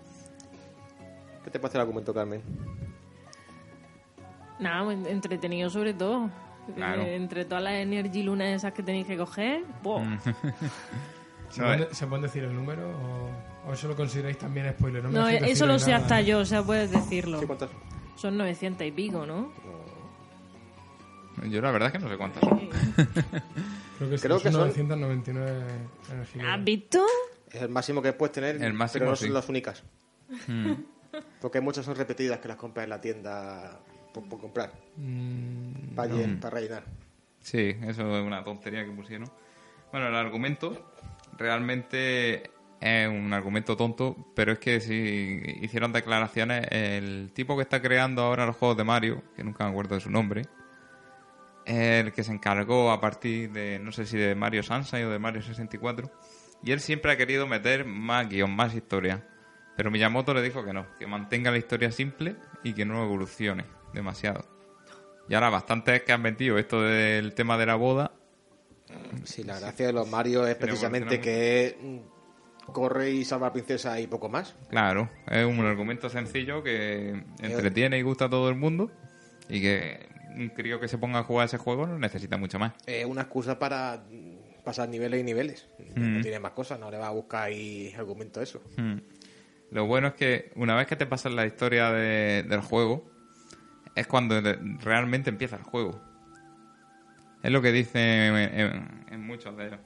¿Qué te parece el argumento, Carmen? Nada, entretenido sobre todo. Claro. Eh, entre todas las Energy Lunas esas que tenéis que coger, ¡buah! ¿Se, No, puede, eh. ¿Se puede decir el número o, o eso lo consideráis también spoiler? No, No, eso lo sé nada. hasta yo, o sea, puedes decirlo. ¿Sí, cuántas? Son 900 y pico, ¿no? Yo la verdad es que no sé cuántas son. Creo que, sí, Creo son que son- 999 energías. ¿Has visto? Es el máximo que puedes tener, El máximo, pero no sí. son las únicas. Mm. Porque muchas son repetidas que las compras en la tienda por, por comprar. Mm, Para, llen- para rellenar. Sí, eso es una tontería que pusieron. Bueno, el argumento realmente es un argumento tonto, pero es que si hicieron declaraciones, el tipo que está creando ahora los juegos de Mario, que nunca me acuerdo de su nombre, el que se encargó a partir de, no sé si de Mario Sunshine o de Mario 64, y él siempre ha querido meter más guion, más historia. Pero Miyamoto le dijo que no, que mantenga la historia simple y que no evolucione demasiado. Y ahora bastante es que han metido esto del tema de la boda. Sí, la gracia de los Mario es precisamente que mm, corre y salva a la princesa y poco más. Claro, es un argumento sencillo que entretiene y gusta a todo el mundo y que un crío que se ponga a jugar ese juego no necesita mucho más. Es una excusa para mm, pasar niveles y niveles. Mm. No tiene más cosas, no le va a buscar ahí argumento a eso. Hmm. Lo bueno es que una vez que te pasas la historia de- del juego, es cuando realmente empieza el juego. Es lo que dicen en, en- en muchos de ellos.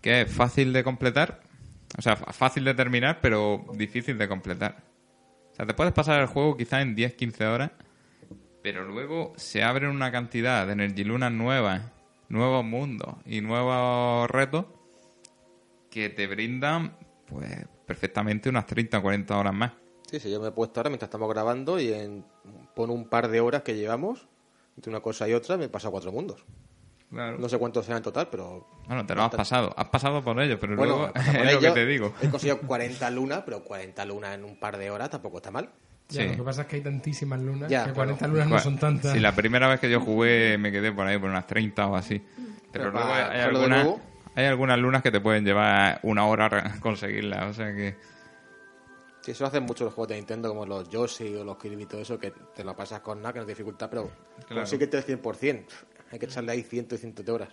Que es fácil de completar, o sea, fácil de terminar, pero difícil de completar. O sea, te puedes pasar el juego quizás en 10-15 horas, pero luego se abren una cantidad de energilunas nuevas, nuevos mundos y nuevos retos que te brindan pues perfectamente unas 30 o 40 horas más. Sí, sí, yo me he puesto ahora mientras estamos grabando y en pon un par de horas que llevamos, entre una cosa y otra, me he pasado cuatro mundos. Claro. No sé cuántos serán en total, pero... Bueno, te lo has pasado. Has pasado por ello, pero Bueno, luego es lo que ello, te digo. He conseguido 40 lunas, pero 40 lunas en un par de horas tampoco está mal. Ya, Sí. Lo que pasa es que hay tantísimas lunas Ya, que claro. 40 lunas no son tantas. Si la primera vez que yo jugué me quedé por ahí por unas 30 o así. Pero Pero luego para hay algunas, hay algunas lunas que te pueden llevar una hora a conseguirlas. O sea que... Sí, eso hacen muchos los juegos de Nintendo, como los Yoshi o los Kirby y todo eso, que te lo pasas con nada, que no te dificulta, pero Claro. consíguete el 100%. Hay que echarle ahí ciento y cientos de horas.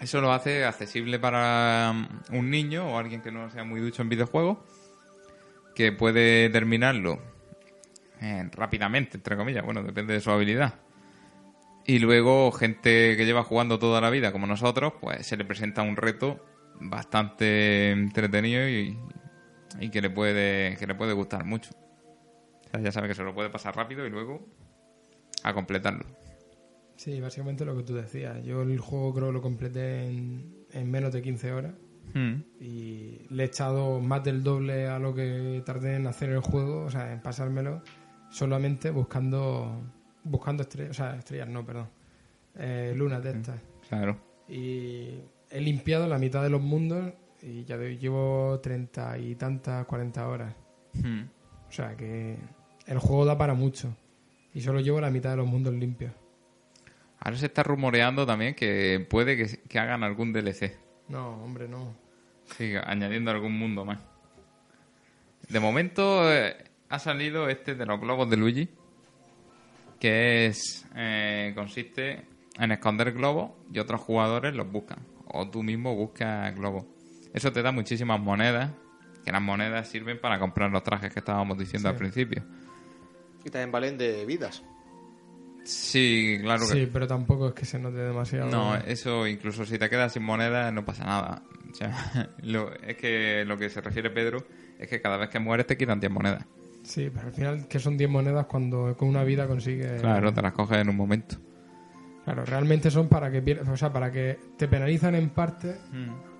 Eso lo hace accesible para um, un niño o alguien que no sea muy ducho en videojuegos. que puede terminarlo eh, rápidamente, entre comillas, bueno, depende de su habilidad. Y luego gente que lleva jugando toda la vida, como nosotros, pues se le presenta un reto bastante entretenido y, y que le puede que le puede gustar mucho. O sea, ya sabe que se lo puede pasar rápido y luego a completarlo. Sí, básicamente lo que tú decías. Yo el juego creo que lo completé en, en menos de 15 horas Mm. y le he echado más del doble a lo que tardé en hacer el juego, o sea, en pasármelo, solamente buscando buscando estrellas, o sea, estrellas no, perdón, eh, lunas de estas. Claro. Y he limpiado la mitad de los mundos y ya de- llevo treinta y tantas, 40 horas. Mm. O sea que el juego da para mucho. Y solo llevo la mitad de los mundos limpios. Ahora se está rumoreando también que puede que, que hagan algún DLC. No, hombre, no. Sí, añadiendo algún mundo más. De momento eh, ha salido este de los globos de Luigi, que es eh, consiste en esconder globos y otros jugadores los buscan. O tú mismo buscas globos. Eso te da muchísimas monedas, que las monedas sirven para comprar los trajes que estábamos diciendo Sí. al principio. Y también valen de vidas. Sí, claro que Sí, pero tampoco es que se note demasiado. No, eso incluso si te quedas sin moneda no pasa nada. O sea, lo- es que lo que se refiere Pedro es que cada vez que mueres te quitan 10 monedas. Sí, pero al final que son 10 monedas cuando con una vida consigues... Claro, te las coges en un momento. Claro, realmente son para que pier- o sea, para que te penalizan en parte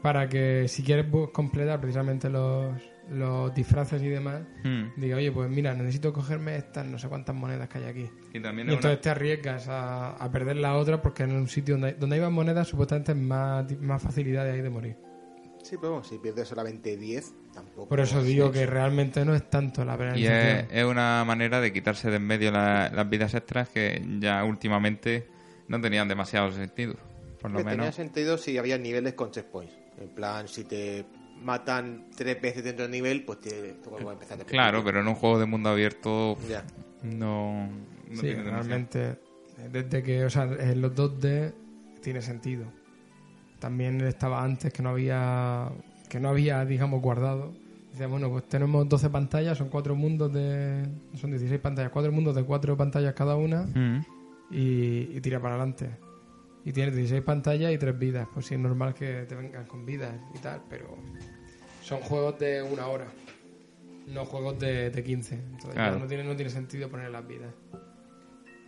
para que si quieres completar precisamente los, los disfraces y demás, Mm. diga, oye, pues mira, necesito cogerme estas no sé cuántas monedas que hay aquí. Y también Y una- entonces te arriesgas a, a perder la otra porque en un sitio donde hay, donde hay más monedas supuestamente es más, más facilidad de ahí de morir. Sí, pero bueno, si pierdes solamente 10, tampoco. Por eso es digo que realmente no es tanto la y penalización. es, es una manera de quitarse de en medio la- las vidas extras que ya últimamente no tenían demasiado sentido. Por lo Que tenía menos. sentido si había niveles con checkpoints. En plan, si te matan tres veces dentro del nivel, pues te, te vuelvo a empezar de Claro, pero en un juego de mundo abierto Ya. no, no sí, tiene realmente desde que, o sea, en los 2D tiene sentido. También estaba antes que no había que no había, digamos, guardado. Decía, bueno, pues tenemos 12 pantallas, son cuatro mundos de son 16 pantallas, cuatro mundos de cuatro pantallas cada una Mm. y, y tira para adelante. Y tienes 16 pantallas y tres vidas. Pues sí, es normal que te vengan con vidas y tal, pero son juegos de una hora, no juegos de, de 15. Entonces Claro. no, tiene, no tiene sentido poner las vidas.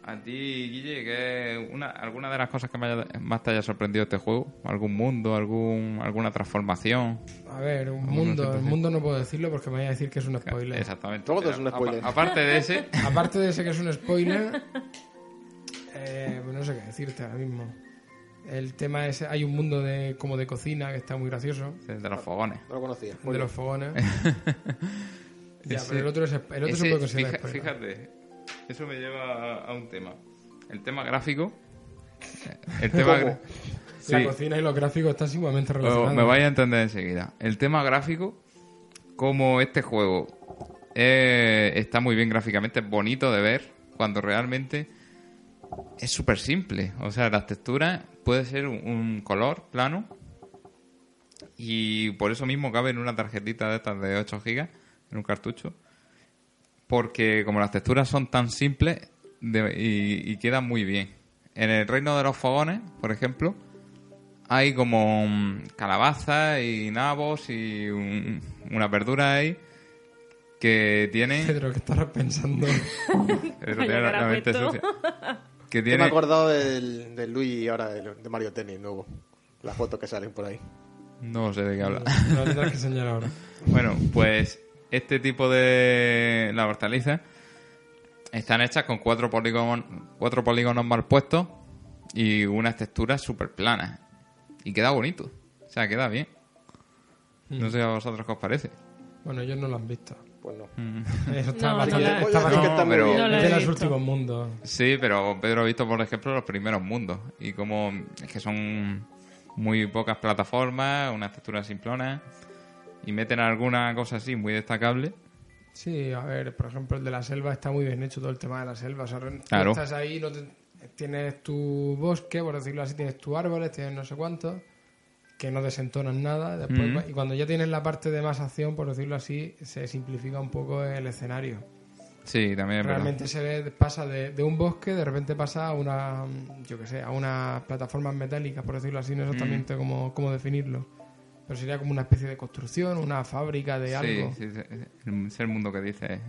A ti, Guille, ¿qué una, ¿alguna de las cosas que me haya- más te haya sorprendido este juego? ¿Algún mundo? algún ¿Alguna transformación? A ver, un mundo, el mundo no puedo decirlo porque me voy a decir que es un spoiler. Exactamente. Todo es un spoiler. apa- aparte de ese, Aparte de ese que es un spoiler, eh, pues no sé qué decirte ahora mismo. El tema es, hay un mundo de como de cocina que está muy gracioso, de los fogones. No lo conocía. el de los fogones. ya, Ese- pero el otro, es, el otro se Ese, puede considerar fija- spoiler. fíjate, eso me lleva a, a un tema. El tema gráfico. El tema La Sí. cocina y los gráficos están sumamente relacionados. me vais a entender enseguida. El tema gráfico, como este juego eh, está muy bien gráficamente, es bonito de ver, cuando realmente es súper simple. O sea, las texturas puede ser un, color plano y por eso mismo cabe en una tarjetita de estas de 8 gigas, en un cartucho. Porque como las texturas son tan simples de- y, y quedan muy bien. En el reino de los fogones, por ejemplo, hay como mm, calabazas y nabos y un- una verdura ahí que tienen... Pedro, ¿qué estarás pensando? Tiene la- la mente sucia. Que Yo me he tiene... acordado del, del Luigi ahora, del- de Mario Tennis nuevo. Las fotos que salen por ahí. No sé de qué habla. Lo tendrás que enseñar ahora. Bueno, pues este tipo de las hortalizas están hechas con cuatro polígonos, cuatro polígonos mal puestos y unas texturas súper planas. Y queda bonito. O sea, queda bien. No sé a vosotros qué os parece. Bueno, ellos no lo han visto. Pues no. Eso está No, bastante, no está pero-. No he de los últimos mundos. Sí, pero Pedro ha visto, por ejemplo, los primeros mundos. Y como es que son muy pocas plataformas, unas texturas simplonas. Y meten alguna cosa así muy destacable. Sí, a ver, por ejemplo, el de la selva está muy bien hecho todo el tema de la selva. O sea, tú Claro. estás ahí, no te- tienes tu bosque, por decirlo así, tienes tus árboles, tienes no sé cuánto. Que no desentonan nada. Después, Mm. Y cuando ya tienes la parte de más acción, por decirlo así, se simplifica un poco el escenario. Sí, también. Realmente se ve, pasa de, de un bosque, de repente pasa a una, yo que sé, a unas plataformas metálicas, por decirlo así, no Mm. exactamente cómo, cómo definirlo. Pero sería como una especie de construcción, una fábrica de Sí, algo. sí, sí, es el mundo que dice.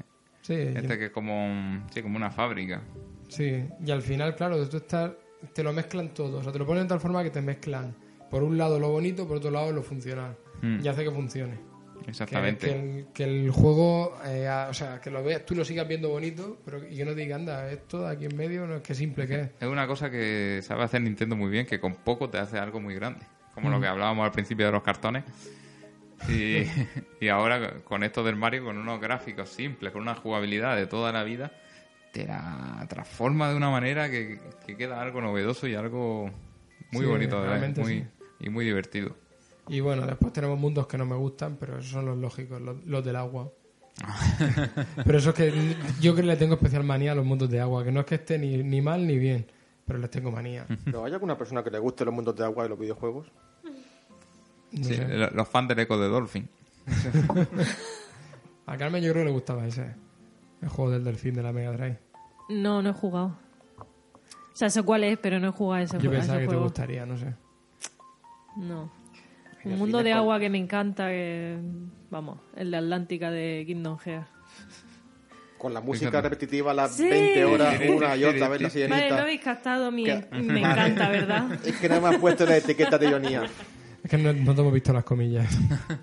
Sí, Este que es como, un- sí, como una fábrica. sí. Y al final, claro, tú estás, te lo mezclan todo. O sea, te lo ponen de tal forma que te mezclan, por un lado lo bonito, por otro lado lo funcional. Mm. Y hace que funcione. Exactamente. que el, que el juego, eh, a- o sea, que lo veas, tú lo sigas viendo bonito, pero y que no te diga, anda, esto de aquí en medio no es que simple que es. Es una cosa que sabe hacer Nintendo muy bien, que con poco te hace algo muy grande. Como lo que hablábamos al principio de los cartones. Y, y ahora con esto del Mario, con unos gráficos simples, con una jugabilidad de toda la vida, te la transforma de una manera que, que queda algo novedoso y algo muy Sí, bonito de ver, muy, sí. Y muy divertido. Y bueno, después tenemos mundos que no me gustan, pero esos son los lógicos, los, los del agua. pero eso es que yo creo que le tengo especial manía a los mundos de agua, que no es que esté ni, ni mal ni bien, pero les tengo manía. ¿Pero hay alguna persona que le guste los mundos de agua de los videojuegos? No Sí, sé. Los fans del Eco de Dolphin. A Carmen yo creo que le gustaba ese, el juego del delfín de la Mega Drive. No, no he jugado. O sea, sé cuál es, pero no he jugado a ese, Yo jue- a pensaba que te juego. gustaría, no sé. No. Un mundo de con- agua que me encanta, que, vamos, el de Atlántica de Kingdom Hearts. Con la música repetitiva a las Sí. 20 horas, una y otra vez la Vale, sirenita. no habéis captado mi... Que- Me encanta, ¿verdad? Es que no me has puesto la etiqueta de ironía. Es que no, no te hemos visto las comillas.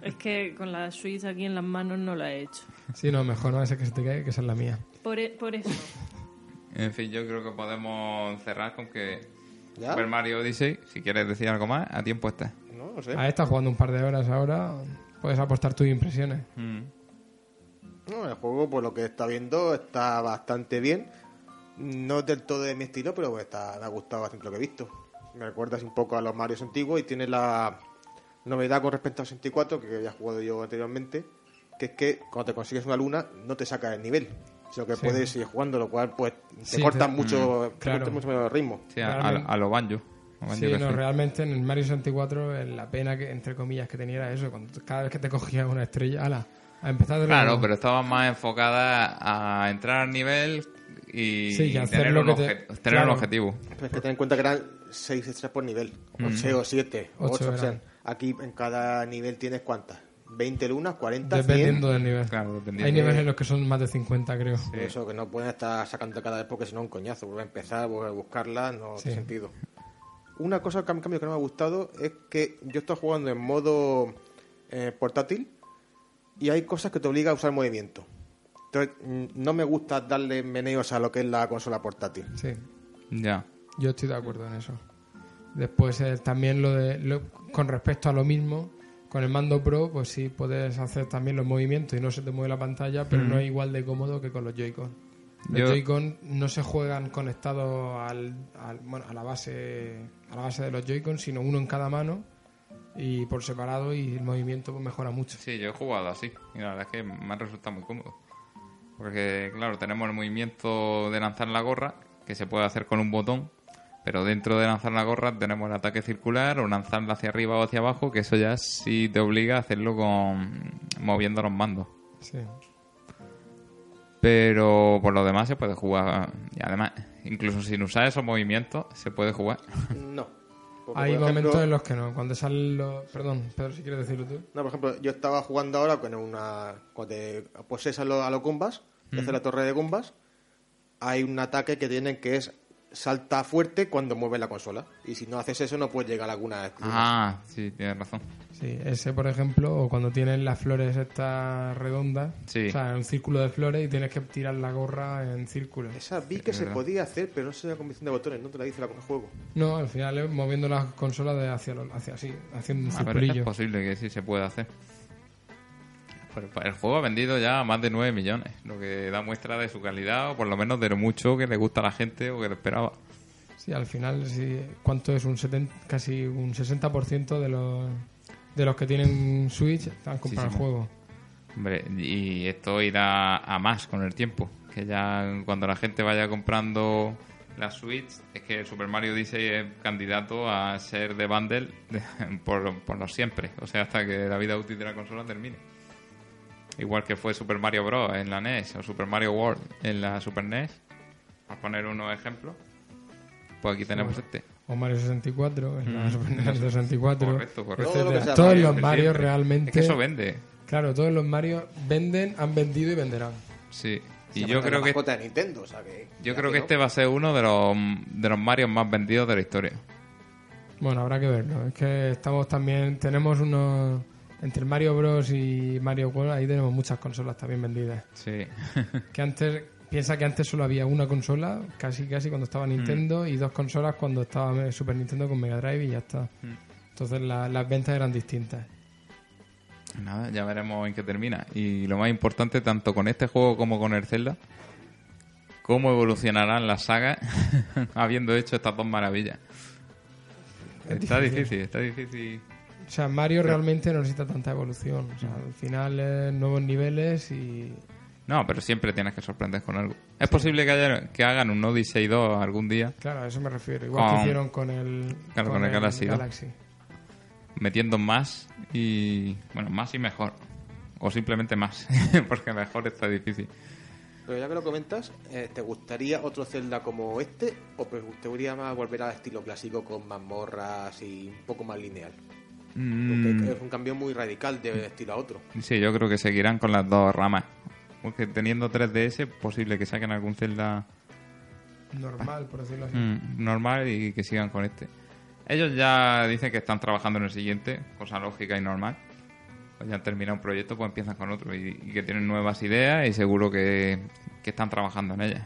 Es que con la Switch aquí en las manos no la he hecho. Sí, no, mejor no, ese que se te cae, que esa es la mía. Por, e- por eso. En fin, yo creo que podemos cerrar con que ¿Ya? Super Mario Odyssey, si quieres decir algo más, a tiempo está. No, no sé. A esta jugando un par de horas ahora, puedes apostar tus impresiones. Mm. No, el juego, por lo que está viendo, está bastante bien. No es del todo de mi estilo, pero está, me ha gustado bastante lo que he visto. Me recuerda así un poco a los Marios antiguos y tiene la novedad con respecto al 64, que había jugado yo anteriormente, que es que cuando te consigues una luna no te saca el nivel, sino que Sí. puedes seguir jugando, lo cual pues te Sí, corta te- mucho, te claro. corta mucho menos el ritmo. Sí, a, a, lo banjo. Sí, no, realmente en el Mario 64 eh, la pena que, entre comillas, que tenía era eso. Cuando cada vez que te cogías una estrella, ala, a empezar de Claro, pero estaba más enfocada a entrar al nivel y Sí, y hacer tener, lo un, que te- tener un claro. objetivo. Pero es que ten en cuenta que eran 6 extras por nivel, o 6 o 7, o Ocho 8. O sea, aquí en cada nivel tienes cuántas? 20 lunas, 40, 100. Dependiendo del nivel. Claro, dependiendo. Hay niveles en los que son más de 50, creo. Eso que no pueden estar sacando cada vez porque si no un coñazo. Volver a empezar, volver a buscarla, no Sí. tiene sentido. Una cosa que, en cambio que no me ha gustado es que yo estoy jugando en modo eh, portátil y hay cosas que te obligan a usar movimiento. Entonces, mm, no me gusta darle meneos a lo que es la consola portátil. Sí, Ya. yo estoy de acuerdo en eso. Después eh, también lo de lo- con respecto a lo mismo, con el mando Pro, pues sí puedes hacer también los movimientos y no se te mueve la pantalla, pero no es igual de cómodo que con los Joy-Con. Los Yo- Joy-Con no se juegan conectados al, al- bueno, a la base a la base de los Joy-Con, sino uno en cada mano y por separado y el movimiento pues, mejora mucho. Sí, yo he jugado así y la verdad es que me ha resultado muy cómodo. Porque, claro, tenemos el movimiento de lanzar la gorra, que se puede hacer con un botón, pero dentro de lanzar la gorra tenemos el ataque circular o lanzarla hacia arriba o hacia abajo, que eso ya sí te obliga a hacerlo con moviendo los mandos. Sí. Pero por lo demás se puede jugar. Y además, incluso sin usar esos movimientos, se puede jugar. No. Porque, Hay ejemplo- momentos en los que no, cuando salen los... Perdón, Pedro, si quieres decirlo tú. No, por ejemplo, yo estaba jugando ahora con una. Cuando te poses a, lo- los Gumbas, y haces la torre de Gumbas, hay un ataque que tienen que es salta fuerte cuando mueve la consola. Y si no haces eso, no puedes llegar a alguna. Ah, sí, tienes razón. Sí, ese por ejemplo, o cuando tienes las flores estas redondas, Sí. o sea, un círculo de flores y tienes que tirar la gorra en círculo. Esa vi que Es se verdad. podía hacer, pero no sé la combinación de botones, no te la dice la- el juego. No, al final es moviendo las consolas de hacia, lo- hacia así, haciendo un A ver, es posible que sí se pueda hacer. Pero el juego ha vendido ya más de 9 millones, lo que da muestra de su calidad, o por lo menos de lo mucho que le gusta a la gente o que lo esperaba. Sí, al final, sí, ¿cuánto es? Un 70, casi un 60% de los, de los que tienen Switch han comprado sí, el juego. Hombre, y esto irá a más con el tiempo. Que ya cuando la gente vaya comprando la Switch es que Super Mario Odyssey es candidato a ser de bundle por, por lo siempre. O sea, hasta que la vida útil de la consola termine. Igual que fue Super Mario Bros. en la NES o Super Mario World en la Super NES. Para poner unos ejemplos. Pues aquí tenemos este. O Mario 64, en la Mm. Super Nintendo 64. Correcto, correcto. Todo lo Todos Mario, los Mario siempre. realmente. Es que eso vende. Claro, todos los Mario venden, han vendido y venderán. Sí. Y yo creo que de Nintendo, o sea que... yo creo que no. este va a ser uno de los de los Mario más vendidos de la historia. Bueno, habrá que verlo. Es que estamos también. Tenemos unos. Entre el Mario Bros. y Mario World, ahí tenemos muchas consolas también vendidas. Sí. Que antes. Piensa que antes solo había una consola, casi casi cuando estaba Nintendo, y dos consolas cuando estaba Super Nintendo con Mega Drive y ya está. Entonces la- las ventas eran distintas. Nada, ya veremos en qué termina. Y lo más importante, tanto con este juego como con el Zelda, cómo evolucionarán las sagas habiendo hecho estas dos maravillas. Es Está difícil. difícil, está difícil. O sea, Mario realmente no necesita tanta evolución. O sea, al final es nuevos niveles y. No, pero siempre tienes que sorprender con algo. Es posible que, haya- que hagan un Odyssey 2 algún día, Claro, a eso me refiero. Igual que hicieron con el. Claro, con el Galaxy. Galaxy. metiendo más y. Bueno, más y mejor. O simplemente más, porque mejor está difícil. Pero ya que lo comentas, eh, ¿te gustaría otro Zelda como este? ¿O te gustaría más volver al estilo clásico con mazmorras y un poco más lineal? Mm, Porque es un cambio muy radical de estilo a otro. Sí, yo creo que seguirán con las dos ramas. Porque teniendo 3DS, posible que saquen algún Zelda Normal, por decirlo así. mm, normal y que sigan con este. Ellos ya dicen que están trabajando en el siguiente, cosa lógica y normal. Pues ya han terminado un proyecto, pues empiezan con otro. Y, y que tienen nuevas ideas y seguro que, que están trabajando en ellas.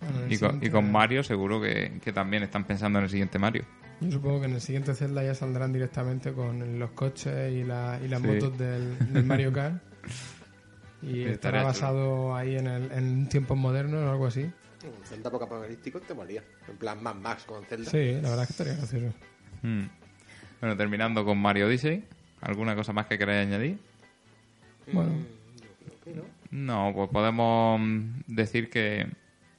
Bueno, Y con, y con Mario seguro que, que también están pensando en el siguiente Mario. Yo supongo que en el siguiente Zelda ya saldrán directamente con los coches y, la, y las Sí. motos del, del Mario Kart. Y estará basado ahí en, el, en tiempos modernos o algo así. Un Zelda poco apocalíptico te molía. En plan Mad Max con Zelda. Sí, la verdad es que estaría gracioso. Mm. Bueno, terminando con Mario Odyssey. ¿Alguna cosa más que queráis añadir? Bueno, No, pues podemos mm, decir que,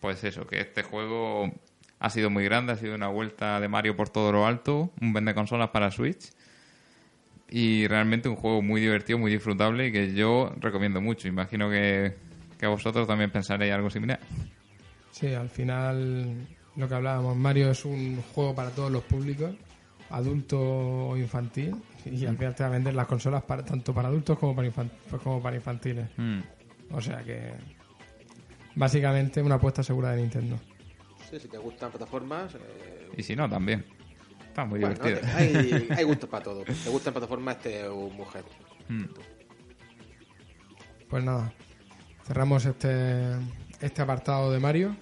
pues eso, que este juego ha sido muy grande, ha sido una vuelta de Mario por todo lo alto, un vende consolas para Switch y realmente un juego muy divertido, muy disfrutable y que yo recomiendo mucho. Imagino que, que vosotros también pensaréis algo similar. sí, al final lo que hablábamos, Mario es un juego para todos los públicos, adulto o infantil, y al final te va a vender las consolas para, tanto para adultos como para, pues como para infantiles. Mm. O sea que básicamente una apuesta segura de Nintendo. Sí, si te gustan plataformas... eh, Y si no, también. Está muy bueno, divertido. te- hay, hay gustos para todo. ¿Te gustan plataformas este o mujer? Mm. Pues nada, cerramos este, este apartado de Mario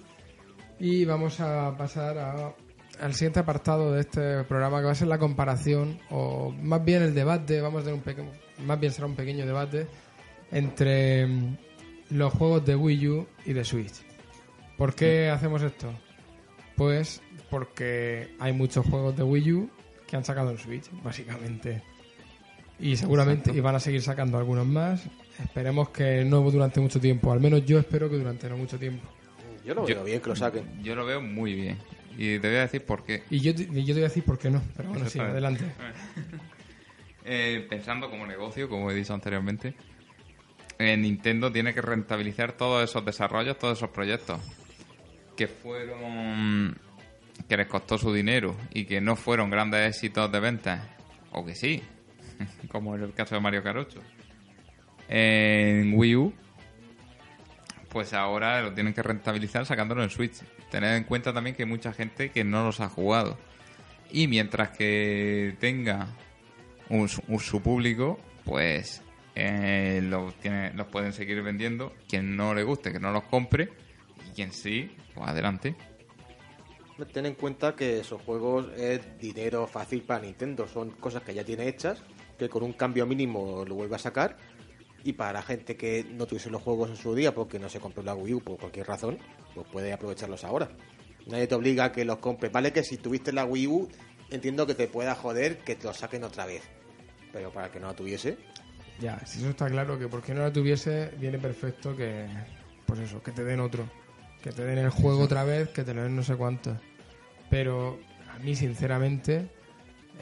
y vamos a pasar a- al siguiente apartado de este programa que va a ser la comparación o más bien el debate, vamos a tener un pequeño, más bien será un pequeño debate entre mm, los juegos de Wii U y de Switch. ¿Por qué hacemos esto? Pues porque hay muchos juegos de Wii U que han sacado en Switch, básicamente. Y seguramente y van a seguir sacando algunos más. Esperemos que no durante mucho tiempo. Al menos yo espero que durante no mucho tiempo. Yo lo Yo- veo bien que lo saquen. Yo lo veo muy bien. Y te voy a decir por qué. Y yo, te- y yo te voy a decir por qué no. Pero bueno, sí, adelante. Eh, pensando como negocio, como he dicho anteriormente, eh, Nintendo tiene que rentabilizar todos esos desarrollos, todos esos proyectos que fueron que les costó su dinero y que no fueron grandes éxitos de ventas, o que sí, como en el caso de Mario 8. En Wii U, pues ahora lo tienen que rentabilizar sacándolo en Switch. Tened en cuenta también que hay mucha gente que no los ha jugado. Y mientras que tenga un- su público, pues eh, los, tiene, los pueden seguir vendiendo. Quien no le guste, que no los compre. Y quien sí, pues adelante. Ten en cuenta que esos juegos es dinero fácil para Nintendo. Son cosas que ya tiene hechas, que con un cambio mínimo lo vuelve a sacar. Y para la gente que no tuviese los juegos en su día porque no se compró la Wii U por cualquier razón, pues puede aprovecharlos ahora. Nadie te obliga a que los compres. Vale que si tuviste la Wii U, entiendo que te pueda joder que te los saquen otra vez. Pero para el que no la tuviese, Ya, si eso está claro, que porque no la tuviese, viene perfecto que, pues eso, que te den otro. Que te den el juego otra vez, que te lo den no sé cuánto. Pero a mí, sinceramente,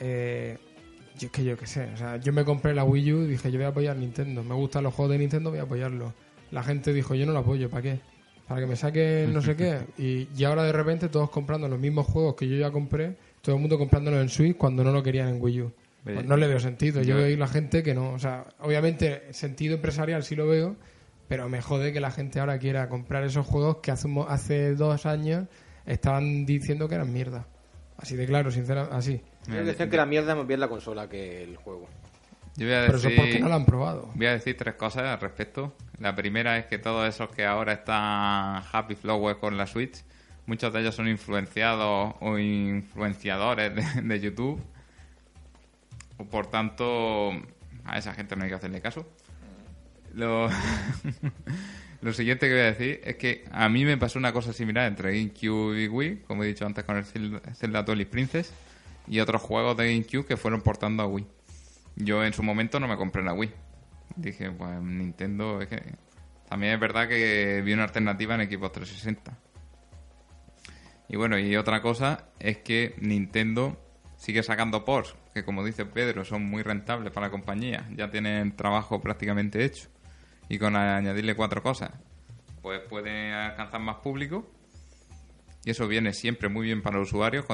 eh, yo es que yo qué sé. O sea, yo me compré la Wii U y dije, yo voy a apoyar Nintendo. Me gustan los juegos de Nintendo, voy a apoyarlo. La gente dijo, yo no lo apoyo, ¿para qué? Para que me saquen no sé qué. Y, y ahora de repente todos comprando los mismos juegos que yo ya compré, todo el mundo comprándolos en Switch cuando no lo querían en Wii U. Pues no le veo sentido. Yo Yo- veo la gente que no. O sea, obviamente, sentido empresarial sí lo veo, pero me jode que la gente ahora quiera comprar esos juegos que hace, hace dos años estaban diciendo que eran mierda. Así de claro, sinceramente, así. Yo decía que la mierda es más bien la consola que el juego. Yo voy a Pero eso decir, es porque no lo han probado. voy a decir tres cosas al respecto. La primera es que todos esos que ahora están happy flowers con la Switch, muchos de ellos son influenciados o influenciadores de, de YouTube. O por tanto, a esa gente no hay que hacerle caso. Lo, lo siguiente que voy a decir es que a mí me pasó una cosa similar entre GameCube y Wii, como he dicho antes con el Zelda Twilight Princess, y otros juegos de GameCube que fueron portando a Wii. Yo en su momento no me compré la Wii. Dije, pues Nintendo es que... También es verdad que vi una alternativa en Xbox 360. Y bueno, y otra cosa es que Nintendo sigue sacando ports, que como dice Pedro, son muy rentables para la compañía. Ya tienen trabajo prácticamente hecho. Y con añadirle cuatro cosas, pues pueden alcanzar más público. Y eso viene siempre muy bien para los usuarios.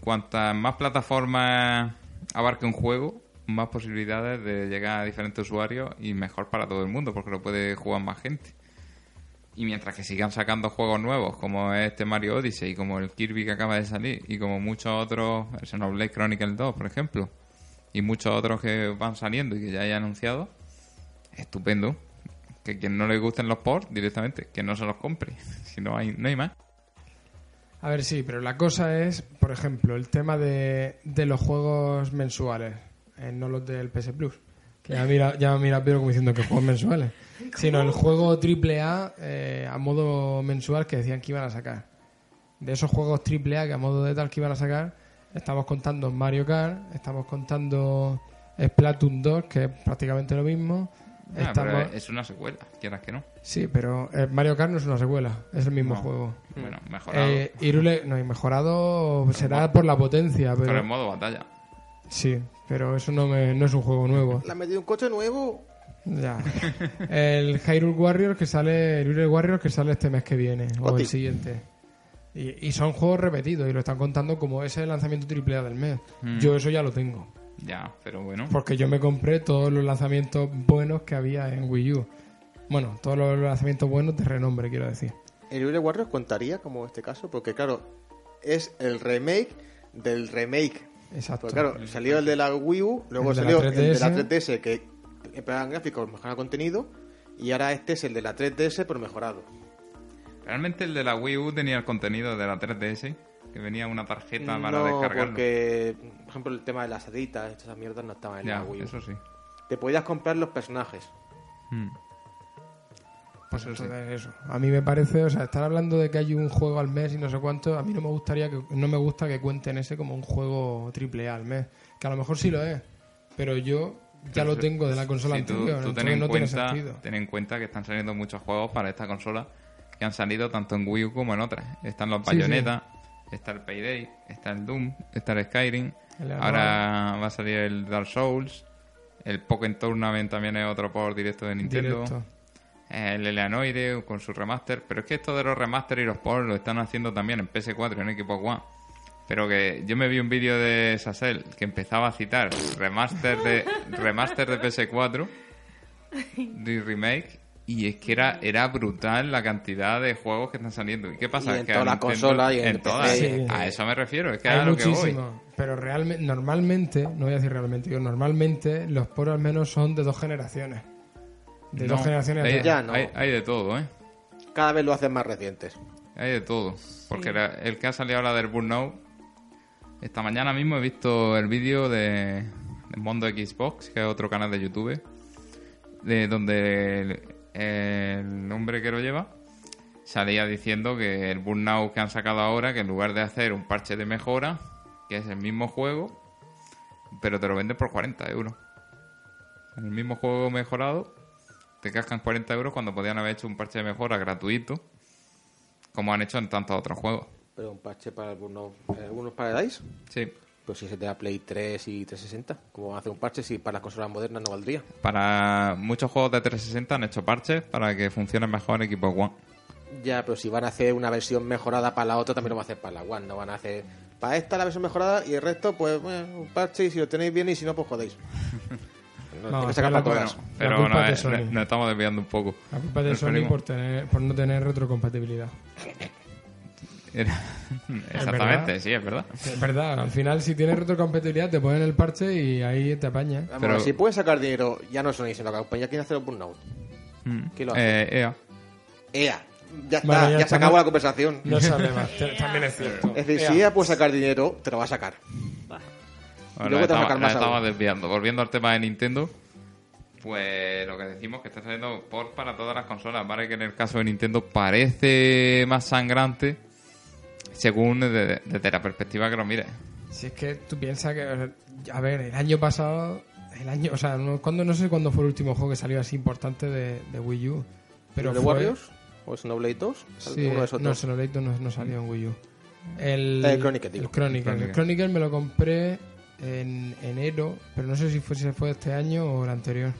Cuantas más plataformas abarque un juego, más posibilidades de llegar a diferentes usuarios y mejor para todo el mundo, porque lo puede jugar más gente. Y mientras que sigan sacando juegos nuevos, como este Mario Odyssey, como el Kirby que acaba de salir, y como muchos otros, el Xenoblade Chronicles 2, por ejemplo, y muchos otros que van saliendo y que ya hay anunciado, estupendo. Que quien no le gusten los ports, directamente, que no se los compre. Si no hay, no hay más. A ver, sí, pero la cosa es, por ejemplo, el tema de, de los juegos mensuales, eh, no los del PS Plus. Que ya mira, ya mira Pedro como diciendo que juegos mensuales. Sino el juego AAA eh, a modo mensual que decían que iban a sacar. De esos juegos AAA que a modo de tal que iban a sacar, estamos contando Mario Kart, estamos contando Splatoon 2, que es prácticamente lo mismo. Ah, estamos... pero es una secuela, quieras que no. Sí, pero eh, Mario Kart no es una secuela, es el mismo No. juego. Bueno, mejorado. Eh, Irule, no, y mejorado será por la potencia, pero pero en modo batalla. sí, pero eso no, me, no es un juego nuevo. Le han metido un coche nuevo. Ya. El Hyrule Warriors que sale, el Hyrule Warriors que sale este mes que viene o el siguiente. Y, y son juegos repetidos y lo están contando como ese lanzamiento triple A del mes. Mm. Yo eso ya lo tengo, Ya, pero bueno. porque yo me compré todos los lanzamientos buenos que había en Wii U. Bueno, todos los lanzamientos buenos de renombre, quiero decir. El Hyrule Warriors contaría como este caso, porque claro, es el remake del remake. Exacto. Porque claro, salió el de la Wii U, luego El de la salió el de la 3DS. 3DS que empeoran gráficos, mejoran contenido, y ahora este es el de la 3DS pero mejorado. Realmente el de la Wii U tenía el contenido de la 3DS, que venía una tarjeta para no, descargarlo. porque, por ejemplo, el tema de las haditas, todas esas mierdas no estaban en Ya, la Wii U. eso sí. Te podías comprar los personajes. Mm. Pues Eso eso. A mí me parece, o sea, estar hablando de que hay un juego al mes y no sé cuánto, a mí no me gustaría que no me gusta que cuenten ese como un juego triple A al mes, que a lo mejor sí lo es, pero yo ya lo tengo de la consola Sí, tú, anterior, tú ten entonces en no tiene cuenta, sentido. ten en cuenta que están saliendo muchos juegos para esta consola que han salido tanto en Wii U como en otras. Están los Sí, Bayonetta, está el Payday, está el Doom, está el Skyrim, ahora va a salir el Dark Souls, el Pokémon Tournament también es otro por directo de Nintendo. Directo. El Eleanoide con su remaster. Pero es que esto de los remaster y los ports lo están haciendo también en PS4 y en Xbox One. Pero que yo me vi un vídeo de Sassel que empezaba a citar remaster de remaster de PS4 de remake y es que era era brutal la cantidad de juegos que están saliendo. ¿Y qué pasa? Y en que todas a las consolas y en PC. todas. Sí. A eso me refiero, es que Hay a lo que voy. pero realmente, normalmente, no voy a decir realmente, digo, normalmente los por al menos son de dos generaciones. De No, dos generaciones. hay. Ya no. hay, hay de todo, ¿eh? Cada vez lo hacen más recientes. Hay de todo. Porque la- el que ha salido ahora del Burnout, esta mañana mismo he visto el vídeo de, de Mondo Xbox, que es otro canal de YouTube, de donde el, el hombre que lo lleva salía diciendo que el Burnout que han sacado ahora, que en lugar de hacer un parche de mejora, que es el mismo juego, pero te lo venden por 40 euros. En el mismo juego mejorado, te cascan 40 euros cuando podían haber hecho un parche de mejora gratuito como han hecho en tantos otros juegos. Pero un parche para algunos, eh, algunos Paradise. Sí. Pues si se te da Play 3 y 360, ¿cómo van a hacer un parche si para las consolas modernas no valdría? Para muchos juegos de 360 han hecho parches para que funcionen mejor en equipo One. Ya, pero si van a hacer una versión mejorada para la otra, también lo van a hacer para la One. No van a hacer para esta la versión mejorada y el resto, pues, bueno, un parche y si lo tenéis bien y si no, pues jodéis. No, que sacar la. Pero culpa no, es de es- Sony. nos estamos desviando un poco. La culpa es de Nos Sony por, tener, por no tener retrocompatibilidad. Exactamente, sí, es verdad. Es verdad, al final si tienes retrocompatibilidad te ponen el parche y ahí te apaña. Pero- si puedes sacar dinero, ya no Sony, sino la compañía quiere hacer el burnout. Mm. ¿Quién lo hace? Eh, EA. EA. Ya está, Bueno, ya ya, se acabó la conversación. No sabe más, también es cierto. Es decir, Ea. si EA puede sacar dinero, te lo va a sacar. Va. Bueno, luego te vas a estamos, sacar más estamos aún. desviando. Volviendo al tema de Nintendo, pues lo que decimos que está saliendo por para todas las consolas. Vale que en el caso de Nintendo parece más sangrante según desde, desde la perspectiva que lo mires. Si es que tú piensas que, a ver, el año pasado, el año, o sea, no, cuando, no sé cuándo fue el último juego que salió así importante de, de Wii U. Pero ¿De fue- Warriors? ¿O Snowblade 2? Sí, Uno de esos no, dos. Xenoblade no, no salió en Wii U. El, El Chronicle, digo. El Chronicle. Chronicle. El Chronicle me lo compré en enero, pero no sé si fue, si fue este año o el anterior.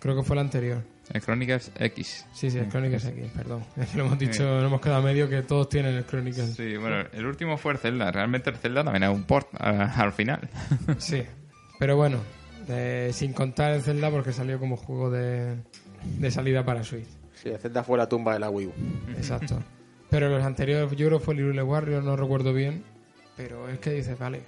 Creo que fue el anterior. El Chronicles X. Sí, sí, el Chronicles X, perdón. Es que lo hemos dicho, no hemos quedado a medio que todos tienen el Chronicle. Sí, bueno, el último fue el Zelda. Realmente el Zelda también es un port a- al final. Sí, pero bueno, eh, sin contar el Zelda porque salió como juego de, de salida para Switch. Sí, el Zelda fue la tumba de la Wii U. Exacto. Pero los anteriores, yo creo que fue el Warrior, no recuerdo bien. Pero es que dices, vale,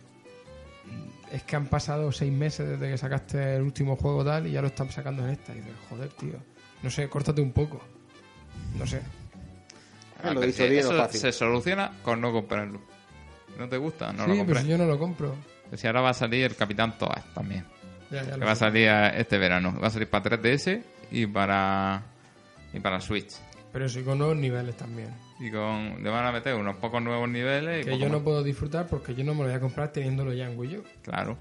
es que han pasado seis meses desde que sacaste el último juego tal y ya lo están sacando en esta. Y dices, joder, tío, no sé, córtate un poco. No sé. Ah, lo bien o eso fácil. se soluciona con no comprarlo. ¿No te gusta? No lo sí, pero compres. si yo no lo compro. Si ahora va a salir el Capitán Toad también. Ya, ya Que va a salir este verano. Va a salir para 3DS y para y para Switch. Pero sí con nuevos niveles también. Y con le van a meter unos pocos nuevos niveles y Que yo no más. puedo disfrutar porque yo no me lo voy a comprar teniéndolo ya en Wii U. Claro,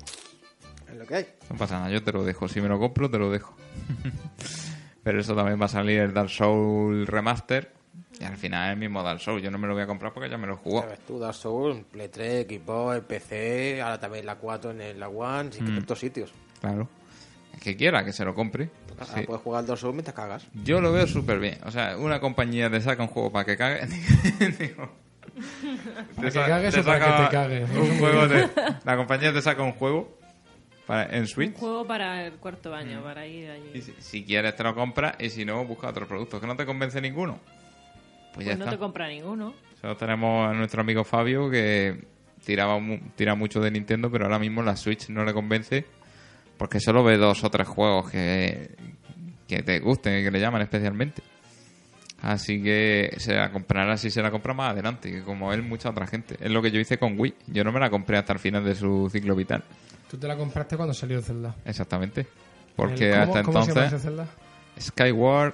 Es lo que hay. no pasa nada, yo te lo dejo. Si me lo compro, te lo dejo. Pero eso también va a salir el Dark Souls Remaster. Y al final es el mismo Dark Souls. Yo no me lo voy a comprar porque ya me lo jugó. Ya ves tú, Dark Souls, Play 3, Xbox, PC, ahora también la 4 en el- la One, que en todos sitios. Claro. El que quiera que se lo compre. Sí. puedes jugar al Dark Souls mientras cagas. Yo lo veo súper bien. O sea, una compañía te saca un juego para que cague. digo, Para que cagues te o para que te cagues. Un juego de- la compañía te saca un juego para, en Un Switch. juego para el cuarto baño, para ir allí. Y si, si quieres te lo compras y si no, busca otro producto. ¿Que no te convence ninguno? Pues ya Pues no está. te compra ninguno. Solo tenemos a nuestro amigo Fabio que tiraba mu- tira mucho de Nintendo, pero ahora mismo la Switch no le convence porque solo ve dos o tres juegos que, que te gusten y que le llaman especialmente. Así que se la comprará si se la compra más adelante, que como él, mucha otra gente. Es lo que yo hice con Wii. Yo no me la compré hasta el final de su ciclo vital. Tú te la compraste cuando salió el Zelda. Exactamente. Porque El- ¿cómo- hasta ¿Cómo se llama entonces, Zelda? Skyward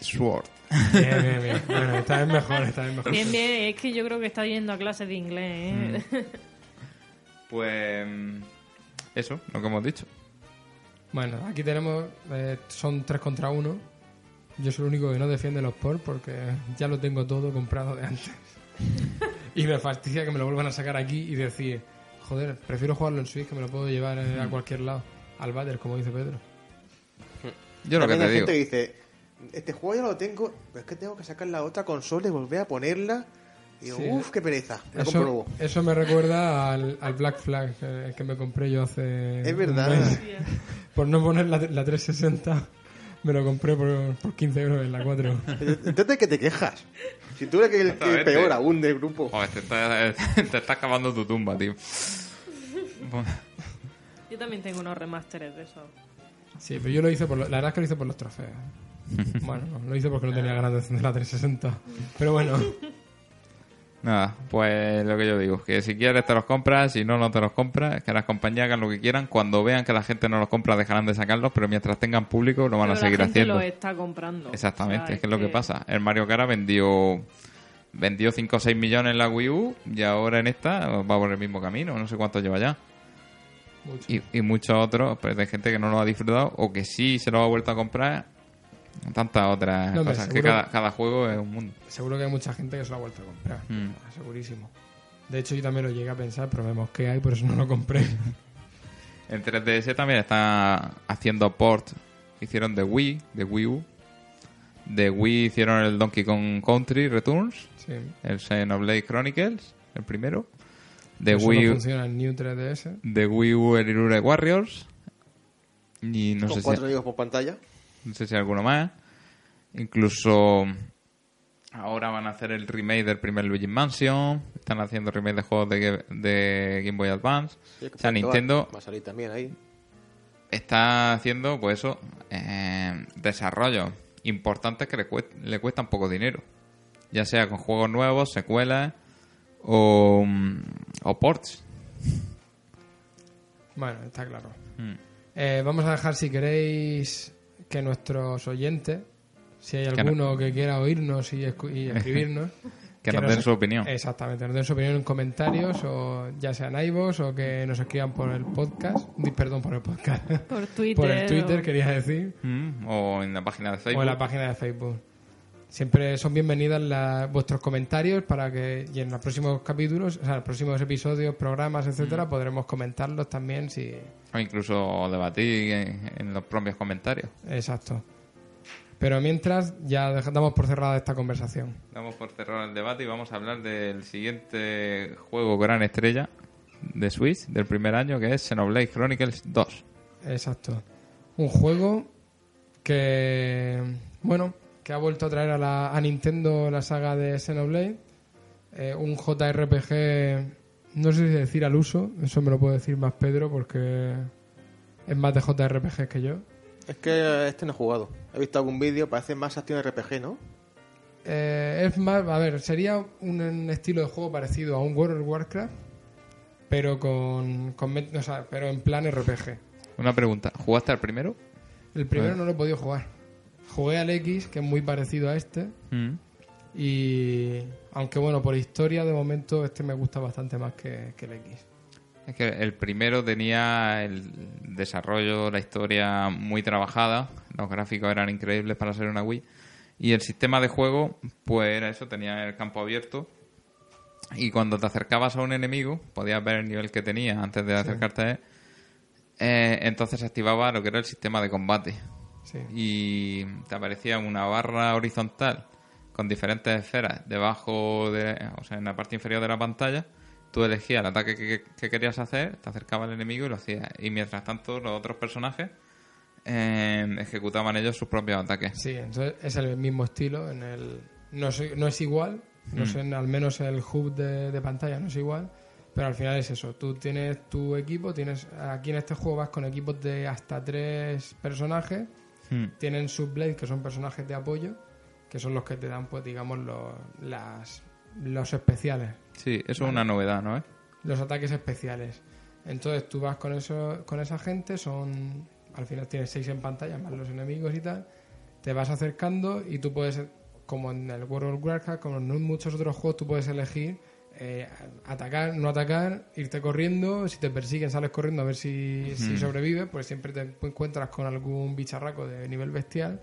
Sword. Bien, bien, bien. Bueno, esta vez mejor, esta vez mejor. Bien, bien, es que yo creo que está yendo a clases de inglés. ¿eh? Pues eso, lo que hemos dicho. Bueno, aquí tenemos. eh, son 3 contra 1. Yo soy el único que no defiende los ports porque ya lo tengo todo comprado de antes. y me fastidia que me lo vuelvan a sacar aquí y decir, joder, prefiero jugarlo en Switch que me lo puedo llevar eh, a cualquier lado. Al váter, como dice Pedro. Yo lo que También te hay digo. gente que dice, este juego ya lo tengo, pero es que tengo que sacar la otra consola y volver a ponerla. Y digo, Sí. uff, qué pereza. Me la compro Eso, me recuerda al, al Black Flag eh, que me compré yo hace. Es un verdad. mes. Por no poner la, la 360, me lo compré por, por 15 euros en la 4. Entonces, ¿qué te quejas? Si tú eres el, el peor aún del grupo. Joder, te está, te está acabando tu tumba, tío. Yo también tengo unos remasteres de eso. Sí, pero yo lo hice por. lo- la verdad es que lo hice por los trofeos. Bueno, no, lo hice porque no tenía ganas de encender la 360. Pero bueno, Nada, pues lo que yo digo, que si quieres te los compras, si no, no te los compras, que las compañías hagan lo que quieran, cuando vean que la gente no los compra dejarán de sacarlos, pero mientras tengan público lo van a Pero seguir la gente haciendo. lo está comprando. Exactamente, O sea, es que es lo que pasa. El Mario Kart vendió vendió 5 o 6 millones en la Wii U y ahora en esta va por el mismo camino, no sé cuánto lleva ya. mucho. Y, y muchos otros, pues de gente que no lo ha disfrutado o que sí se lo ha vuelto a comprar tantas otras No, cosas, que cada, cada juego es un mundo. Seguro que hay mucha gente que se lo ha vuelto a comprar. Mm. Segurísimo. De hecho, yo también lo llegué a pensar, pero me mosqué ahí, por eso no lo compré. En 3DS también está haciendo port. Hicieron de Wii, de Wii U. De Wii hicieron el Donkey Kong Country Returns, Sí. el Xenoblade Chronicles, el primero. De Eso Wii, no U- funciona en New 3DS. de Wii U el Irure Warriors. Y no con sé, si, cuatro amigos por pantalla. No sé si alguno más. Incluso ahora van a hacer el remake del primer Luigi Mansion. Están haciendo remake de juegos de, Ga- de Game Boy Advance. Sí, o sea, Nintendo Va a salir también ahí. está haciendo, pues eso, eh, desarrollos importantes que le, cuest- le cuestan poco dinero. Ya sea con juegos nuevos, secuelas o, mm, o ports. Bueno, está claro. Mm. Eh, vamos a dejar, si queréis, que nuestros oyentes, si hay Que alguno que quiera oírnos y, escu- y escribirnos, Que nos den su opinión. Exactamente, nos den su opinión en comentarios, o ya sean iVoox o que nos escriban por el podcast, perdón, por el podcast, Por Twitter. por el Twitter, o- quería decir, Mm, O en la página de Facebook. o en la página de Facebook. Siempre son bienvenidas la- vuestros comentarios para que y en los próximos capítulos, o sea, los próximos episodios, programas, Mm. etcétera, podremos comentarlos también si O incluso debatir en, en los propios comentarios. Exacto. Pero mientras, ya damos por cerrada esta conversación. Damos por cerrar el debate y vamos a hablar del siguiente juego gran estrella de Switch del primer año, que es Xenoblade Chronicles 2. Exacto. Un juego que, bueno, que ha vuelto a traer a, la, a Nintendo la saga de Xenoblade. Eh, un JRPG, no sé si decir al uso, eso me lo puede decir más Pedro porque es más de JRPG que yo. Es que este no he jugado. He visto algún vídeo, parece más acción RPG, ¿no? Eh, es más, a ver, sería un, un estilo de juego parecido a un World of Warcraft, pero con, con met- o sea, pero en plan RPG. Una pregunta, ¿jugaste al primero? El primero no lo he podido jugar. Jugué al X, que es muy parecido a este, Mm. y aunque bueno, por historia de momento este me gusta bastante más que, que el X. Es que el primero tenía el desarrollo, la historia muy trabajada, los gráficos eran increíbles para ser una Wii, y el sistema de juego, pues era eso, tenía el campo abierto, y cuando te acercabas a un enemigo, podías ver el nivel que tenía antes de acercarte a él, eh, entonces se activaba lo que era el sistema de combate, Sí. y te aparecía una barra horizontal con diferentes esferas debajo de, o sea, en la parte inferior de la pantalla. Tú elegías el ataque que, que querías hacer, te acercabas al enemigo y lo hacías. Y mientras tanto, los otros personajes eh, ejecutaban ellos sus propios ataques. Sí, entonces es el mismo estilo. En el, no, es, no es igual, no sé, al menos el hub de, de pantalla no es igual, pero al final es eso. Tú tienes tu equipo, tienes aquí en este juego vas con equipos de hasta tres personajes, Hmm. tienen subblade que son personajes de apoyo, que son los que te dan, pues digamos, los, las, los especiales, Sí, eso es una novedad, ¿no? los ataques especiales. Entonces tú vas con eso, con esa gente, son al final tienes seis en pantalla más los enemigos y tal. Te vas acercando y tú puedes, como en el World of Warcraft, como en muchos otros juegos, tú puedes elegir eh, atacar, no atacar, irte corriendo. Si te persiguen, sales corriendo a ver si, si sobrevives, pues siempre te encuentras con algún bicharraco de nivel bestial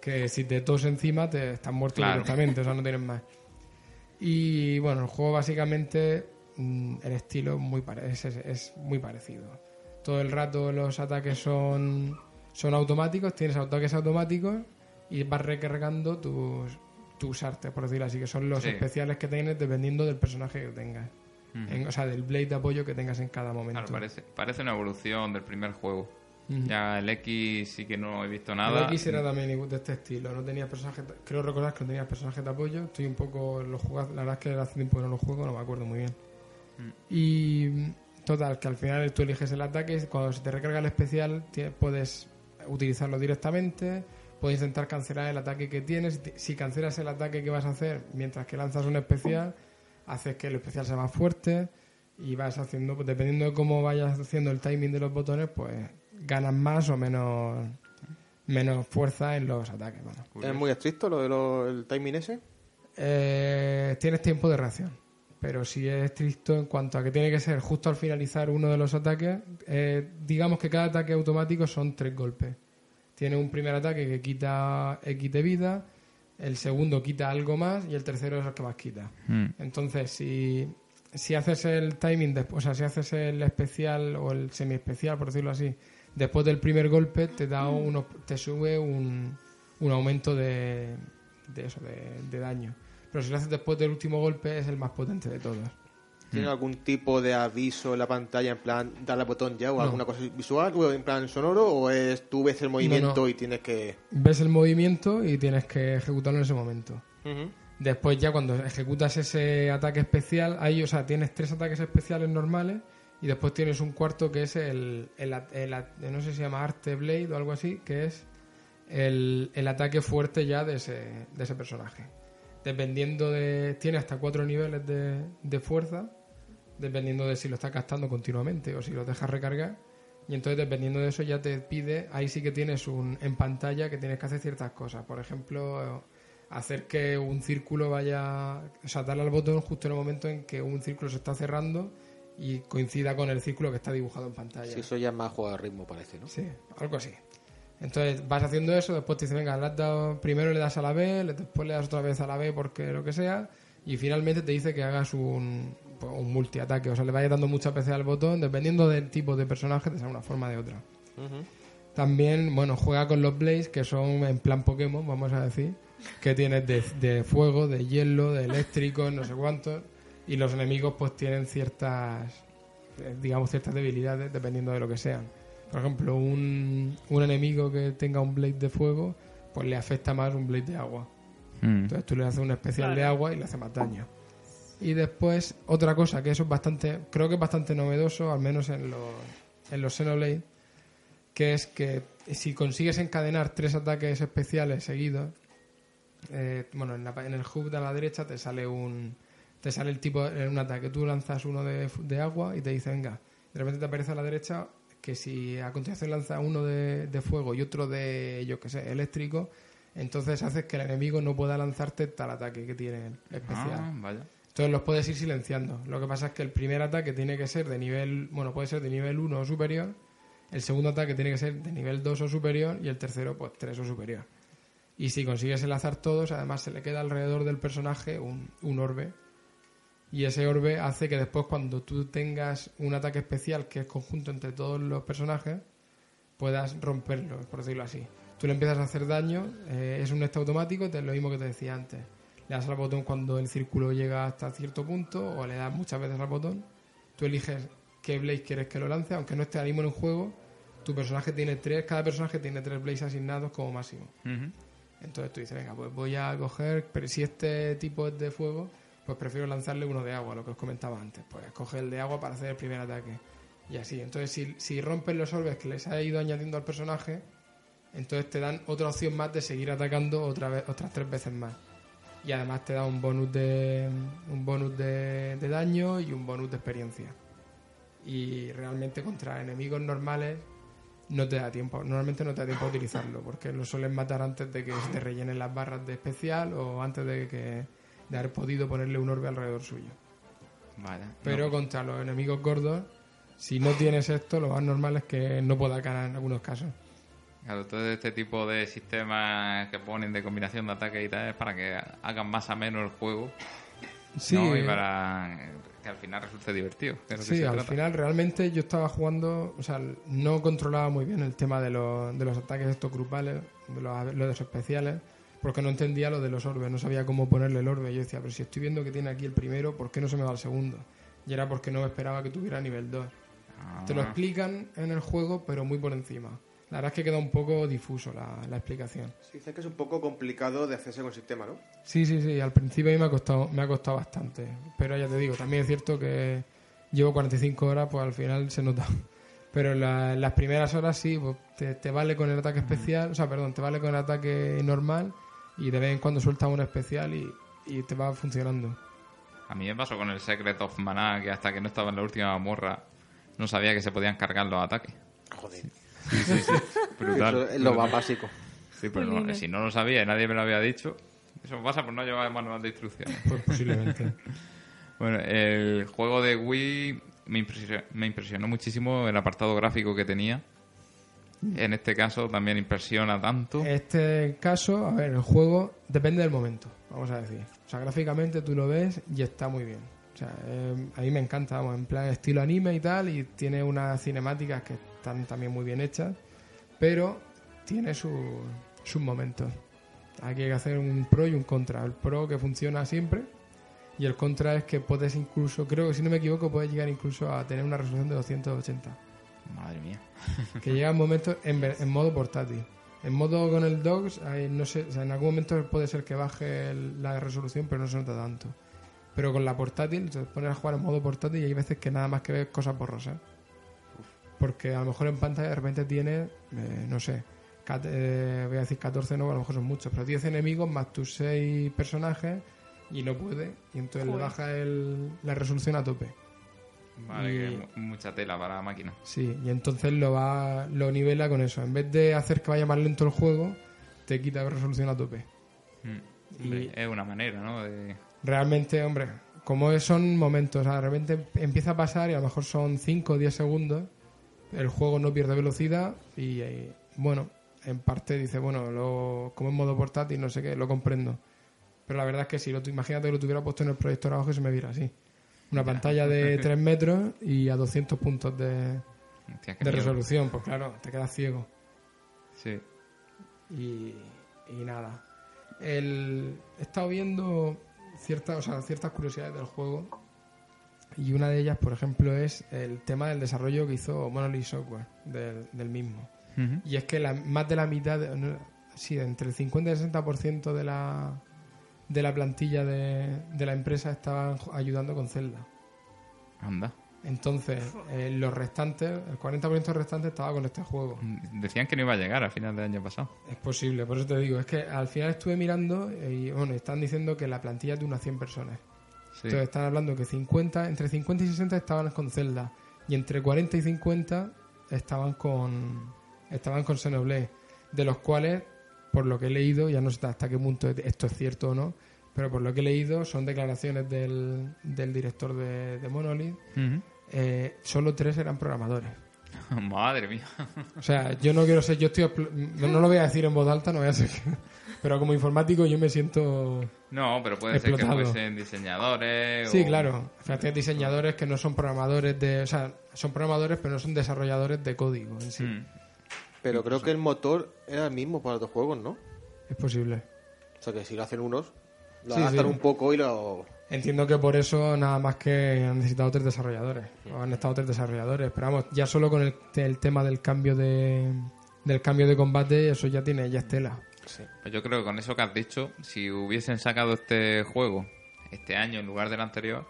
que si te tos encima te estás muerto Claro. directamente, o sea, no tienes más. Y bueno, el juego básicamente, mm, el estilo es muy, es- es muy parecido. Todo el rato los ataques son, son automáticos, tienes ataques automáticos y vas recargando tus, tus artes, por decirlo así, que son los Sí. especiales que tienes dependiendo del personaje que tengas. En- o sea, del blade de apoyo que tengas en cada momento. Claro, parece, parece una evolución del primer juego. Ya el X sí que no he visto El nada. X era también igual de este estilo, no tenía personajes, creo recordar que no tenía personajes de apoyo, estoy un poco, lo jugado, la verdad es que hace tiempo que no lo juego, no me acuerdo muy bien. Y total, que al final tú eliges el ataque, cuando se te recarga el especial puedes utilizarlo directamente, puedes intentar cancelar el ataque que tienes, si cancelas el ataque que vas a hacer mientras que lanzas un especial, haces que el especial sea más fuerte y vas haciendo, pues, dependiendo de cómo vayas haciendo el timing de los botones, pues ganas más o menos menos fuerza en los ataques. bueno. ¿Es muy estricto lo de lo- el timing ese? Eh, tienes tiempo de reacción, pero si es estricto en cuanto a que tiene que ser justo al finalizar uno de los ataques, eh, digamos que cada ataque automático son tres golpes. Tiene un primer ataque que quita X de vida, el segundo quita algo más y el tercero es el que más quita. Mm. Entonces, si, si haces el timing, desp- o sea, si haces el especial o el semi-especial, por decirlo así, después del primer golpe te da uno, te sube un, un aumento de, de eso, de, de daño. Pero si lo haces después del último golpe es el más potente de todos. ¿Tiene algún tipo de aviso en la pantalla en plan darle al botón ya o No. alguna cosa visual o en plan sonoro o es tú ves el movimiento no. y tienes que Ves el movimiento y tienes que ejecutarlo en ese momento. Después ya cuando ejecutas ese ataque especial, ahí, o sea, tienes tres ataques especiales normales y después tienes un cuarto que es el, el, el no sé si se llama Arte Blade o algo así, que es el, el ataque fuerte ya de ese, de ese personaje. Dependiendo de... Tiene hasta cuatro niveles de, de fuerza, dependiendo de si lo estás gastando continuamente o si lo dejas recargar. Y entonces dependiendo de eso ya te pide, ahí sí que tienes un en pantalla que tienes que hacer ciertas cosas. Por ejemplo, hacer que un círculo vaya, o sea, darle al botón justo en el momento en que un círculo se está cerrando y coincida con el círculo que está dibujado en pantalla. Sí, eso ya es más juego de ritmo, parece, ¿no? Sí, algo así. Entonces vas haciendo eso, después te dice, venga, le has dado- primero le das a la B, después le das otra vez a la B porque lo que sea, y finalmente te dice que hagas un, pues, un multiataque, o sea, le vayas dando muchas veces al botón, dependiendo del tipo de personaje, te sale una forma de otra. También, bueno, juega con los Blaze, que son en plan Pokémon, vamos a decir, que tienes de, de fuego, de hielo, de eléctrico, no sé cuántos, y los enemigos pues tienen ciertas, eh, digamos, ciertas debilidades dependiendo de lo que sean. Por ejemplo, un, un enemigo que tenga un Blade de fuego, pues le afecta más un Blade de agua. Mm. Entonces tú le haces un especial de agua y le hace más daño. Y después, otra cosa que eso es bastante, creo que es bastante novedoso, al menos en los, en los Xenoblade, que es que si consigues encadenar tres ataques especiales seguidos, eh, bueno, en, la pa- en el hub de a la derecha te sale un te sale el tipo en un ataque. Tú lanzas uno de, de agua y te dice, venga, de repente te aparece a la derecha que si a continuación lanzas uno de, de fuego y otro de, yo que sé, eléctrico, entonces haces que el enemigo no pueda lanzarte tal ataque que tiene especial. Ah, vaya. Entonces los puedes ir silenciando. Lo que pasa es que el primer ataque tiene que ser de nivel, bueno, puede ser de nivel 1 o superior, el segundo ataque tiene que ser de nivel 2 o superior y el tercero pues 3 o superior. Y si consigues enlazar todos, además se le queda alrededor del personaje un, un orbe. Y ese orbe hace que después cuando tú tengas un ataque especial que es conjunto entre todos los personajes, puedas romperlo, por decirlo así. Tú le empiezas a hacer daño, eh, es un este automático, te- lo mismo que te decía antes. Le das al botón cuando el círculo llega hasta cierto punto o le das muchas veces al botón. Tú eliges qué Blaze quieres que lo lance, aunque no esté ahora mismo en el juego. Tu personaje tiene tres, cada personaje tiene tres Blaze asignados como máximo. Entonces tú dices, venga, pues voy a coger, pero si este tipo es de fuego, pues prefiero lanzarle uno de agua, lo que os comentaba antes. Pues coge el de agua para hacer el primer ataque. Y así. Entonces, si, si rompes los orbes que les ha ido añadiendo al personaje, entonces te dan otra opción más de seguir atacando otra vez, otras tres veces más. Y además te da un bonus de un bonus de, de daño y un bonus de experiencia. Y realmente contra enemigos normales no te da tiempo. Normalmente no te da tiempo a utilizarlo, porque lo suelen matar antes de que te rellenen las barras de especial o antes de que de haber podido ponerle un orbe alrededor suyo. Vaya. Pero No, contra los enemigos gordos, si no tienes esto, lo más normal es que no puedas ganar en algunos casos. Claro, todo este tipo de sistemas que ponen de combinación de ataques y tal es para que hagan más a menos el juego Sí, ¿no? y eh, para que al final resulte divertido. que Sí, al trata. final realmente yo estaba jugando, o sea, no controlaba muy bien el tema de los, de los ataques estos grupales, de los, los especiales, porque no entendía lo de los orbes, no sabía cómo ponerle el orbe. Yo decía, pero si estoy viendo que tiene aquí el primero, ¿por qué no se me va el segundo? Y era porque no me esperaba que tuviera nivel 2. Te lo Ah. explican en el juego, pero muy por encima. La verdad es que queda un poco difuso la, la explicación. Sí, dice que es un poco complicado de hacerse con el sistema, ¿no? Sí, sí, sí. Al principio a mí me ha costado, me ha costado bastante. Pero ya te digo, también es cierto que llevo 45 horas, pues al final se nota. Pero en la- las primeras horas sí, pues te, te vale con el ataque especial, o sea, perdón, te vale con el ataque normal y de vez en cuando sueltas un especial y, y te va funcionando. A mí me pasó con el Secret of Mana que hasta que no estaba en la última morra no sabía que se podían cargar los ataques. Joder. Brutal. Eso es lo más básico. Sí, pero no- si no lo sabía y nadie me lo había dicho, eso pasa por no llevar manual de instrucciones. Pues posiblemente. Bueno, el juego de Wii me impresionó, me impresionó muchísimo el apartado gráfico que tenía. En este caso también impresiona tanto. Este caso, a ver, el juego depende del momento, vamos a decir. O sea, gráficamente tú lo ves y está muy bien. O sea, eh, a mí me encanta, vamos, en plan estilo anime y tal, y tiene unas cinemáticas que están también muy bien hechas, pero tiene su- sus momentos. Aquí hay que hacer un pro y un contra. El pro que funciona siempre y el contra es que puedes incluso, creo que si no me equivoco, puedes llegar incluso a tener una resolución de 280 Madre mía. que llega un momento en, en modo portátil. En modo con el dogs, ahí no sé, o sea, en algún momento puede ser que baje el- la resolución, pero no se nota tanto. Pero con la portátil, te pones a jugar en modo portátil y hay veces que nada más que ves cosas borrosas. Porque a lo mejor en pantalla de repente tiene, eh, no sé, cat- eh, voy a decir 14, no, a lo mejor son muchos, pero 10 enemigos más tus 6 personajes y no puede. Y entonces le baja el- la resolución a tope. Vale, Y- que mucha tela para la máquina. Sí, y entonces lo va lo nivela con eso. En vez de hacer que vaya más lento el juego, te quita resolución a tope. Mm. Hombre, Es una manera, ¿no? De... Realmente, hombre, como son momentos, o sea, de repente empieza a pasar y a lo mejor son 5 o 10 segundos, el juego no pierde velocidad y, eh, bueno, en parte dice, bueno, lo, como en modo portátil, no sé qué, lo comprendo. Pero la verdad es que si lo, imagínate que lo tuviera puesto en el proyector abajo y se me viera así. Una pantalla de 3 metros y a 200 puntos de, Hostia, resolución, pues claro, te quedas ciego. Sí. Y, y nada. El, he estado viendo ciertas, o sea, ciertas curiosidades del juego. Y una de ellas, por ejemplo, es el tema del desarrollo que hizo Monolith Software del, del mismo. Y es que la, más de la mitad, sí, entre el 50 y el 60% de la, de la plantilla de, de la empresa estaban ayudando con Zelda. Anda. Entonces, eh, los restantes, el 40% restante estaba con este juego. Decían que no iba a llegar a final del año pasado. Es posible, por eso te digo. Es que al final estuve mirando y bueno, están diciendo que la plantilla es de unas 100 personas. Sí. Entonces están hablando que 50, entre 50 y 60 estaban con Zelda y entre 40 y 50 estaban con estaban con Xenoblade, de los cuales por lo que he leído, ya no sé hasta qué punto esto es cierto o no, pero por lo que he leído son declaraciones del, del director de, de Monolith, eh, solo tres eran programadores. Madre mía. O sea, yo no quiero ser, yo estoy, no, lo voy a decir en voz alta, no voy a ser, pero como informático yo me siento, No, pero puede ser que fuesen diseñadores. sí, o- claro, fíjate, diseñadores que no son programadores de, o sea, son programadores pero no son desarrolladores de código en sí, Mm. Pero creo que el motor era el mismo para los juegos, ¿no? es posible. O sea que si lo hacen unos, lo Sí, adaptan sí. un poco y lo... Entiendo que por eso nada más que han necesitado tres desarrolladores, o han estado tres desarrolladores, pero vamos, ya solo con el, el tema del cambio de del cambio de combate, eso ya tiene, ya es tela. Pues yo creo que con eso que has dicho, si hubiesen sacado este juego este año en lugar del anterior,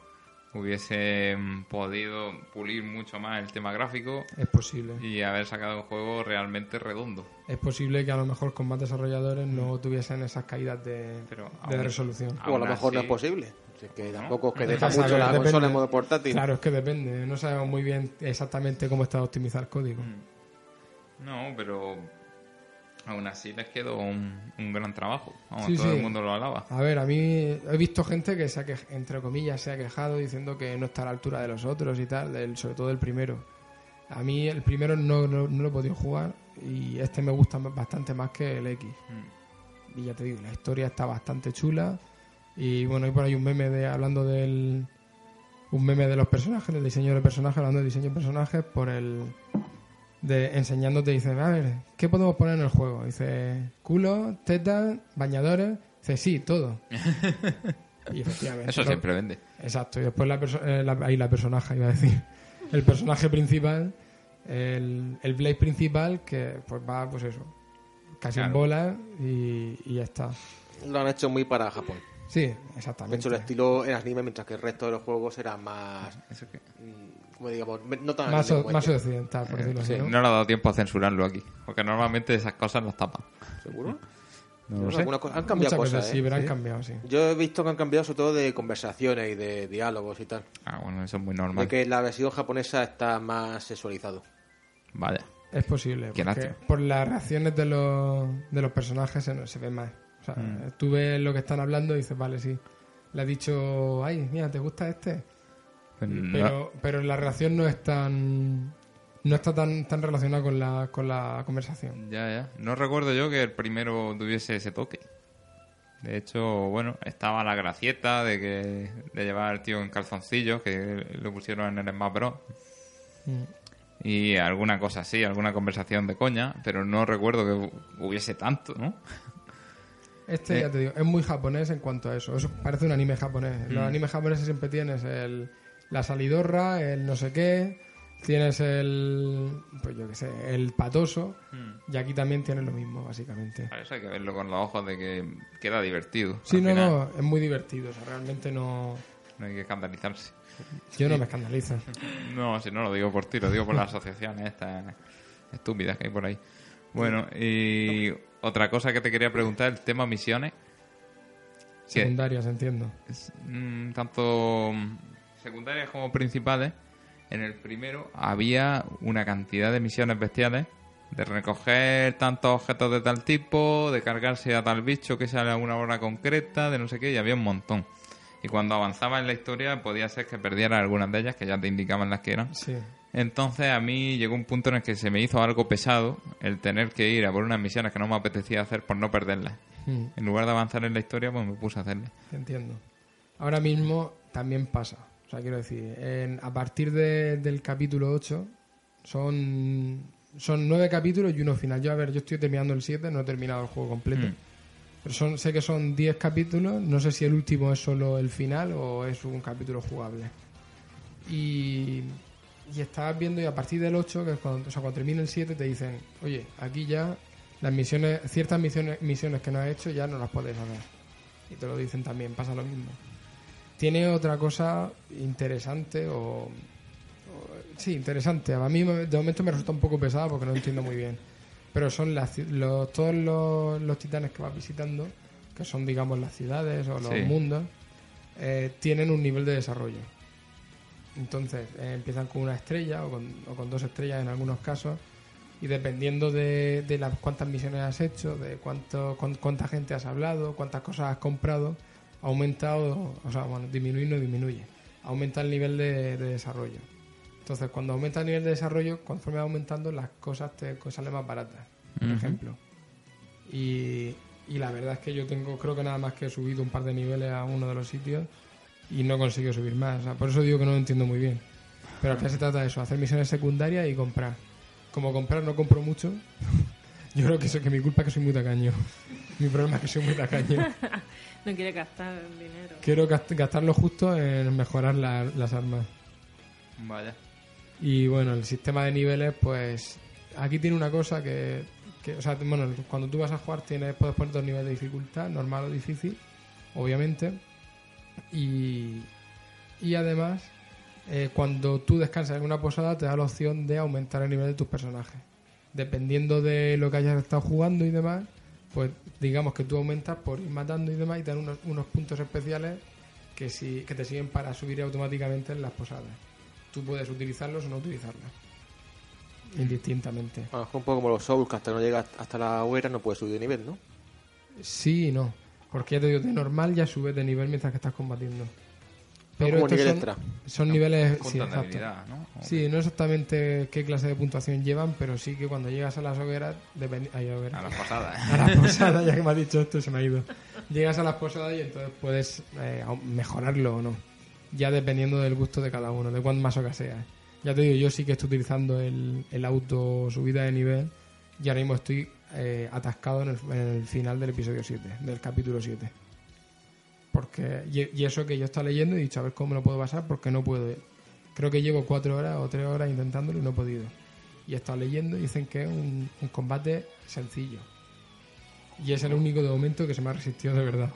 hubiesen podido pulir mucho más el tema gráfico Es posible. y haber sacado un juego realmente redondo. Es posible que a lo mejor con más desarrolladores no tuviesen esas caídas de, Pero de resolución. O a lo mejor no es posible. Así que tampoco es que Deja deja mucho saber, la depende. consola en modo portátil. Claro, es que depende. No sabemos muy bien exactamente cómo está optimizado el código. No, pero aún así les quedó un, un gran trabajo. Vamos, Sí, todo sí. el mundo lo alaba. A ver, a mí he visto gente que se ha entre comillas se ha quejado diciendo que no está a la altura de los otros y tal, del- sobre todo el primero. A mí el primero no, no, no lo he podido jugar y este me gusta bastante más que el X. Y ya te digo, la historia está bastante chula y bueno, hay por ahí un meme de hablando del un meme de los personajes, del diseño de personajes, hablando de diseño de personajes por el de enseñándote dice, a ver, ¿qué podemos poner en el juego? Dice, culo, tetas, bañadores, dice, sí, todo. y efectivamente. Eso lo- siempre vende. Exacto, y después la, perso- eh, la- ahí la personaje, iba a decir. El personaje principal, el, el Blade principal, que pues va, pues eso, casi en bola y, y ya está. Lo han hecho muy para Japón. Sí, exactamente. hecho el estilo en anime, mientras que el resto de los juegos era más, Eso mm, como digamos, no tan más, o- más este. occidental, por decirlo Sí, así. ¿no? no le ha dado tiempo a censurarlo aquí. Porque normalmente esas cosas las tapan. ¿Seguro? No lo sé, cosas- han cambiado Muchas cosas, veces ¿eh? sí, pero han Sí. cambiado, sí. Yo he visto que han cambiado sobre todo de conversaciones y de diálogos y tal. Ah, bueno, eso es muy De normal. que la versión japonesa está más sexualizado. Vaya. Es posible. Qué porque por las reacciones de los, de los personajes se, se ve más. O sea, Mm. tú ves lo que están hablando y dices, vale, sí. Le ha dicho, ay, mira, ¿te gusta este? No- Pero, pero la reacción no es tan. no está tan, tan relacionado con la, con la conversación. Ya, ya. No recuerdo yo que el primero tuviese ese toque. De hecho, bueno, estaba la gracieta de que de llevar al tío en calzoncillos, que lo pusieron en el Smash Bros. Mm. Y alguna cosa así, alguna conversación de coña, pero no recuerdo que hubiese tanto, ¿no? Este, Eh. ya te digo, es muy japonés en cuanto a eso. Eso parece un anime japonés. Los Mm. animes japoneses siempre tienes el, la salidorra, el no sé qué, tienes el, pues yo qué sé, el patoso, y aquí también tienes lo mismo, básicamente. Para eso hay que verlo con los ojos de que queda divertido. Sí, no, final. no, es muy divertido. O sea, realmente no. No hay que escandalizarse. Yo no me escandalizo. No, si no lo digo por ti, lo digo por las asociaciones estas estúpidas que hay por ahí. Bueno, y otra cosa que te quería preguntar, el tema misiones. ¿Qué? Secundarias, entiendo. Es, mm, tanto secundarias como principales. En el primero había una cantidad de misiones bestiales de recoger tantos objetos de tal tipo, de cargarse a tal bicho que sale a una hora concreta, de no sé qué, y había un montón. Y cuando avanzaba en la historia podía ser que perdiera algunas de ellas, que ya te indicaban las que eran. Sí. Entonces a mí llegó un punto en el que se me hizo algo pesado el tener que ir a por unas misiones que no me apetecía hacer por no perderlas. Mm, En lugar de avanzar en la historia, pues me puse a hacerlas. entiendo. Ahora mismo también pasa. O sea, quiero decir, en- a partir de- del capítulo 8 son, son nueve capítulos y uno final. Yo, a ver, yo estoy terminando el 7, no he terminado el juego completo. Mm. Pero son, sé que son 10 capítulos, no sé si el último es solo el final o es un capítulo jugable. Y, y estabas viendo y a partir del 8, que es cuando, o sea, cuando termina el 7, te dicen, oye, aquí ya las misiones, ciertas misiones, misiones que no has hecho ya no las puedes hacer. Y te lo dicen también, pasa lo mismo. Tiene otra cosa interesante o... o- sí, interesante. A mí de momento me resulta un poco pesada porque no entiendo muy bien pero son las, los, todos los, los titanes que vas visitando, que son, digamos, las ciudades o los Sí. mundos, eh, tienen un nivel de desarrollo. Entonces, eh, empiezan con una estrella o con, o con dos estrellas en algunos casos, y dependiendo de, de las cuántas misiones has hecho, de cuánto, cuán- cuánta gente has hablado, cuántas cosas has comprado, aumenta o, o sea, bueno, disminuye no disminuye, aumenta el nivel de, de desarrollo. Entonces, cuando aumenta el nivel de desarrollo, conforme va aumentando, las cosas te salen más baratas, por ejemplo. Y, y la verdad es que yo tengo, creo que nada más que he subido un par de niveles a uno de los sitios y no consigo subir más. O sea, por eso digo que no lo entiendo muy bien. Pero al final se trata de eso, hacer misiones secundarias y comprar. Como comprar no compro mucho, yo creo que eso que mi culpa es que soy muy tacaño. Mi problema es que soy muy tacaño. No quiere gastar dinero. Quiero gast- gastarlo justo en mejorar la- las armas. Vaya. Y bueno, el sistema de niveles, pues aquí tiene una cosa que, que, o sea, bueno, cuando tú vas a jugar tienes, puedes poner dos niveles de dificultad, normal o difícil, obviamente. Y, y además, eh, cuando tú descansas en una posada, te da la opción de aumentar el nivel de tus personajes. Dependiendo de lo que hayas estado jugando y demás, pues digamos que tú aumentas por ir matando y demás y te dan unos, unos puntos especiales que, si, que te siguen para subir automáticamente en las posadas. Tú puedes utilizarlos o no utilizarlos. Indistintamente. A lo mejor un poco como los Souls, que hasta no llegas hasta la hoguera no puedes subir de nivel, ¿no? Sí y no. Porque ya te digo, de normal ya subes de nivel mientras que estás combatiendo. Como estos nivel son, extra. son niveles... Sí, exacto. habilidad, ¿no? Sí, no exactamente qué clase de puntuación llevan, pero sí que cuando llegas a las hogueras... dependi- ay. A las pasadas. a las posadas, ya que me has dicho esto, se me ha ido. Llegas a las posadas y entonces puedes eh, mejorarlo o no. Ya dependiendo del gusto de cada uno, de cuán masoca seas. Ya te digo, yo sí que estoy utilizando el, el auto subida de nivel y ahora mismo estoy eh, atascado en el, en el final del episodio 7, del capítulo 7. Porque, y, y eso que yo estaba leyendo y he dicho a ver cómo me lo puedo pasar porque no puedo. Creo que llevo cuatro horas o tres horas intentándolo y no he podido. Y he estado leyendo y dicen que es un, un combate sencillo. Y es el único de momento que se me ha resistido de verdad.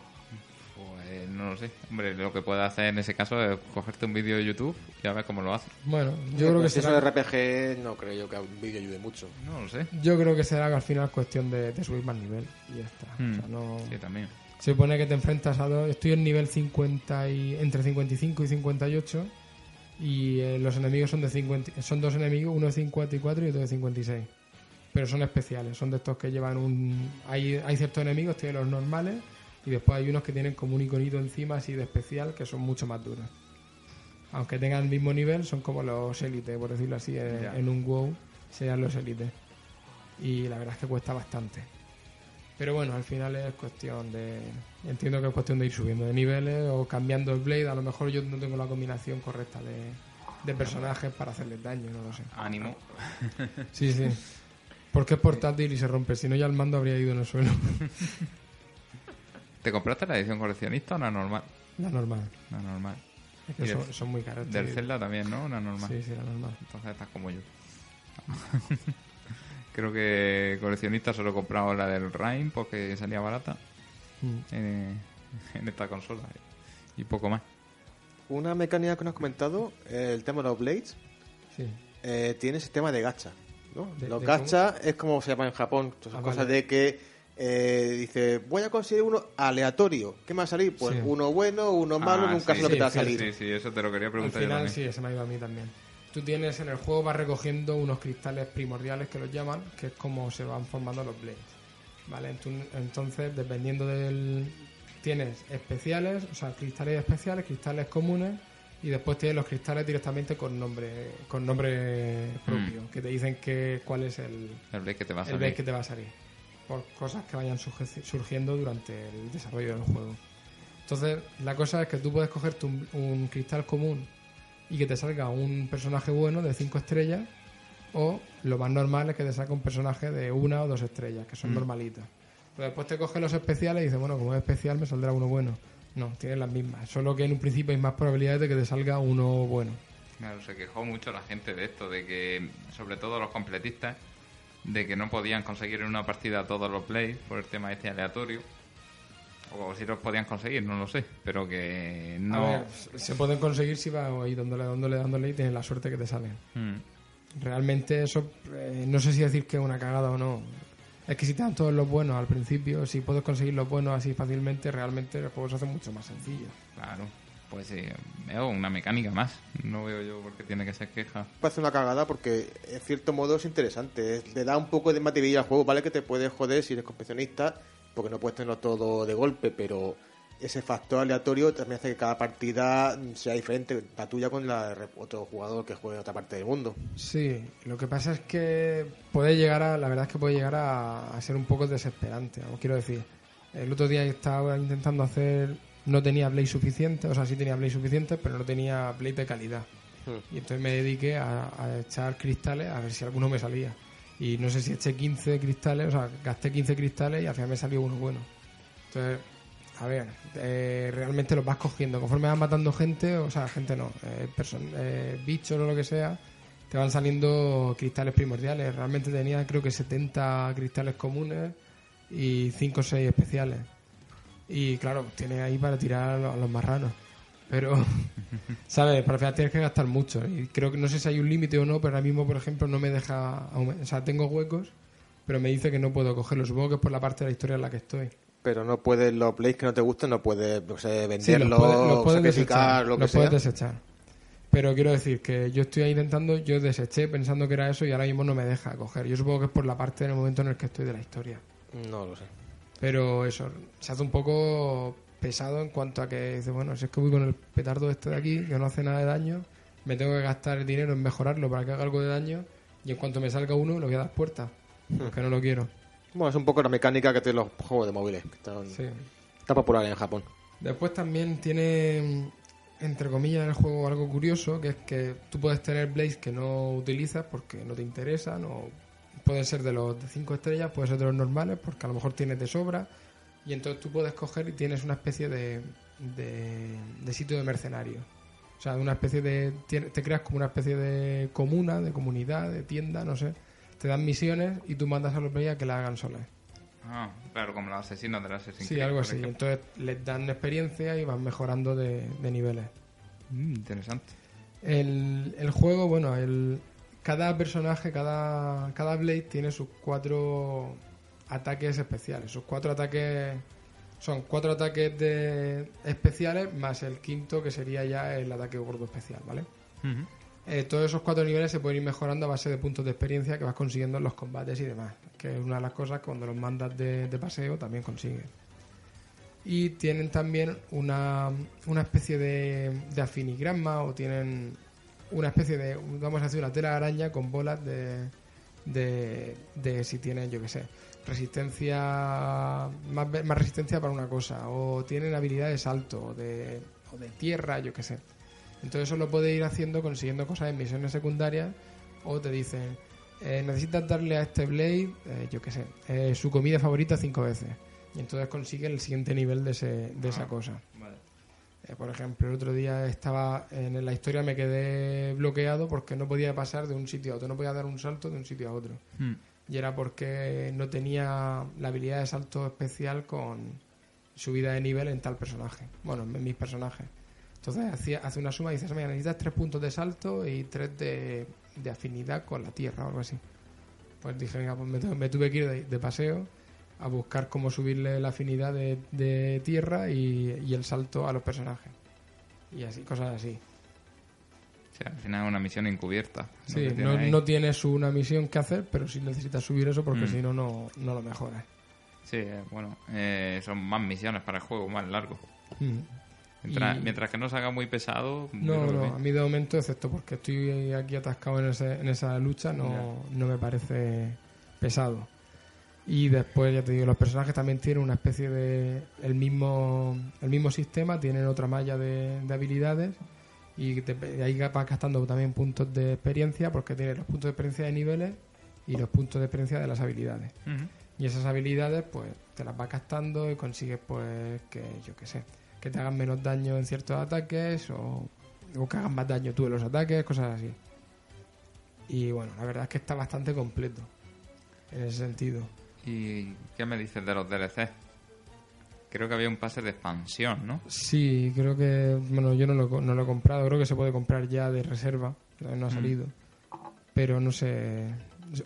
Pues no lo sé. Hombre, lo que puedes hacer en ese caso es cogerte un vídeo de YouTube y a ver cómo lo haces. Bueno, yo creo que eso será, de RPG no creo yo que un vídeo ayude mucho. No lo sé. yo creo que será que al final es cuestión de, de subir más nivel y ya está. Hmm. O sea, no, Sí, también. Se supone que te enfrentas a dos. Estoy en nivel 50 y entre 55 y 58 y eh, los enemigos son de 50, son dos enemigos, uno de 54 y otro de 56. Pero son especiales, son de estos que llevan un hay hay ciertos enemigos, tienen los normales y después hay unos que tienen como un iconito encima así de especial que son mucho más duros. aunque tengan el mismo nivel, son como los élites, por decirlo así, en, Ya. en un WoW serían los élites. Y la verdad es que cuesta bastante. Pero bueno, al final es cuestión de. Entiendo que es cuestión de ir subiendo de niveles o cambiando el Blade. A lo mejor yo no tengo la combinación correcta de, de personajes para hacerles daño, no lo sé. Ánimo. Sí, sí. Porque es portátil y se rompe. Si no, ya el mando habría ido en el suelo. ¿Te compraste la edición coleccionista o una normal? La normal. Una normal. Es que son, muy caras. Del. Zelda también, ¿no? Una normal. Sí, sí, la normal. Entonces estás como yo. Creo que coleccionista solo he comprado la del Rhyme porque salía barata Mm. en, en esta consola. Y poco más. Una mecánica que nos has comentado, eh, el tema de los Blades, Sí. eh, tiene sistema de gacha. ¿no? ¿De- los de gacha es como se llama en Japón. Son Ah, cosas vale. de que eh, dice, voy a conseguir uno aleatorio. ¿Qué me va a salir? Pues Sí. uno bueno, uno malo, Ah, nunca sí, sé lo que sí, te va a salir. Sí, sí, eso te lo quería Al preguntar yo final sí, ese me ha ido a mí también. Tú tienes en el juego, vas recogiendo unos cristales primordiales que los llaman, que es como se van formando los blades. ¿Vale? Entonces, dependiendo del... Tienes especiales, o sea, cristales especiales, cristales comunes, y después tienes los cristales directamente con nombre con nombre propio, que te dicen que, cuál es el, El Blade que te va a el salir. blade que te va a salir. Por cosas que vayan surgiendo durante el desarrollo del juego. Entonces, la cosa es que tú puedes cogerte un, un cristal común y que te salga un personaje bueno de 5 estrellas, o lo más normal es que te salga un personaje de una o dos estrellas, que son normalitas. Pero después te coges los especiales y dices, bueno, como es especial me saldrá uno bueno. No, tienes las mismas. Solo que en un principio hay más probabilidades de que te salga uno bueno. Claro, se quejó mucho la gente de esto, de que, sobre todo los completistas, de que no podían conseguir en una partida todos los plays por el tema este aleatorio. O si los podían conseguir, no lo sé, pero que A no... ver, se pueden conseguir si vas ahí dándole, dándole, dándole y tienes la suerte que te salen. Mm. Realmente eso, eh, no sé si decir que es una cagada o no. Es que si te dan todos los buenos al principio, si puedes conseguir los buenos así fácilmente, realmente el juego se hace mucho más sencillo. Claro, pues sí, veo una mecánica más. No veo yo por qué tiene que ser queja. Parece una cagada porque en cierto modo es interesante. Es- Le da un poco de material al juego, ¿vale? Que te puedes joder si eres competicionista, porque no puedes tenerlo todo de golpe, pero ese factor aleatorio también hace que cada partida sea diferente, la tuya con la de otro jugador que juegue en otra parte del mundo. Sí, lo que pasa es que puede llegar a, la verdad es que puede llegar a, a ser un poco desesperante, o quiero decir. El otro día estaba intentando hacer, no tenía Blade suficiente, o sea, sí tenía Blade suficiente, pero no tenía Blade de calidad. Y entonces me dediqué a, a echar cristales a ver si alguno me salía. Y no sé si eché 15 cristales, o sea, gasté 15 cristales y al final me salió uno bueno. Entonces, a ver, eh, realmente los vas cogiendo. Conforme vas matando gente, o sea, gente no, eh, eh, bichos o lo que sea, te van saliendo cristales primordiales. Realmente tenía creo que 70 cristales comunes y 5 o 6 especiales. Y claro, tienes ahí para tirar a los marranos. Pero, ¿sabes? Para final tienes que gastar mucho. Y creo que no sé si hay un límite o no, pero ahora mismo, por ejemplo, no me deja. O sea, tengo huecos, pero me dice que no puedo cogerlo. Supongo que es por la parte de la historia en la que estoy. Pero no puedes, los plays que no te gusten, no puedes no sé, Sí, venderlos, los puedes, los puedes desechar. lo que los sea. puedes desechar. Pero quiero decir que yo estoy ahí intentando, yo deseché pensando que era eso y ahora mismo no me deja coger. Yo supongo que es por la parte en el momento en el que estoy de la historia. No lo sé. Pero eso, se hace un poco pesado en cuanto a que dice, bueno, si es que voy con el petardo este de aquí, que no hace nada de daño, me tengo que gastar el dinero en mejorarlo para que haga algo de daño y en cuanto me salga uno, lo voy a dar puerta. Porque no lo quiero. Bueno, es un poco la mecánica que tienen los juegos de móviles, que están, Sí. está popular en Japón. Después también tiene, entre comillas, en el juego algo curioso, que es que tú puedes tener blades que no utilizas porque no te interesan, o pueden ser de los de 5 estrellas, puede ser de los normales, porque a lo mejor tienes de sobra, y entonces tú puedes coger y tienes una especie de, de, de sitio de mercenario. O sea, una especie de... Te creas como una especie de comuna, de comunidad, de tienda, no sé. Te dan misiones y tú mandas a los a que la hagan solas. Ah, claro, como los asesinos del Assassin's Sí, Creed, algo así. ejemplo. Entonces les dan experiencia y van mejorando de, de niveles. Mm, interesante. El, el juego, bueno, el, cada personaje, cada, cada Blade tiene sus cuatro ataques especiales. Sus cuatro ataques son cuatro ataques de especiales más el quinto que sería ya el ataque gordo especial, ¿vale? Eh, todos esos cuatro niveles se pueden ir mejorando a base de puntos de experiencia que vas consiguiendo en los combates y demás. Que es una de las cosas que cuando los mandas de, de paseo también consigues. y tienen también una, una especie de, de afinigrama o tienen una especie de, vamos a decir, una tela araña con bolas de, de, de si tienen, yo qué sé, resistencia, más, ve- más resistencia para una cosa, o tienen habilidades de salto, o de, o de tierra, yo qué sé. Entonces eso lo puedes ir haciendo consiguiendo cosas en misiones secundarias, o te dicen, eh, necesitas darle a este Blade, eh, yo qué sé, eh, su comida favorita cinco veces. Y entonces consigue el siguiente nivel de, ese, de esa cosa. Eh, por ejemplo, el otro día estaba en la historia, me quedé bloqueado porque no podía pasar de un sitio a otro, no podía dar un salto de un sitio a otro. Hmm. Y era porque no tenía la habilidad de salto especial con subida de nivel en tal personaje. Bueno, en mis personajes. Entonces hacía, hace una suma y dices, mira, necesitas tres puntos de salto y tres de, de afinidad con la tierra o algo así. Pues dije, venga, pues me, tu- me tuve que ir de, paseo a buscar cómo subirle la afinidad de, tierra y el salto a los personajes. Y así, cosas así. Sea, al final es una misión encubierta. Sí, no, no tienes una misión que hacer, pero sí necesitas subir eso porque Mm. si no, no no lo mejoras. Sí, eh, bueno, eh, son más misiones para el juego, más largo. Mm. Mientras, Y- mientras que no se haga muy pesado, No, no, a mí de momento, excepto porque estoy aquí atascado en, ese- en esa lucha, no, no me parece pesado. Y después, ya te digo, los personajes también tienen una especie de... El mismo, el mismo sistema, tienen otra malla de, de habilidades y te- de ahí vas gastando también puntos de experiencia porque tienes los puntos de experiencia de niveles y los puntos de experiencia de las habilidades. Y esas habilidades, pues, te las vas gastando y consigues, pues, que, yo qué sé, que te hagan menos daño en ciertos ataques o, o que hagan más daño tú en los ataques, cosas así. Y bueno, la verdad es que está bastante completo en ese sentido. ¿Y qué me dices de los DLC? Creo que había un pase de expansión, ¿no? Sí, creo que, bueno, yo no lo, no lo he comprado, creo que se puede comprar ya de reserva, no ha Mm. salido. Pero no sé,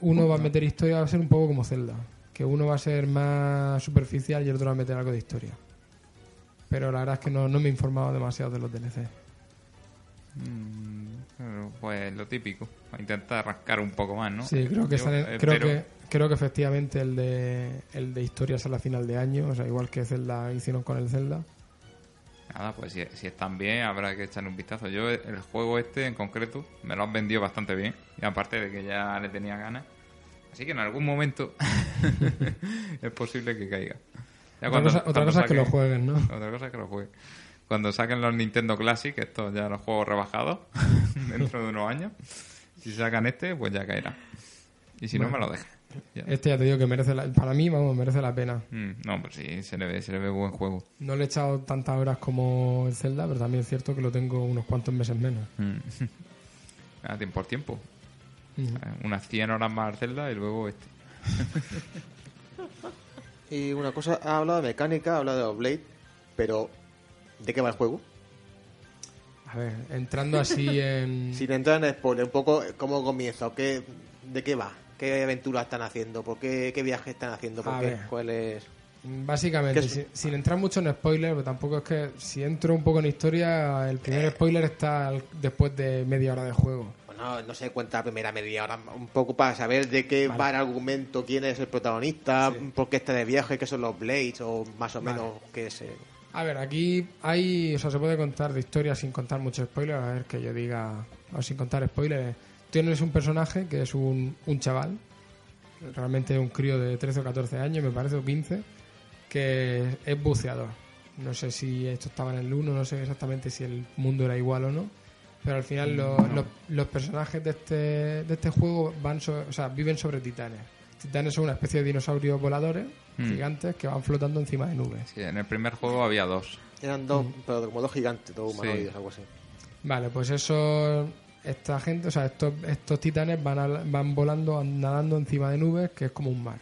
uno va a meter historia, va a ser un poco como Zelda, que uno va a ser más superficial y el otro va a meter algo de historia. Pero la verdad es que no, no me he informado demasiado de los DLC. Mm, pues lo típico. Intentar rascar un poco más, ¿no? Sí, creo que, Yo creo que creo que efectivamente el de el de historia sale a final de año, o sea, igual que Zelda hicieron con el Zelda. Nada, pues si, si están bien, habrá que echarle un vistazo. Yo, el juego este en concreto, me lo han vendido bastante bien. Y aparte de que ya le tenía ganas. Así que en algún momento es posible que caiga. Ya Otra cuando- cosa, otra es que lo jueguen, ¿no? Otra cosa es que lo juegue. Cuando saquen los Nintendo Classic, estos ya los juegos rebajados, dentro de unos años, si sacan este, pues ya caerá. Y si no, me lo dejan. Este ya te digo que merece la- para mí, vamos, merece la pena. Mm, no, pues sí, se le ve, se le ve buen juego. No le he echado tantas horas como el Zelda, pero también es cierto que lo tengo unos cuantos meses menos. Mm. A tiempo por tiempo. Eh, Unas 100 horas más al Zelda y luego este. Y una cosa, ha hablado de mecánica, ha hablado de los Blade, pero ¿de qué va el juego? A ver, entrando así en... Sin entrar en spoiler, un poco eh, cómo comienza, o qué, de qué va, qué aventuras están haciendo, por qué, qué viajes están haciendo, por qué, cuál es... Básicamente, ¿Qué es? sin, sin entrar mucho en spoiler, pero tampoco es que si entro un poco en historia, el primer spoiler está después de media hora de juego. Bueno, no se cuenta la primera media hora, un poco para saber de qué Vale. va el argumento, quién es el protagonista, Sí. por qué está de viaje, qué son los Blades, o más o Vale. menos qué es... eh, A ver, aquí hay, o sea, se puede contar de historia sin contar mucho spoiler, a ver que yo diga, o sin contar spoilers. Tienes un personaje que es un, un chaval, realmente un crío de 13 o 14 años, me parece, o 15, que es buceador. No sé si esto estaba en el 1, no sé exactamente si el mundo era igual o no, pero al final los, los- los personajes de este, de este juego van so- o sea, viven sobre titanes. Titanes son una especie de dinosaurios voladores Mm. gigantes que van flotando encima de nubes. Sí, en el primer juego había dos. Eran dos, Mm. pero como dos gigantes, dos Sí. humanoides, algo así. Vale, pues eso, esta gente, o sea, estos, estos titanes van, al- van volando, nadando encima de nubes, que es como un mar.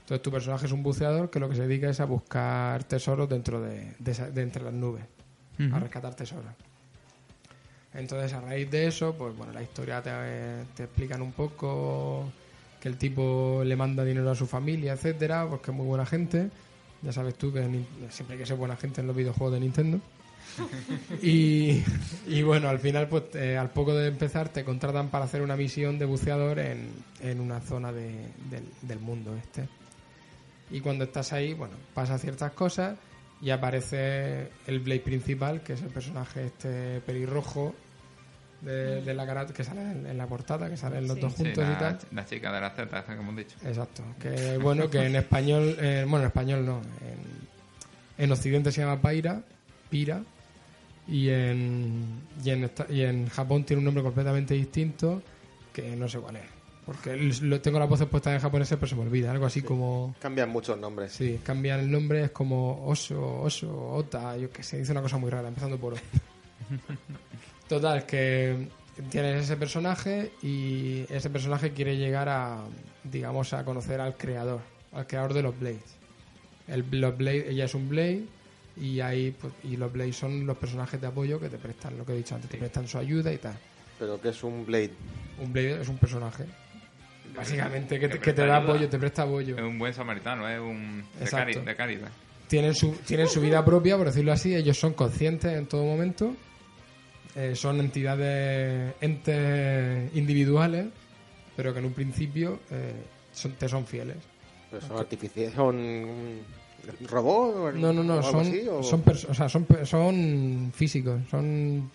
Entonces tu personaje es un buceador que lo que se dedica es a buscar tesoros dentro de, de, entre las nubes, a rescatar tesoros. Entonces a raíz de eso, pues bueno, la historia te, te explican un poco que el tipo le manda dinero a su familia, etcétera, porque es muy buena gente. Ya sabes tú que siempre hay que ser buena gente en los videojuegos de Nintendo. Y, y bueno, al final, pues eh, al poco de empezar, te contratan para hacer una misión de buceador en, en una zona de- del, del mundo este. Y cuando estás ahí, bueno, pasa ciertas cosas y aparece el Blade principal, que es el personaje este pelirrojo de, de la karate que sale en, en la portada, que salen los Sí. dos Sí, juntos y tal. la chica de la Z, que hemos dicho. Exacto. Que bueno, que en español, eh, bueno, en español no. En, en Occidente se llama Paira, Pira, y en, y, en y en Japón tiene un nombre completamente distinto que no sé cuál es. Porque lo, tengo las voces puestas en japonés, pero se me olvida. Algo así como. Cambian muchos nombres. Sí, cambian el nombre, es como Oso, Oso, Ota, yo que sé, dice una cosa muy rara, empezando por O. Total, que tienes ese personaje y ese personaje quiere llegar a, digamos, a conocer al creador, al creador de los Blades. El, los Blade, ella es un Blade y ahí pues, y los Blades son los personajes de apoyo que te prestan, lo que he dicho antes, te prestan su ayuda y tal. Pero que es un Blade. Un Blade es un personaje, básicamente, que, Que te, que te da apoyo, te presta apoyo. Es un buen samaritano, es un. De, Exacto. cari- de caridad. tienen su, tienen su vida propia, por decirlo así, ellos son conscientes en todo momento, eh, son entidades, entes individuales, pero que en un principio eh, son, te son fieles. Pero son artificiales. Son. ¿Robot? No, no, o no, son, así, o- son, o sea, son, físicos, son...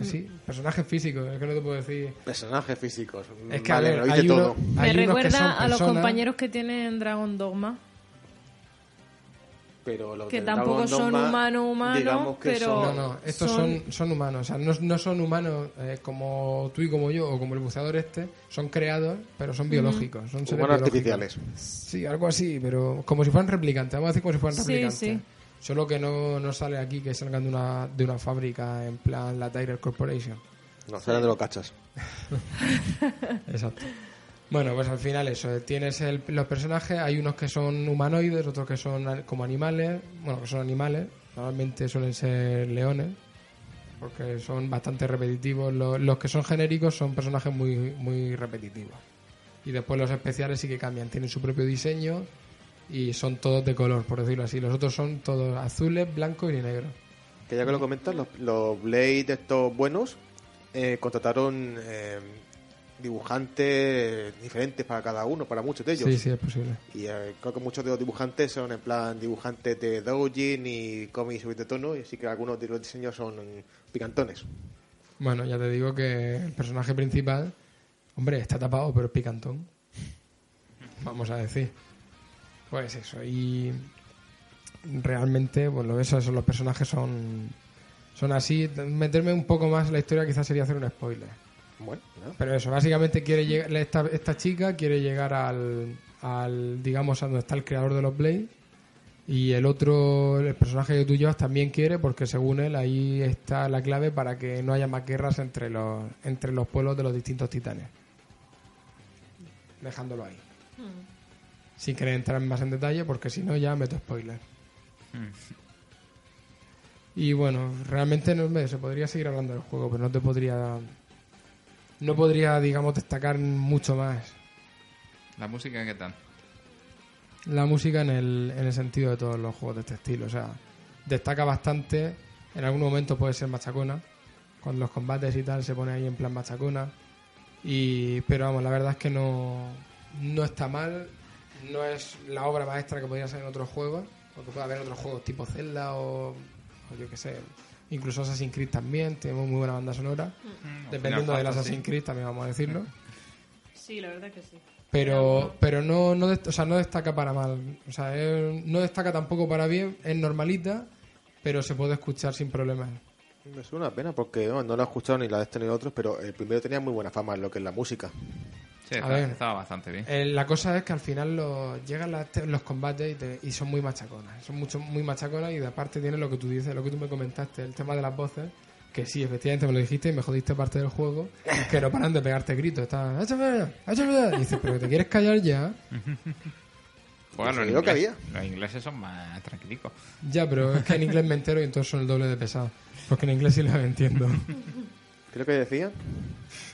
Sí, personajes físicos, es que no te puedo decir... Personajes físicos. Es que, Vale, a ver, lo dice hay, uno- todo. hay Me recuerda a los compañeros que tienen Dragon Dogma. Pero los que del tampoco Dragon son Dogma, humanos, humanos, digamos que pero- No, son- no, estos Son- son, son humanos, o sea, no, no son humanos eh, como tú y como yo, o como el buceador este, son creados, pero son biológicos, son seres Humanos biológicos. artificiales. Sí, algo así, pero como si fueran replicantes, vamos a decir como si fueran Sí, replicantes. sí. Solo que no, no sale aquí que salgan de una, de una fábrica en plan la Tyrell Corporation. No, serán de los cachas. Exacto. Bueno, pues al final eso, tienes el- los personajes, hay unos que son humanoides, otros que son como animales, bueno, que son animales, normalmente suelen ser leones, porque son bastante repetitivos. Los, los que son genéricos son personajes muy, muy repetitivos. Y después los especiales sí que cambian, tienen su propio diseño y son todos de color, por decirlo así. Los otros son todos azules, blancos y negros. Que ya que lo comentas, los, los Blade estos buenos eh, contrataron eh, dibujantes diferentes para cada uno, para muchos de ellos. Sí, sí, es posible. Y eh, creo que muchos de los dibujantes son en plan dibujantes de doujin y cómics de tono, y así que algunos de los diseños son picantones. Bueno, ya te digo que el personaje principal, hombre, está tapado, pero es picantón. Vamos a decir. Pues eso, y realmente, pues lo ves, eso, los personajes son, son así. Meterme un poco más en la historia quizás sería hacer un spoiler. Bueno, ¿no? Pero eso, básicamente quiere llegar, esta, esta chica quiere llegar al, al, digamos, a donde está el creador de los Blade. Y el otro, el personaje que tú llevas también quiere, porque según él ahí está la clave para que no haya más guerras entre los, entre los pueblos de los distintos titanes. Dejándolo ahí. Sin querer entrar más en detalle, porque si no ya meto spoiler. Y bueno, realmente no me- se podría seguir hablando del juego, pero no te podría. No podría, digamos, destacar mucho más La música, ¿qué tal? la música en el, en el sentido de todos los juegos de este estilo. O sea, destaca bastante. En algún momento puede ser machacona. Con los combates y tal se pone ahí en plan machacona. Y, pero vamos, la verdad es que no, no está mal. No es la obra maestra que podría ser en otros juegos. Porque puede haber otros juegos tipo Zelda o, o yo que sé. Incluso Assassin's Creed también. Tenemos muy buena banda sonora. Dependiendo Final del. Assassin's Creed también vamos a decirlo. Sí, la verdad que sí. Pero, pero no, no, o sea, no destaca para mal. O sea, es- no destaca tampoco para bien. Es normalita, pero se puede escuchar sin problemas. Me suena una pena porque no, no lo he escuchado ni la de este ni de otros, pero el primero tenía muy buena fama en lo que es la música. Sí, A está- ver. estaba bastante bien. Eh, la cosa es que al final los, llegan las los combates y, te- y son muy machaconas. Son mucho, muy machaconas y de aparte tiene lo que tú dices, lo que tú me comentaste, el tema de las voces. Que sí, efectivamente me lo dijiste y me jodiste parte del juego. Que no paran de pegarte gritos. Están, échame, échame. Y dices, pero te quieres callar ya. Bueno, Pues los, es lo que había. los ingleses son más tranquilicos. Ya, pero es que en inglés me entero y entonces son el doble de pesado. Porque en inglés sí los entiendo. Creo que decían.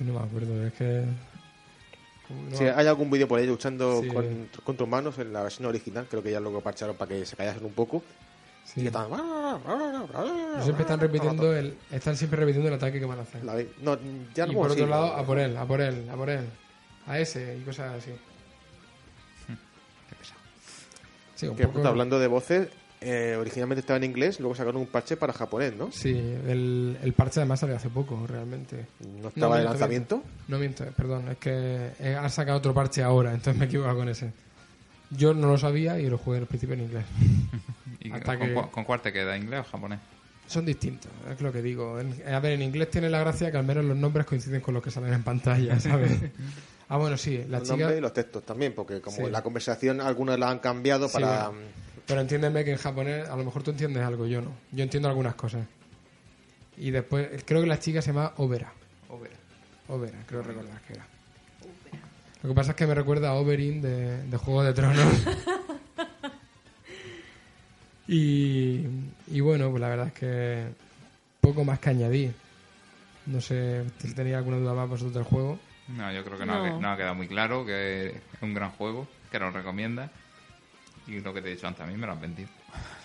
No me acuerdo, es que. No Si me- hay algún vídeo por ahí luchando Sí. con, con tus manos en la versión original, creo que ya luego parcharon para que se callasen un poco. sí. Y que estaban... Siempre están repitiendo el, están siempre repitiendo el ataque que van a hacer. La vi- no, ya no y puedo por otro lado, no. a por él, a por él, a por él. A ese y cosas así. Qué pesado. Sí, un Que, poco. puta, hablando de voces, eh, originalmente estaba en inglés, luego sacaron un parche para japonés, ¿no? Sí, el, el parche además salió hace poco, realmente. No estaba de miento, lanzamiento. miento. No miento, perdón, es que eh, han sacado otro parche ahora, entonces me he equivocado con ese. Yo no lo sabía y lo jugué al principio en inglés. ¿Y Hasta con, que- con cuál te queda? ¿Inglés o japonés? Son distintos, es lo que digo. En- a ver, en inglés tiene la gracia que al menos los nombres coinciden con los que salen en pantalla, ¿sabes? ah, bueno, sí, la Los chica... nombres y los textos también, porque como Sí. la conversación algunas la han cambiado Sí, para... bueno. Pero entiéndeme que en japonés a lo mejor tú entiendes algo, yo no. Yo entiendo algunas cosas. Y después, creo que la chica se llama Overa. Overa, creo recordar que era. Lo que pasa es que me recuerda a Oberyn de, de Juego de Tronos. y, y bueno, pues la verdad es que poco más que añadir. No sé si tenéis alguna duda más vosotros del juego. No, yo creo que no, ha, No. no ha quedado muy claro, que es un gran juego, que lo recomienda. Y lo que te he dicho antes, a mí me lo has vendido.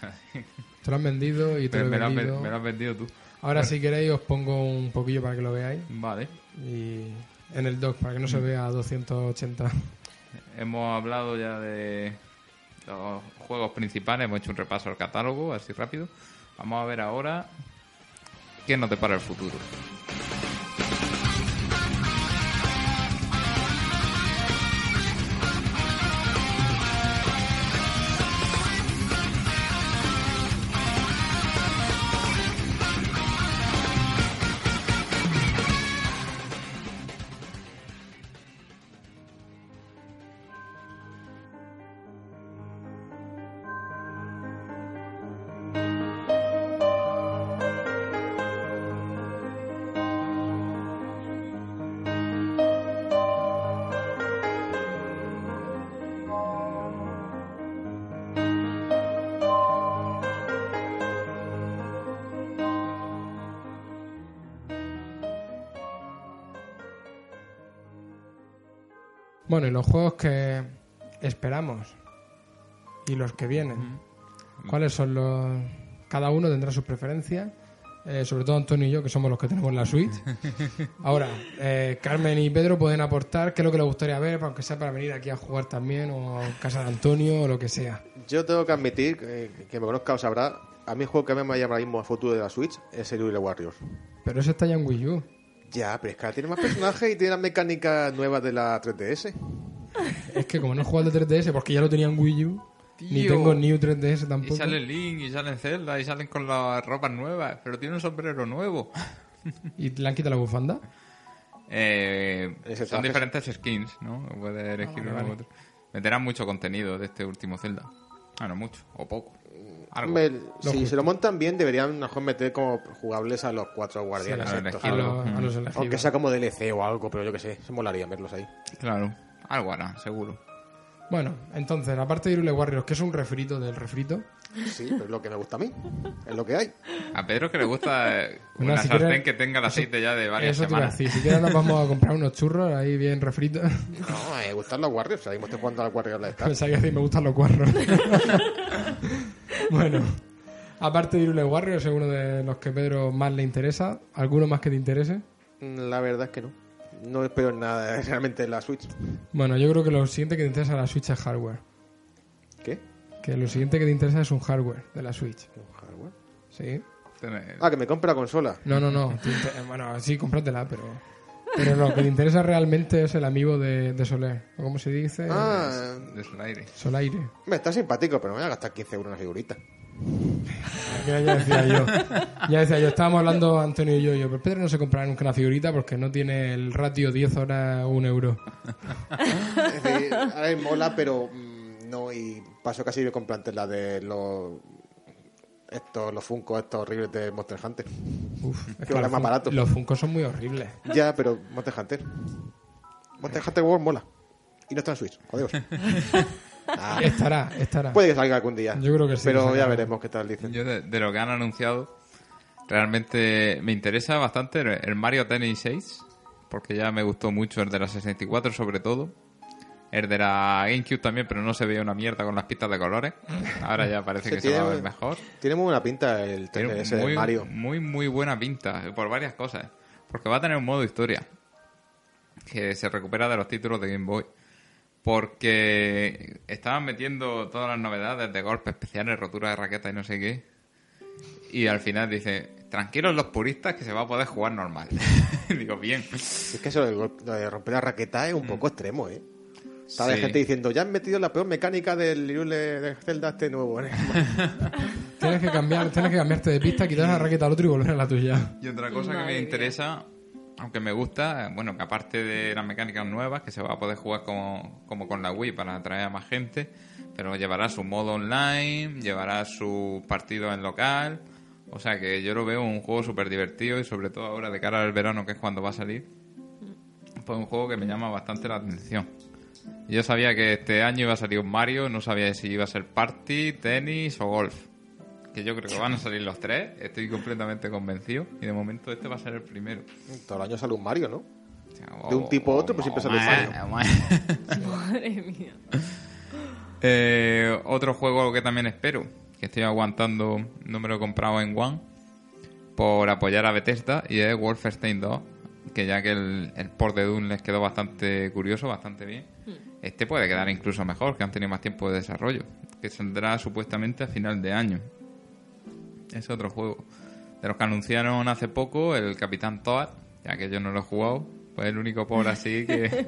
Te lo han vendido y te me, lo he vendido. me lo has vendido tú. Ahora si queréis os pongo un poquillo para que lo veáis. Vale. y en el dock para que no se vea a 280 Hemos hablado ya de los juegos principales, hemos hecho un repaso al catálogo, así rápido. Vamos a ver ahora qué nos depara el futuro. Bueno y los juegos que esperamos y los que vienen. Cuáles son los cada uno tendrá sus preferencias eh, sobre todo Antonio y yo que somos los que tenemos la Switch. Ahora eh, Carmen y Pedro pueden aportar qué es lo que les gustaría ver aunque sea para venir aquí a jugar también o a casa de Antonio o lo que sea. Yo tengo que admitir, eh, que me conozca o sabrá, a mí el juego que me llama ahora mismo a futuro de la Switch es el Hyrule Warriors. pero ese está ya en Wii U Ya, pero es que ahora tiene más personajes y tiene las mecánicas nuevas de la 3DS. es que como no he jugado de 3DS porque ya lo tenía en Wii U ni tengo New 3DS Y tampoco sale Link, y salen Zelda, y salen con las ropas nuevas, pero tiene un sombrero nuevo. ¿Y le han quitado la bufanda? Eh, son diferentes skins, ¿no? Puedes elegir vale, uno u vale. otro. Meterán mucho contenido de este último Zelda. Bueno, mucho, o poco. Lo si justo. se lo montan bien, deberían mejor meter como jugables a los cuatro guardianes. Sí, a estos, los A, ¿sabes? los- a los elegidos. Aunque sea como DLC o algo, pero yo que sé, se molaría verlos ahí. Claro, algo hará, seguro. Bueno, entonces, aparte de Hyrule Warriors, que es un refrito del refrito, Sí, pero es lo que me gusta a mí. Es lo que hay. A Pedro que le gusta eh, Una, si sartén quieres- que tenga el aceite ya de varias eso te iba a semanas. decir. Si quieres nos vamos a comprar unos churros ahí bien refritos. No, me gustan los Warriors. Ahí me estoy jugando a los Warriors. Pensaba que decir, me gustan los cuarros. bueno, aparte de Hyrule Warriors, es uno de los que Pedro más le interesa. ¿Alguno más que te interese? La verdad es que no. No espero nada realmente en la Switch. Bueno, yo creo que lo siguiente que te interesa la Switch es hardware. ¿Qué? Que lo siguiente que te interesa es un hardware de la Switch. ¿Un hardware? Sí. Ah, que me compre la consola. No, no, no. Bueno, sí, cómpratela, pero... Pero no, lo que te interesa realmente es el amigo de, de Soler. ¿O cómo se dice? Ah, de su aire. Solaire. me está simpático, pero me voy a gastar 15 euros en una figurita. Mira, ya decía yo. Ya decía yo, estábamos hablando Antonio y yo, y yo, pero Pedro no se comprará nunca una figurita porque no tiene el ratio 10 horas 1 euro. Es decir, a ver, mola, pero mm, no, y paso casi de comprar antes la de los. Estos, los Funko, estos horribles de Monster Hunter. Uf, es Que los más Fun- barato. Los Funko son muy horribles. Ya, pero Monster Hunter. Monster Hunter World mola. Y no está en Switch, jodeos. Ah, Estará, estará. puede que salga algún día. Yo creo que sí, Pero que ya veremos qué tal dicen. Yo de, de lo que han anunciado, realmente me interesa bastante el, el Mario Tennis 6, porque ya me gustó mucho el de la 64 sobre todo. El de la GameCube también, pero no se veía una mierda con las pistas de colores. Ahora ya parece Sí, que se va a ver mejor. Tiene muy buena pinta el 3DS de Mario. muy, muy buena pinta, por varias cosas. Porque va a tener un modo historia, que se recupera de los títulos de Game Boy. Porque estaban metiendo todas las novedades de golpes especiales, rotura de raqueta y no sé qué. Y al final dice, tranquilos los puristas que se va a poder jugar normal. Digo, bien. Es que eso del gol- lo de romper la raqueta es un poco extremo, ¿eh? Estaba Sí. gente diciendo, ya han metido la peor mecánica del de Zelda este nuevo. ¿eh? Tienes que cambiar, tienes que cambiarte de pista, quitar la raqueta al otro y volver a la tuya. Y otra cosa que me interesa, aunque me gusta, bueno, que aparte de las mecánicas nuevas, que se va a poder jugar como, como con la Wii para atraer a más gente, pero llevará su modo online, llevará su partido en local. O sea que yo lo veo un juego súper divertido y sobre todo ahora de cara al verano, que es cuando va a salir, pues un juego que me llama bastante la atención. Yo sabía que este año iba a salir un Mario, no sabía si iba a ser party, tenis o golf. Que yo creo que van a salir los tres, estoy completamente convencido. Y de momento este va a ser el primero. Todo el año sale un Mario, ¿no? O De un tipo a otro, pues siempre sale Mario. Madre mía. Eh, otro juego que también espero, que estoy aguantando, no me lo he comprado en One, por apoyar a Bethesda, y es Wolfenstein 2, que ya que el, el port de Doom les quedó bastante curioso, bastante bien, este puede quedar incluso mejor, que han tenido más tiempo de desarrollo, que saldrá supuestamente a final de año. Es otro juego. De los que anunciaron hace poco, el Capitán Toad, ya que yo no lo he jugado, pues el único por así que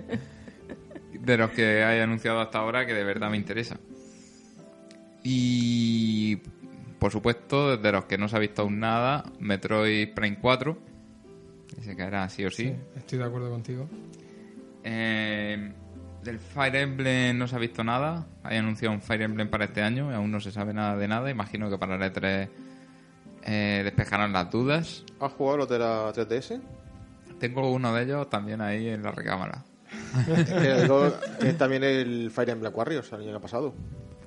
de los que hay anunciado hasta ahora que de verdad me interesa. Y por supuesto, de los que no se ha visto aún nada, Metroid Prime 4, ese caerá sí o sí. Sí, estoy de acuerdo contigo. Eh, del Fire Emblem no se ha visto nada. Hay anunciado un Fire Emblem para este año y aún no se sabe nada de nada. Imagino que para el E3 eh, despejarán las dudas. ¿Has jugado los de la 3DS? Tengo uno de ellos también ahí en la recámara. Es que es también el Fire Emblem Warriors el año pasado.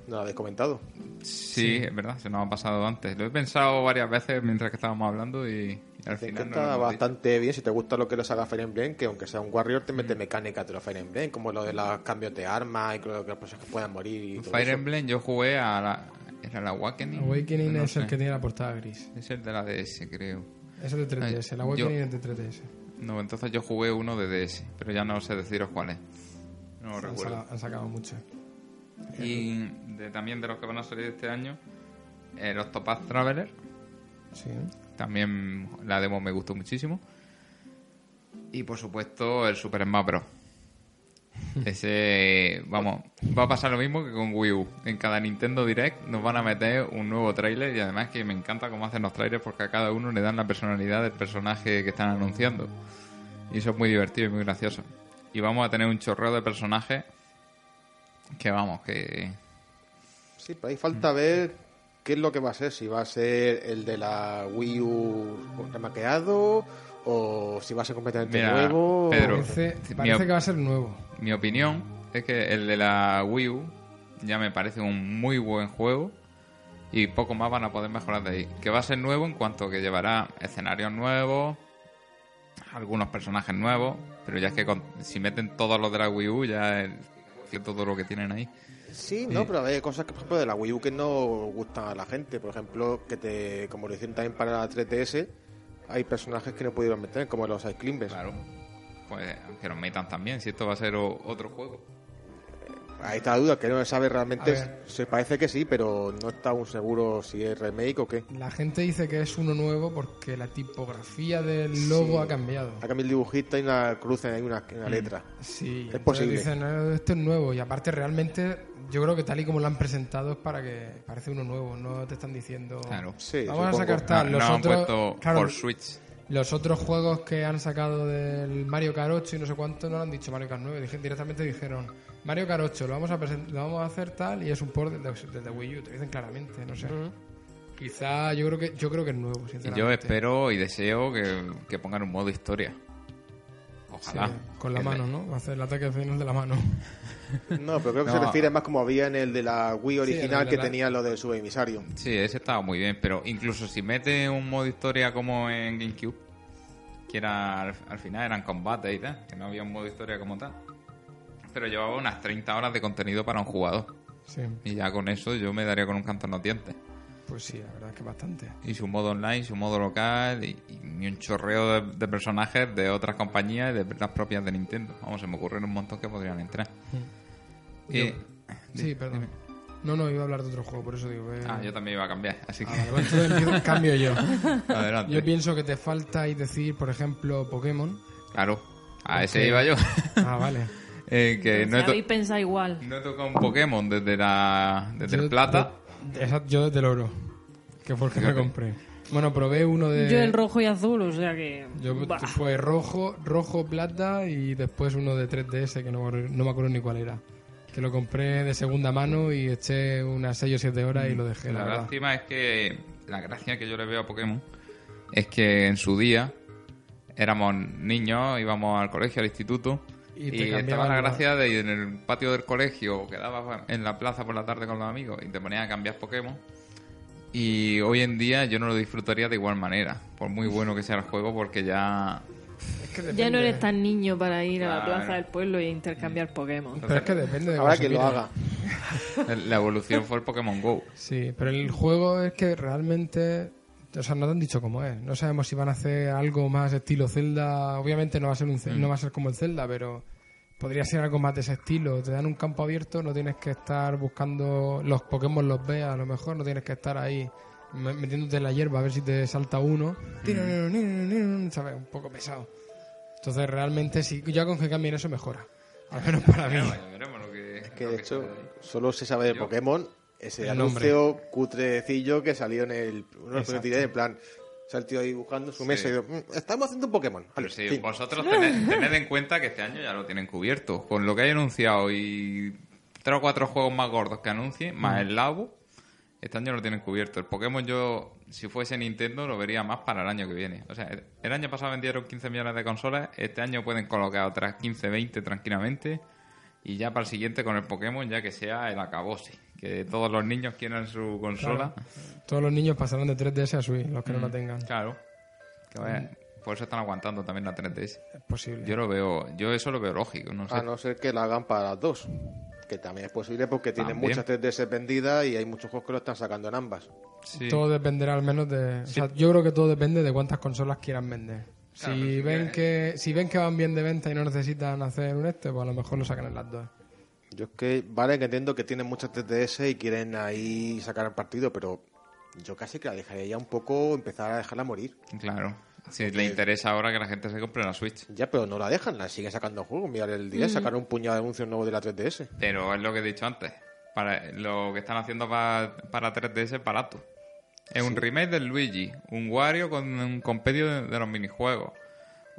No lo habéis comentado. Sí, es verdad, se nos ha pasado antes. Lo he pensado varias veces mientras que estábamos hablando y al que final no bastante bien si te gusta lo que les haga Fire Emblem, que aunque sea un Warrior te mete mecánicas de los Fire Emblem, como lo de los cambios de armas y que los personajes puedan morir y todo Fire eso. Emblem yo jugué a la... ¿Era la Awakening? Awakening No es el que tiene la portada gris. Es el de la DS, creo. Es el de 3DS. El Awakening yo- es de 3DS. No, entonces yo jugué uno de DS, pero ya no sé deciros cuál es. No lo Han recuerdo. sacado, han sacado mucho. Y de, también de los que van a salir este año, el Octopath Traveler. Sí. También la demo me gustó muchísimo. Y por supuesto el Super Smash Bros. Ese, vamos, va a pasar lo mismo que con Wii U. En cada Nintendo Direct nos van a meter un nuevo tráiler y además que me encanta cómo hacen los trailers porque a cada uno le dan la personalidad del personaje que están anunciando. Y eso es muy divertido y muy gracioso. Y vamos a tener un chorreo de personajes que vamos, que Sí, pero ahí falta ver qué es lo que va a ser. Si va a ser el de la Wii U remaqueado o si va a ser completamente Mira, nuevo. Pedro, Parece, que va a ser nuevo. Mi opinión es que el de la Wii U ya me parece un muy buen juego y poco más van a poder mejorar de ahí. Que va a ser nuevo en cuanto que llevará escenarios nuevos, algunos personajes nuevos, pero ya es que con- si meten todos los de la Wii U ya es todo lo que tienen ahí. Sí, no, pero hay cosas que, por ejemplo, de la Wii U que no gustan a la gente. Por ejemplo, que te, como lo hicieron también para la 3DS, hay personajes que no pudieron meter, como los Ice Climbers. Claro. Pues que los metan también, si esto va a ser o- otro juego. Ahí está la duda, que no se sabe realmente. Se parece que sí, pero no está aún seguro si es remake o qué. La gente dice que es uno nuevo porque la tipografía del logo ha cambiado. Ha cambiado el dibujito y una cruz, hay una, una letra. Sí, Es posible. Dicen, "Eh, esto es nuevo y aparte realmente yo creo que tal y como lo han presentado es para que parece uno nuevo, no te están diciendo Claro. Sí, vamos a sacar tal, no, los no otros han puesto claro, Switch. los otros juegos que han sacado del Mario Kart 8 y no sé cuánto no lo han dicho Mario Kart 9, dije- directamente dijeron Mario Kart 8 lo vamos a lo vamos a hacer tal y es un port desde desde Wii U, te dicen claramente, no sé. Quizá yo creo que yo creo que es nuevo, sinceramente. yo espero y deseo que, que pongan un modo historia. Sí, Ojalá. con la mano, ¿no? Va a hacer el ataque final de la mano. No, pero creo que No. se refiere más como había en el de la Wii original de que la- tenía lo del subemisario. Sí, ese estaba muy bien, pero incluso si mete un modo historia como en GameCube, que era al, al final eran combates y tal, que no había un modo historia como tal, pero llevaba unas 30 horas de contenido para un jugador. Sí, Y ya con eso yo me daría con un canto en los dientes. Pues sí, la verdad es que bastante. Y su modo online, su modo local y, y un chorreo de, de personajes de otras compañías y de las propias de Nintendo. Vamos, se me ocurren un montón que podrían entrar. Y- Sí, perdón. No, no, iba a hablar de otro juego, por eso digo que... Ah, yo también iba a cambiar, así que Ah, vale, entonces empiezo- cambio yo. adelante. Yo pienso que te falta y decir, por ejemplo, Pokémon. Claro, a ese iba yo. Ah, vale. Eh, que no he, to- igual. no he tocado un Pokémon desde la desde Yo- el plata. Exacto, yo desde el oro, que fue el que me compré. Bueno, probé uno de... Yo el rojo y azul, o sea que... Yo Bah. fue rojo, rojo, plata y después uno de 3DS que no, me acuerdo- no me acuerdo ni cuál era. Que lo compré de segunda mano y eché unas 6 o 7 horas y lo dejé, la, La verdad. lástima es que la gracia que yo le veo a Pokémon es que en su día éramos niños, íbamos al colegio, al instituto, Y y, te estaba cambiaban la gracia de ir en el patio del colegio o quedabas en la plaza por la tarde con los amigos y te ponías a cambiar Pokémon. Y hoy en día yo no lo disfrutaría de igual manera, por muy bueno que sea el juego, porque ya Es que Ya no eres tan niño para ir a la Claro. plaza del pueblo e intercambiar Pokémon. Pero es que depende de Ahora que lo haga. la evolución fue el Pokémon Go. Sí, pero el juego es que realmente... O sea, no te han dicho cómo es. No sabemos si van a hacer algo más estilo Zelda. Obviamente no va a ser un Ce- no va a ser como el Zelda, pero podría ser algo más de ese estilo. Te dan un campo abierto, no tienes que estar buscando los Pokémon los veas, a lo mejor no tienes que estar ahí me- metiéndote en la hierba a ver si te salta uno. ¿Sabes? Un poco pesado. Entonces realmente sí, ya con que cambien eso mejora. Al menos para mí. Ya veremos lo que, de hecho, solo se sabe de Pokémon ese El nombre. anuncio cutrecillo que salió en el. Primeros en plan. Se el tío ahí buscando su mesa y digo, "Mm, estamos haciendo un Pokémon. Vale, Pero sí, fin. vosotros tened, tened en cuenta que este año ya lo tienen cubierto. Con lo que hay anunciado y tres o cuatro juegos más gordos que anuncien, más el Labo, este año lo tienen cubierto. El Pokémon yo, si fuese Nintendo, lo vería más para el año que viene. O sea, el año pasado vendieron 15 millones de consolas, este año pueden colocar otras 15, 20 tranquilamente. Y ya para el siguiente con el Pokémon, ya que sea el acabose. Que todos los niños quieran su consola. Todos los niños pasarán de 3DS a Switch, los que no la tengan. Claro. Que vaya- Por eso están aguantando también la 3DS. Es posible. Yo lo veo, yo eso lo veo lógico, no sé. A no ser que la hagan para las dos. Que también es posible porque tienen muchas 3DS vendidas y hay muchos juegos que lo están sacando en ambas. Sí. Todo dependerá al menos de... O sea, yo creo que todo depende de cuántas consolas quieran vender. Claro, si, ven quieres- que, si ven que van bien de venta y no necesitan hacer un este, pues a lo mejor lo sacan en las dos. Yo es que, vale, que entiendo que tienen muchas 3DS y quieren ahí sacar el partido, pero yo casi que la dejaría ya un poco empezar a dejarla morir. Claro. Si le interesa ahora que la gente se compre la Switch. Ya, pero no la dejan, la siguen sacando juegos. Mirar el día, sacaron un puñado de anuncios nuevos de la 3DS. Pero es lo que he dicho antes. Para, lo que están haciendo para, para 3DS es barato. Es un remake del Luigi, un Wario con un compendio de, de los minijuegos,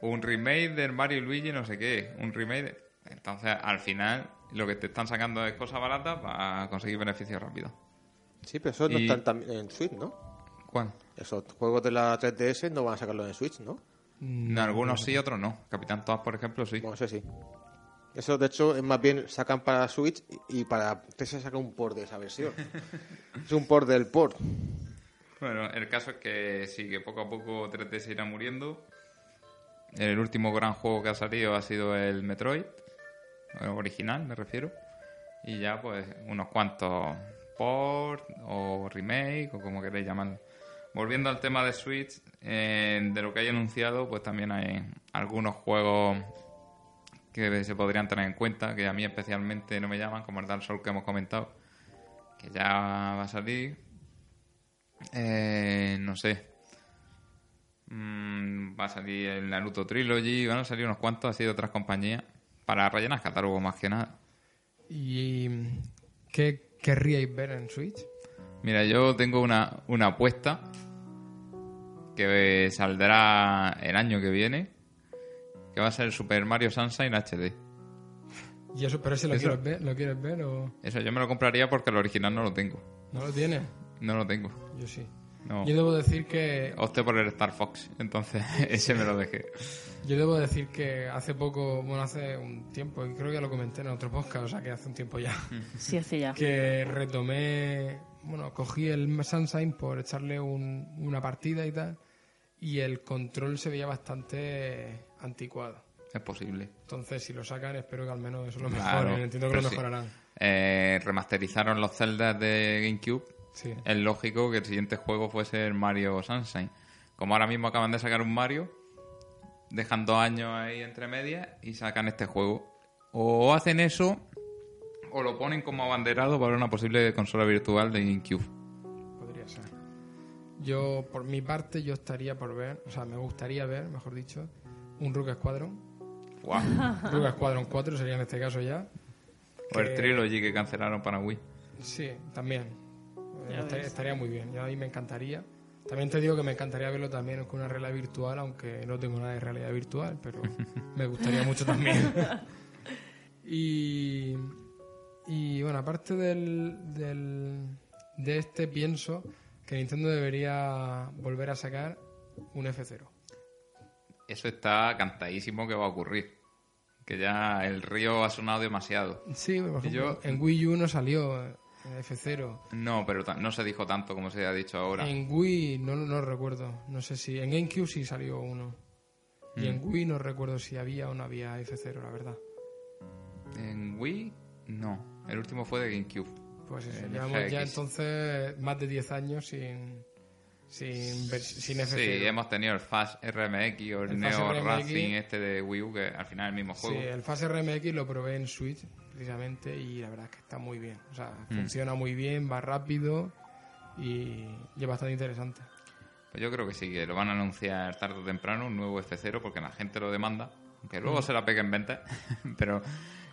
un remake del Mario y Luigi no sé qué, un remake... de- Entonces, al final, lo que te están sacando es cosas baratas para conseguir beneficios rápidos. Sí, pero esos no están también en Switch, ¿no? ¿Cuál? Esos juegos de la 3DS no van a sacarlos en Switch, ¿no? No, algunos sí, otros no. Capitán Toad, por ejemplo, sí. Bueno, eso sí. Eso, de hecho, es más bien sacan para Switch y y para PS saca un port de esa versión. es un port del port. Bueno, el caso es que sí, que poco a poco 3D se irá muriendo. El último gran juego que ha salido ha sido el Metroid, el original me refiero. Y ya pues unos cuantos port o remake o como queréis llamarlo. Volviendo al tema de Switch, eh, de lo que hay anunciado, pues también hay algunos juegos que se podrían tener en cuenta, que a mí especialmente no me llaman, como el Dark Souls que hemos comentado, que ya va a salir. Eh, no sé. Mm, va a salir el Naruto Trilogy, van a salir unos cuantos así de otras compañías para rellenar catálogo más que nada. ¿Y mm, qué querríais ver en Switch? Mira, yo tengo una, una apuesta que saldrá el año que viene, que va a ser Super Mario Sunshine HD. ¿Y eso, pero ese lo Eso- quieres ver? ¿Lo quieres ver o Eso yo me lo compraría porque el original no lo tengo. no lo tienes? No lo tengo. Yo sí. No. Yo debo decir que Opté por el Star Fox, entonces ese me lo dejé. yo debo decir que hace poco, bueno, hace un tiempo, y creo que ya lo comenté en otro podcast, o sea que hace un tiempo ya, Sí, hace ya. que retomé, bueno, cogí el Sunshine por echarle un- una partida y tal, y el control se veía bastante anticuado. Es posible. Entonces, si lo sacan, espero que al menos eso lo Claro, mejoren. Entiendo que lo sí. mejorarán. Eh, remasterizaron los Zeldas de GameCube. Sí. Es lógico que el siguiente juego fuese el Mario Sunshine. Como ahora mismo acaban de sacar un Mario, dejan dos años ahí entre medias y sacan este juego. O hacen eso, O lo ponen como abanderado para una posible consola virtual de GameCube. Podría ser. Yo, por mi parte, yo estaría por ver, o sea, me gustaría ver, mejor dicho, un Rook Squadron. Guau. Rook Squadron 4 sería en este caso ya. O el Trilogy que cancelaron para Wii. Sí, también. Ya estaría, muy bien. Yo a mí me encantaría. También te digo que me encantaría verlo también con una realidad virtual, aunque no tengo nada de realidad virtual, pero me gustaría mucho también. y, y bueno, aparte del, del- de este, pienso que Nintendo debería volver a sacar un F0. Eso está cantadísimo que va a ocurrir. Que ya el río ha sonado demasiado. Sí, por ejemplo, yo- en Wii U no salió F0. No, pero no se dijo tanto como se ha dicho ahora. En Wii no, no recuerdo, no sé si en GameCube sí salió uno. Y en Wii no recuerdo si había o no había F0, la verdad. En Wii, no. El último fue de GameCube. Pues eso, llevamos ya entonces más de 10 años sin sin, sin F0. Sí, hemos tenido el Fast RMX o el, El Neo Fast RMX. Racing este de Wii U, que al final es el mismo Sí, juego. el Fase RMX lo probé en Switch precisamente y la verdad es que está muy bien. O sea, Mm. funciona muy bien, va rápido y, y es bastante interesante. Pues yo creo que sí, que lo van a anunciar tarde o temprano, un nuevo F0, porque la gente lo demanda. Aunque luego se la pegue en venta, pero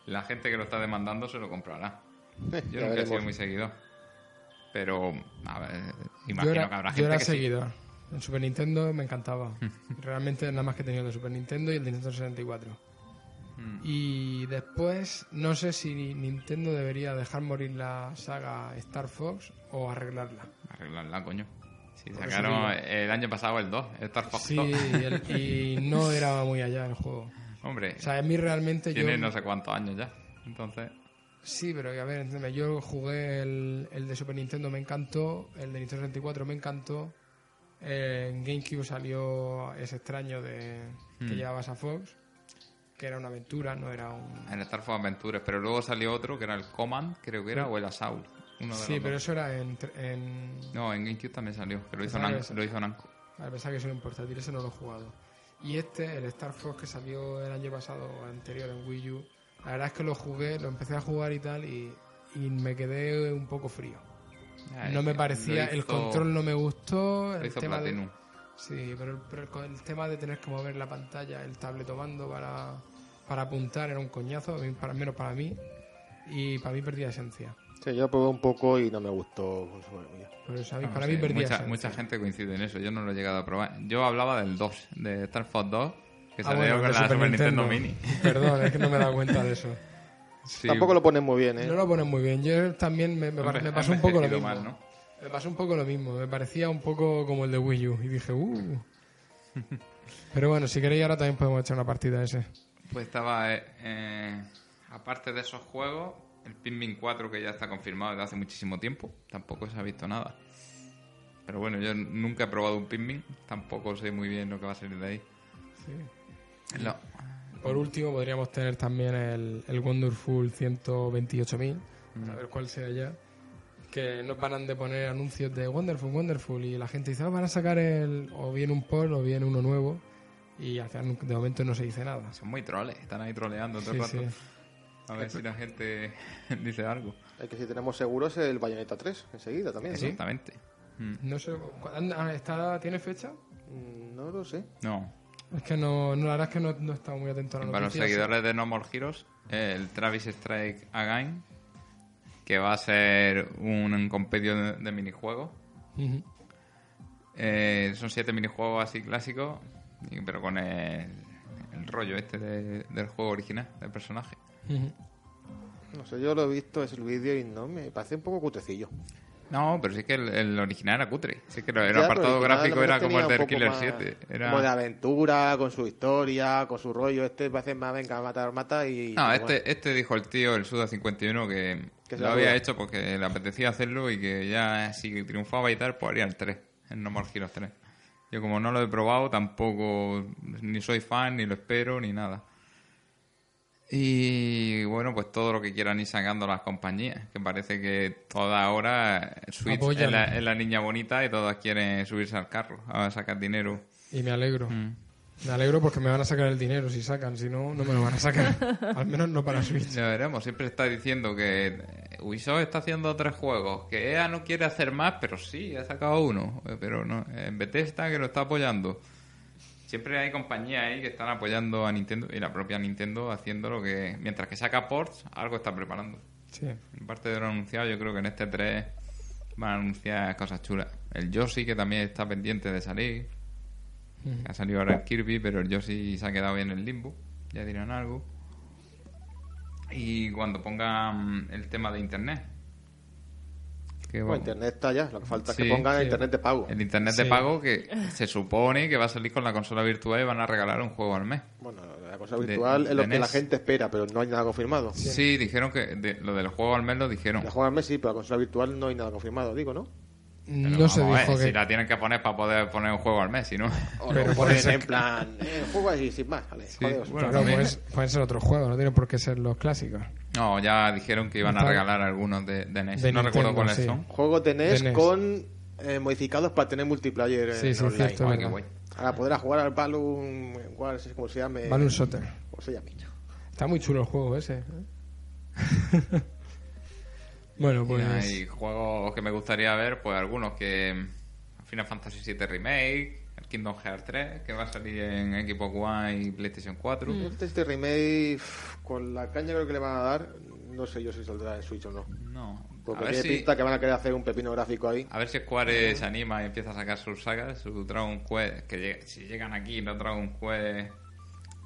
la gente que lo está demandando se lo comprará. Yo Ya nunca he veremos. sido muy seguidor. Pero, a ver, Yo imagino era, que habrá yo gente era que sí. seguidor. En Super Nintendo me encantaba. Realmente nada más que he tenido el de Super Nintendo y el de Nintendo 64. Mm. Y después, no sé si Nintendo debería dejar morir la saga Star Fox o arreglarla. Arreglarla, coño. Si Por eso sacaron el año pasado el 2, el Star Fox Sí, 2. y, el- y no era muy allá el juego. Hombre, O sea, a mí realmente yo... tiene no sé cuántos años ya. Entonces, Sí, pero a ver, entiéndeme, yo jugué el, el de Super Nintendo, me encantó, el de Nintendo 64 me encantó, en GameCube salió ese extraño de que Mm. llevabas a Fox, que era una aventura, no era un... el Star Fox Adventures. Pero luego salió otro que era el Command, creo que era, o el Assault. Uno de Sí, pero dos. eso era en... en... No, en GameCube también salió, que lo hizo, Pensaba que lo hizo Namco. A pesar que eso no importa, ese no lo he jugado. Y este, el Star Fox que salió el año pasado, anterior en Wii U, la verdad es que lo jugué, lo empecé a jugar y tal, y, y me quedé un poco frío. No me parecía, el control no me gustó, Lo el hizo tema de, Platinum. Sí, pero, el- pero el, co- el tema de tener que mover la pantalla, el tabletomando para, para apuntar era un coñazo, para, al menos para mí, y para mí perdía esencia. Sí, yo probé un poco y no me gustó. pues, bueno, ya. Por eso a mí- No para sé, mí perdía mucha, esencia. mucha gente coincide en eso, yo no lo he llegado a probar. Yo hablaba del 2, de Star Fox 2, que Ah, salió bueno, con la Super, Nintendo. Mini. Perdón, es que no me he dado cuenta de eso. Sí, Tampoco lo ponen muy bien, ¿eh? No lo ponen muy bien. Yo también me, me, me pasó un poco lo mismo. mal, ¿no? Me pasó un poco lo mismo. Me parecía un poco como el de Wii U. Y dije, uh. Pero bueno, si queréis ahora también podemos echar una partida a ese. Pues estaba, eh, eh, aparte de esos juegos, el Pikmin 4 que ya está confirmado desde hace muchísimo tiempo, tampoco se ha visto nada. Pero bueno, yo nunca he probado un Pikmin, tampoco sé muy bien lo que va a salir de ahí. No. Por último, podríamos tener también el, el Wonderful 128.000, a ver cuál sea ya. Que nos van de poner anuncios de Wonderful, Wonderful, y la gente dice, "Ah, van a sacar el, o bien un port o bien uno nuevo, y al final de momento no se dice nada. Son muy troles, están ahí troleando todo Sí, el rato. sí. A ver si la gente dice algo. El que sí tenemos seguros es el Bayonetta 3, enseguida también. ¿no? Exactamente. Mm, No sé, ¿cu- anda- ¿está, ¿tiene fecha? Mm, No lo sé. No. Es que no, no, la verdad es que no, no he estado muy atento a la Para los noticia. seguidores de No More Heroes, el Travis Strike Again, que va a ser un, un compendio de, de minijuegos. Eh, son siete minijuegos así clásicos, pero con el, el rollo este de- del juego original, del personaje. No sé, yo lo he visto, es el vídeo y no me parece un poco cutecillo. No, pero sí que el, el original era cutre. Sí que el Ya, apartado gráfico era como el poco Killer más- 7. Era... Como de aventura, con su historia, con su rollo. Este parece más, venga, matar, mata y... No, este, bueno. este dijo el tío, el Suda 51, que, Que se lo había hecho porque le apetecía hacerlo y que ya si triunfaba y tal, pues haría el 3, el No More Heroes 3. Yo como no lo he probado, tampoco ni soy fan, ni lo espero, ni nada. Y bueno, pues todo lo que quieran ir sacando las compañías, que parece que toda ahora Switch es la, es la niña bonita y todas quieren subirse al carro a sacar dinero. Y me alegro. Mm. Me alegro porque me van a sacar el dinero si sacan, si no, no me lo van a sacar. Al menos no para Switch. Ya veremos, siempre está diciendo que eh, Ubisoft está haciendo tres juegos, que EA no quiere hacer más, pero sí, ha sacado uno, eh, pero no, en Bethesda que lo está apoyando. Siempre hay compañías ahí que están apoyando a Nintendo y la propia Nintendo haciendo lo que, mientras que saca ports, algo está preparando. Sí. En parte de lo anunciado, yo creo que en este 3 van a anunciar cosas chulas. El Yoshi, que también está pendiente de salir. Ha salido ahora el Kirby, pero el Yoshi se ha quedado bien en el limbo. Ya dirán algo. Y cuando pongan el tema de internet. Que Bueno, va- internet está ya, lo que falta es que pongan sí. internet de pago. El internet de pago que se supone que va a salir con la consola virtual y van a regalar un juego al mes. Bueno, la cosa De- virtual es lo que la NES. gente espera, pero no hay nada confirmado. Sí, dijeron que de- lo del juego al mes lo dijeron. La juega al mes sí, pero la consola virtual no hay nada confirmado, digo, ¿no? Pero No se ver, dijo Si la tienen que poner para poder poner un juego al mes, si no. O Pero lo ser en que- plan, eh, juego así, sin más, vale. Sí, jodeos. bueno, pueden ser otros juegos, no tienen por qué ser los clásicos. No, ya dijeron que iban a regalar algunos de, de NES. De no recuerdo cuáles sí. son. Juegos de NES, De NES. con eh, modificados para tener multiplayer en Sí, sí, online. cierto. Ahora poder jugar al Balloon, ¿cuál es cómo se llame? Balloon Sotter. ¿Cómo se llama? Está muy chulo el juego ese. ¿eh? bueno, pues... Hay juegos que me gustaría ver, pues algunos que. Final Fantasy VII Remake, el Kingdom Hearts 3, que va a salir en Xbox One y PlayStation 4. Este, este remake, con la caña creo que le van a dar, no sé yo si saldrá en Switch o no. No. A Porque ver, tiene si, pinta que van a querer hacer un pepino gráfico ahí. a ver si Square se anima y empieza a sacar sus sagas, su Dragon Quest. Que si llegan aquí, los Dragon Quest.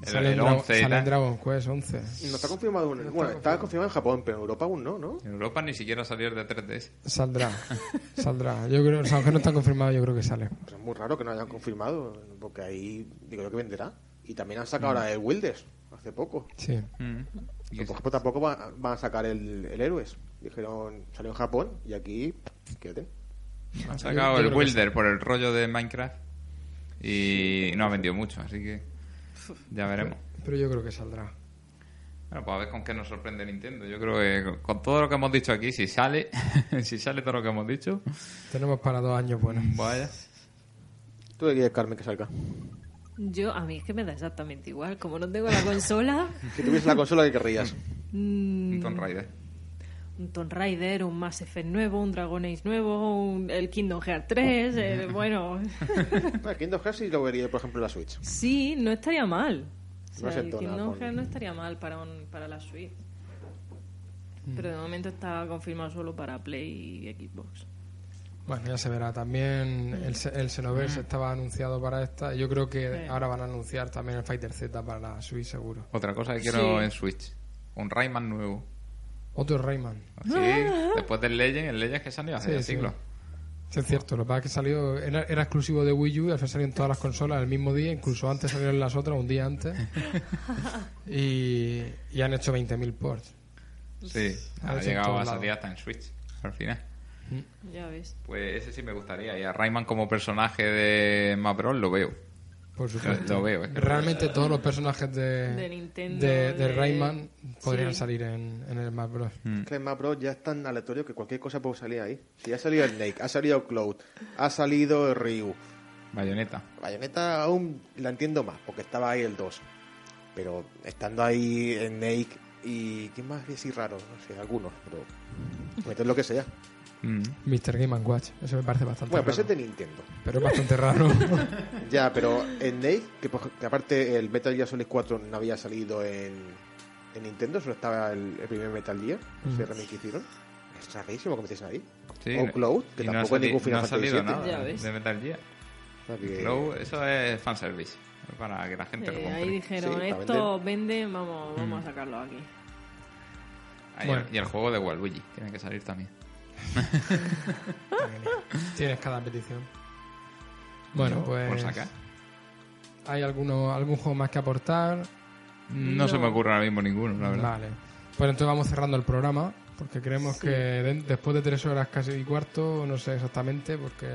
El, Sale, el en Dra- 11 y sale en. Dragon Quest 11. No está confirmado, en- bueno, está confirmado en Japón, pero en Europa aún no, ¿no? En Europa ni siquiera salió el de 3DS. Saldrá. Saldrá. Yo creo, o sea, aunque no está confirmado, yo creo que sale. Pues es muy raro que no hayan confirmado, porque ahí digo yo que venderá. Y también han sacado ahora el Wilders, hace poco. Sí. Mm. Y por ejemplo, tampoco va- van a sacar el, el Héroes. Dijeron, salió en Japón y aquí, quédate. Han Yo- sacado yo el creo que Wilder por el rollo de Minecraft y no ha vendido mucho, así que ya veremos. Pero yo creo que saldrá. Bueno, pues a ver con qué nos sorprende Nintendo. Yo creo que con todo lo que hemos dicho aquí, si sale, si sale todo lo que hemos dicho, Tenemos para dos años buenos. vaya. ¿Tú qué quieres, Carmen, que salga? Yo, a mí es que me da exactamente igual. Como no tengo la consola, Si tuviese la consola, ¿qué querrías? mm, Un Tomb Raider. Un Tomb Raider, un Mass Effect nuevo, un Dragon Age nuevo, un- el Kingdom Hearts 3, eh, bueno, Ah, Kingdom Hearts sí lo vería, por ejemplo, en la Switch. sí, no estaría mal. O No sea, el Kingdom con- Hearts no estaría mal para, un- para la Switch. Pero de momento está confirmado solo para Play y Xbox. Bueno, ya se verá. También el, Se- el Xenoverse estaba anunciado para esta. Yo creo que Sí. ahora van a anunciar también el Fighter Z para la Switch, seguro. Otra cosa que quiero Sí. en Switch. Un Rayman nuevo. Otro Rayman. Sí, después del Legend, el Legend que salió hace Sí, siglos. Sí, es cierto. Lo que pasa es que salió, era, era exclusivo de Wii U y al final salió en todas las consolas el mismo día. Incluso antes salieron las otras, un día antes. y, y han hecho 20.000 ports. Sí, Ha ha llegado a salir hasta en Switch, al final. Ya ves. Pues ese sí me gustaría. Y a Rayman como personaje de Smash Bros. lo veo. Por supuesto. Lo veo, es Realmente todos los personajes de, De Nintendo, de, de de- Rayman podrían Sí. salir en, en el Smash Bros. Mm. Que el Smash Bros. ya es tan aleatorio que cualquier cosa puede salir ahí. Si ha salido el Snake, ha salido Cloud, ha salido el Ryu. Bayonetta. Bayonetta aún la entiendo más, porque estaba ahí el 2. Pero estando ahí Snake y... ¿Quién más es así raro? No sé, algunos, pero... Meter lo que sea. Mm. Mr. Game Watch. Eso me parece bastante Bueno, ese raro. es de Nintendo. Pero es bastante raro. Ya, pero Snake, que, por- que aparte el Metal Gear Solid 4 no había salido en, en Nintendo, solo estaba el, el primer Metal Gear, ese Mm. remake que hicieron. Es rarísimo que metiesen ahí. Sí, o Cloud, que no tampoco es sali- ningún Final no Fantasy salido nada de Metal Gear. O sea que- Cloud, eso es fanservice. Para que la gente lo Eh, compre. ahí dijeron, Sí, esto vende, vamos, vamos Mm. a sacarlo aquí. Ah, y el- Bueno. Y el juego de Waluigi tiene que salir también. Tienes cada petición. Bueno, Yo, pues. Por sacar. ¿Hay alguno, algún juego más que aportar? No, No. se me ocurre ahora mismo ninguno, la verdad. Vale. Pues entonces vamos cerrando el programa. Porque creemos Sí. que de- después de tres horas casi y cuarto, no sé exactamente, porque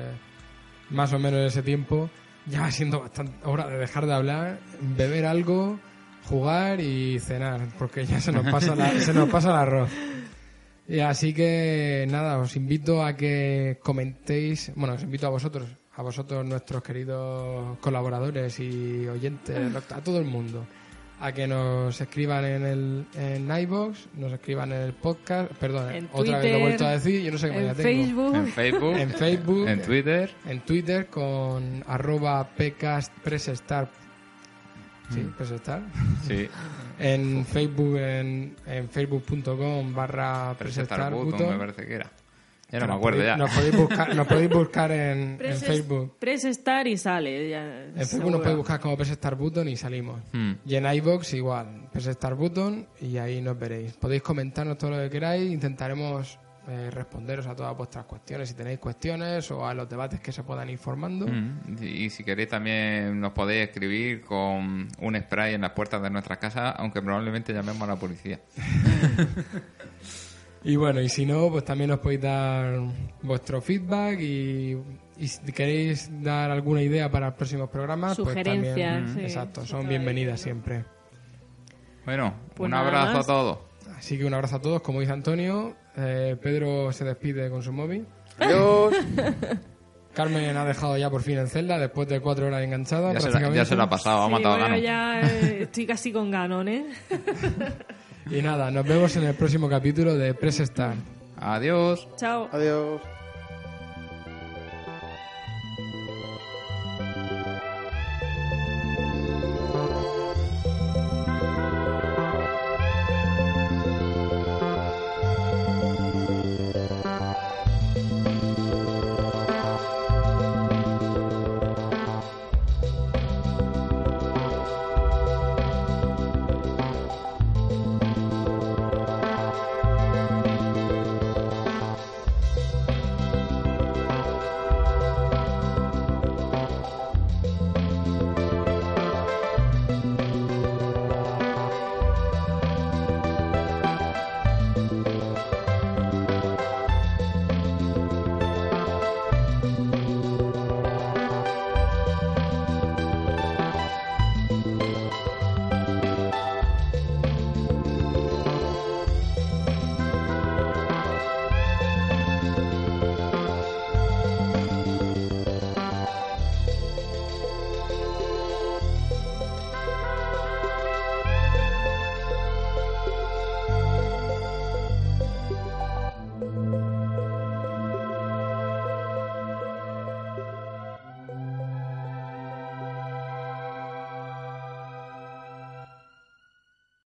más o menos en ese tiempo ya va siendo bastante hora de dejar de hablar, beber algo, jugar y cenar, porque ya se nos pasa, la- se nos pasa el arroz. Y así que nada, os invito a que comentéis, bueno, os invito a vosotros a vosotros, nuestros queridos colaboradores y oyentes, a todo el mundo, a que nos escriban en el en iVoox, nos escriban en el podcast, perdón, En otra vez lo he vuelto a decir, yo no sé qué En ya tengo. Facebook. En Facebook, En Facebook, en Twitter. en Twitter con arroba pcastpressestar. Sí, Mm. Pressestar. Sí, En Facebook, en, en facebook.com barra Pressestar Button, me parece que era. Ya no me acuerdo podéis- ya. Nos podéis buscar, nos podéis buscar en, en Facebook. Press Star y sale. ya, En Facebook seguro. nos podéis buscar como Pressestar Button y salimos. Hmm. Y en iBox igual, Pressestar Button y ahí nos veréis. Podéis comentarnos todo lo que queráis, intentaremos eh, responderos a todas vuestras cuestiones si tenéis cuestiones o a los debates que se puedan ir formando. Mm, Y si queréis también nos podéis escribir con un spray en las puertas de nuestras casas, aunque probablemente llamemos a la policía. Y bueno, y si no, pues también os podéis dar vuestro feedback y, y si queréis dar alguna idea para próximos programas, pues Sugerencias, también, sí. exacto, son bienvenidas siempre. Bueno, Pues un abrazo a todos. Así que un abrazo a todos, como dice Antonio. Eh, Pedro se despide con su móvil. Adiós. Carmen ha dejado ya por fin en celda después de cuatro horas enganchada. Ya se, la, prácticamente. ya se lo ha pasado, ha Sí, matado a bueno, Gano. ya eh, estoy casi con Ganon, ¿eh? Y nada, nos vemos en el próximo capítulo de Press Start. Adiós. Chao. Adiós.